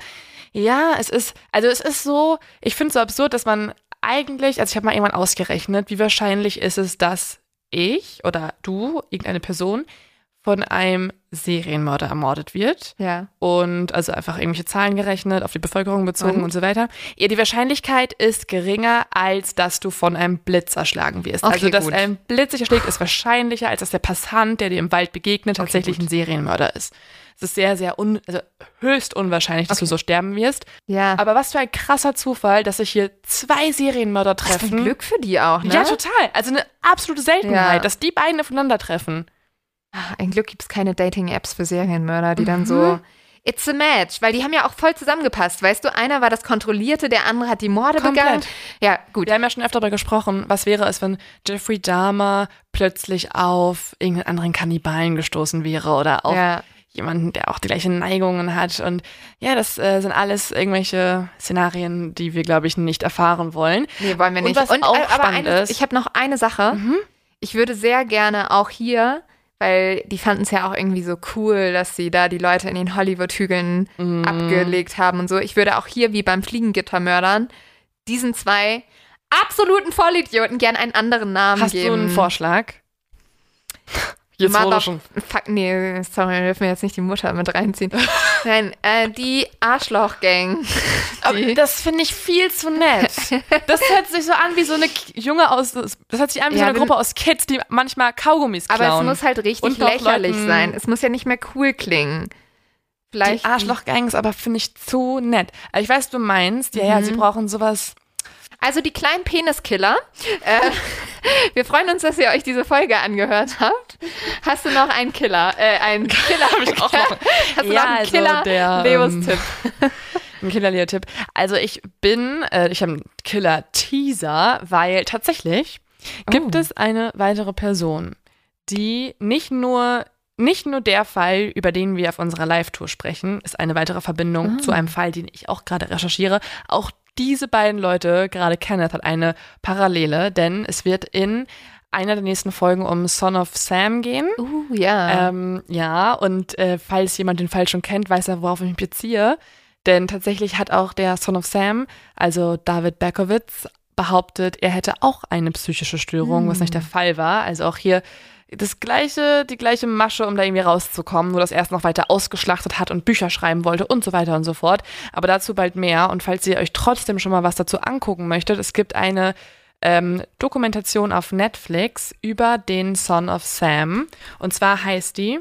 ja, es ist, also es ist so, ich finde es so absurd, dass man eigentlich, also ich habe mal irgendwann ausgerechnet, wie wahrscheinlich ist es, dass ich oder du, irgendeine Person, von einem Serienmörder ermordet wird. Ja. und also einfach irgendwelche Zahlen gerechnet, auf die Bevölkerung bezogen Und? und, so weiter. Ja, die Wahrscheinlichkeit ist geringer, als dass du von einem Blitz erschlagen wirst. Okay, also, dass gut. ein Blitz dich erschlägt, ist wahrscheinlicher, als dass der Passant, der dir im Wald begegnet, tatsächlich gut. ein Serienmörder ist. Es ist sehr, sehr un also höchst unwahrscheinlich, dass Okay. du so sterben wirst. Ja. Aber was für ein krasser Zufall, dass sich hier zwei Serienmörder was für treffen. ein Glück für die auch, ne? Ja, total. Also eine absolute Seltenheit, Ja. dass die beiden aufeinandertreffen. Ah, Ein Glück gibt es keine Dating-Apps für Serienmörder, die Mhm. dann so. It's a match, weil die haben ja auch voll zusammengepasst. Weißt du, einer war das Kontrollierte, der andere hat die Morde Komplett. begangen. Ja, gut. Wir haben ja schon öfter darüber gesprochen, was wäre es, wenn Jeffrey Dahmer plötzlich auf irgendeinen anderen Kannibalen gestoßen wäre oder auf Ja. jemanden, der auch die gleichen Neigungen hat. Und ja, das äh, sind alles irgendwelche Szenarien, die wir, glaube ich, nicht erfahren wollen. Nee, wollen wir Und nicht. was auch aber spannend eine, ist- ich habe noch eine Sache. Mhm. Ich würde sehr gerne auch hier, weil die fanden es ja auch irgendwie so cool, dass sie da die Leute in den Hollywood-Hügeln Mhm. abgelegt haben und so. Ich würde auch hier, wie beim Fliegengittermördern, diesen zwei absoluten Vollidioten gern einen anderen Namen Hast geben. du einen Vorschlag? Jetzt Mother- schon. Fuck, nee, sorry, wir dürfen jetzt nicht die Mutter mit reinziehen. [laughs] Nein, äh, die Arschloch-Gang. [laughs] Die- das finde ich viel zu nett. Das hört sich so an wie so eine Junge aus. Das hört sich an wie Ja, so eine Gruppe aus Kids, die manchmal Kaugummis klauen. Aber es muss halt richtig lächerlich Leuten- sein. Es muss ja nicht mehr cool klingen. Vielleicht. Die Arschlochgangs, aber finde ich zu nett. Ich weiß, du meinst. Ja, ja, sie brauchen sowas. Also die kleinen Peniskiller. Äh, [laughs] wir freuen uns, dass ihr euch diese Folge angehört habt. Hast du noch einen Killer? Äh, einen [laughs] Killer. Hab ich auch noch. [laughs] Hast du Ja, noch einen also Killer? der, Leos ähm. Ein Killer-Tipp. Also ich bin, äh, ich habe einen Killer-Teaser, weil tatsächlich gibt Oh. es eine weitere Person, die nicht nur nicht nur der Fall, über den wir auf unserer Live-Tour sprechen, ist eine weitere Verbindung Ah. zu einem Fall, den ich auch gerade recherchiere. Auch diese beiden Leute, gerade Kenneth, hat eine Parallele, denn es wird in einer der nächsten Folgen um Son of Sam gehen. Uh, ja. Ähm, ja, und äh, falls jemand den Fall schon kennt, weiß er, worauf ich mich beziehe. Denn tatsächlich hat auch der Son of Sam, also David Berkowitz, behauptet, er hätte auch eine psychische Störung, was nicht der Fall war. Also auch hier das gleiche, die gleiche Masche, um da irgendwie rauszukommen, nur dass er es noch weiter ausgeschlachtet hat und Bücher schreiben wollte und so weiter und so fort. Aber dazu bald mehr. Und falls ihr euch trotzdem schon mal was dazu angucken möchtet, es gibt eine ähm, Dokumentation auf Netflix über den Son of Sam. Und zwar heißt die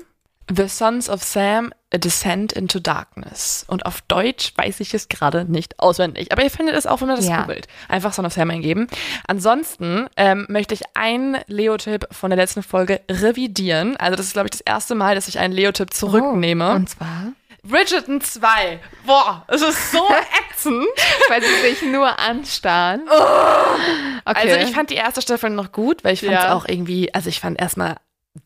The Sons of Sam, A Descent into Darkness. Und auf Deutsch weiß ich es gerade nicht auswendig. Aber ihr findet es auch, wenn ihr das Ja. googelt. Einfach Son of Sam eingeben. Ansonsten ähm, möchte ich einen Leo-Tipp von der letzten Folge revidieren. Also das ist, glaube ich, das erste Mal, dass ich einen Leo-Tipp zurücknehme. Oh, und zwar, Bridgerton 2. Boah, es ist so [laughs] ätzend. weil sie sich nur anstarren. Okay. Also ich fand die erste Staffel noch gut, weil ich fand es Ja. auch irgendwie, also ich fand erstmal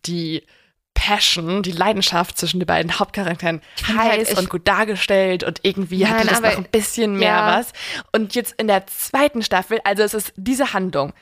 die Passion, die Leidenschaft zwischen den beiden Hauptcharakteren heiß halt, und gut dargestellt und irgendwie Nein, hatte das noch ein bisschen mehr ja. was. Und jetzt in der zweiten Staffel, also es ist diese Handlung.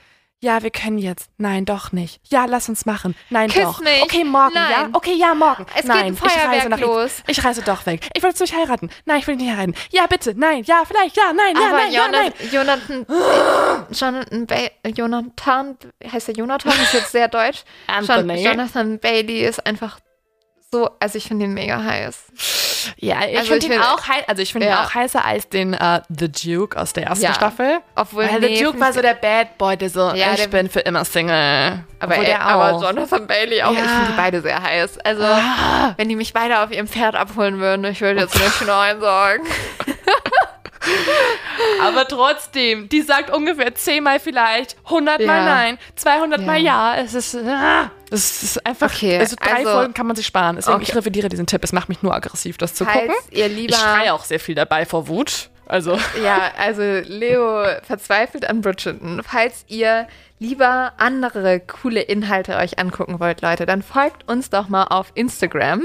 Ja, wir können jetzt. Nein, doch nicht. Ja, lass uns machen. Nein, Küss doch. mich. Okay, morgen, Nein. ja? Okay, ja, morgen. Es geht Nein, ein ich reise Feuerwerk nach los. Ich reise doch weg. Ich will dich heiraten. Nein, ich will nicht heiraten. Ja, bitte. Nein, ja, vielleicht. Ja, nein, ja, Aber nein, ja, nein. Jonathan, [gasps] Jonathan, Jonathan, ba Jonathan, heißt der Jonathan? Ist jetzt sehr deutsch. Anthony. Jon Jonathan Bailey ist einfach so, also ich finde ihn mega heiß. Ja, ich Also finde ihn find- auch heiß. Also ich finde ihn Ja. auch heißer als den äh, The Duke aus der ersten Ja. Staffel. Obwohl, Weil nee, The Duke war so der Bad Boy, der so, Ja, ich bin für immer Single. aber, Obwohl ey, der aber auch. Jonathan Bailey auch. Ja. Ich finde die beide sehr heiß. Also, Ah. wenn die mich beide auf ihrem Pferd abholen würden, ich würde jetzt nicht [laughs] Nein sagen. [laughs] Aber trotzdem, die sagt ungefähr zehnmal vielleicht, 100 Mal Ja. nein, 200 Mal Ja. ja. Es ist, ah, es ist einfach, Okay, also drei also- Folgen kann man sich sparen. Deswegen, Okay. ich revidiere diesen Tipp. Es macht mich nur aggressiv, das zu Falls gucken. ihr lieber. Ich schreie auch sehr viel dabei vor Wut. Also, Ja, [laughs] also Leo verzweifelt an Bridgerton. Falls ihr lieber andere coole Inhalte euch angucken wollt, Leute, dann folgt uns doch mal auf Instagram.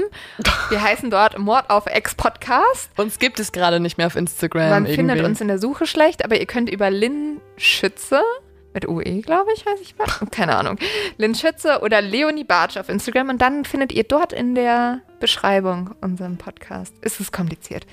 Wir heißen dort Mord auf Ex Podcast. uns gibt es gerade nicht mehr auf Instagram. Man irgendwie. findet uns in der Suche schlecht, aber ihr könnt über Lynn Schütze mit UE, glaube ich, weiß ich was. [laughs] Keine Ahnung. Lynn Schütze oder Leonie Bartsch auf Instagram und dann findet ihr dort in der Beschreibung unseren Podcast. Ist es kompliziert.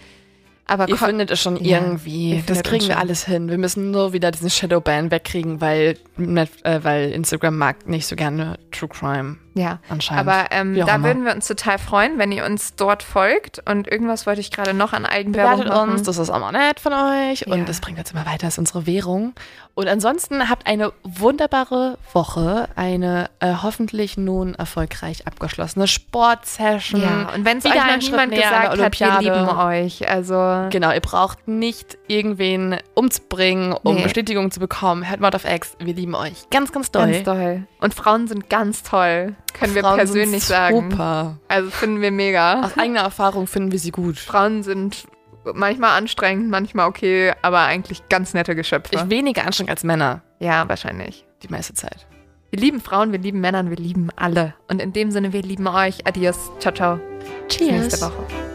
Aber Ihr findet es schon Ja, irgendwie. Das kriegen wir alles hin. Wir müssen nur wieder diesen Shadowban wegkriegen, weil, äh, weil Instagram mag nicht so gerne True Crime ja. anscheinend. Aber ähm, da immer. würden wir uns total freuen, wenn ihr uns dort folgt. Und irgendwas wollte ich gerade noch an Eigenwerbung Bewertet machen. uns, das ist auch mal nett von euch Ja. und das bringt uns immer weiter, das ist unsere Währung. Und ansonsten habt eine wunderbare Woche, eine äh, hoffentlich nun erfolgreich abgeschlossene Sportsession. ja, und wenn es euch noch niemand gesagt hat, wir lieben euch. Also Genau, ihr braucht nicht irgendwen umzubringen, um Nee. Bestätigung zu bekommen. Hört Mord of X, wir lieben euch. Ganz, ganz doll. ganz toll. Und Frauen sind ganz toll. Können wir Frauen persönlich sind sagen. Super. Also finden wir mega. Aus eigener Erfahrung finden wir sie gut. Frauen sind manchmal anstrengend, manchmal okay, aber eigentlich ganz nette Geschöpfe. Ich weniger anstrengend als Männer ja, wahrscheinlich. die meiste Zeit. Wir lieben Frauen, wir lieben Männer, wir lieben alle. Und in dem Sinne, wir lieben euch. Adios. Ciao, ciao. Bis nächste Woche.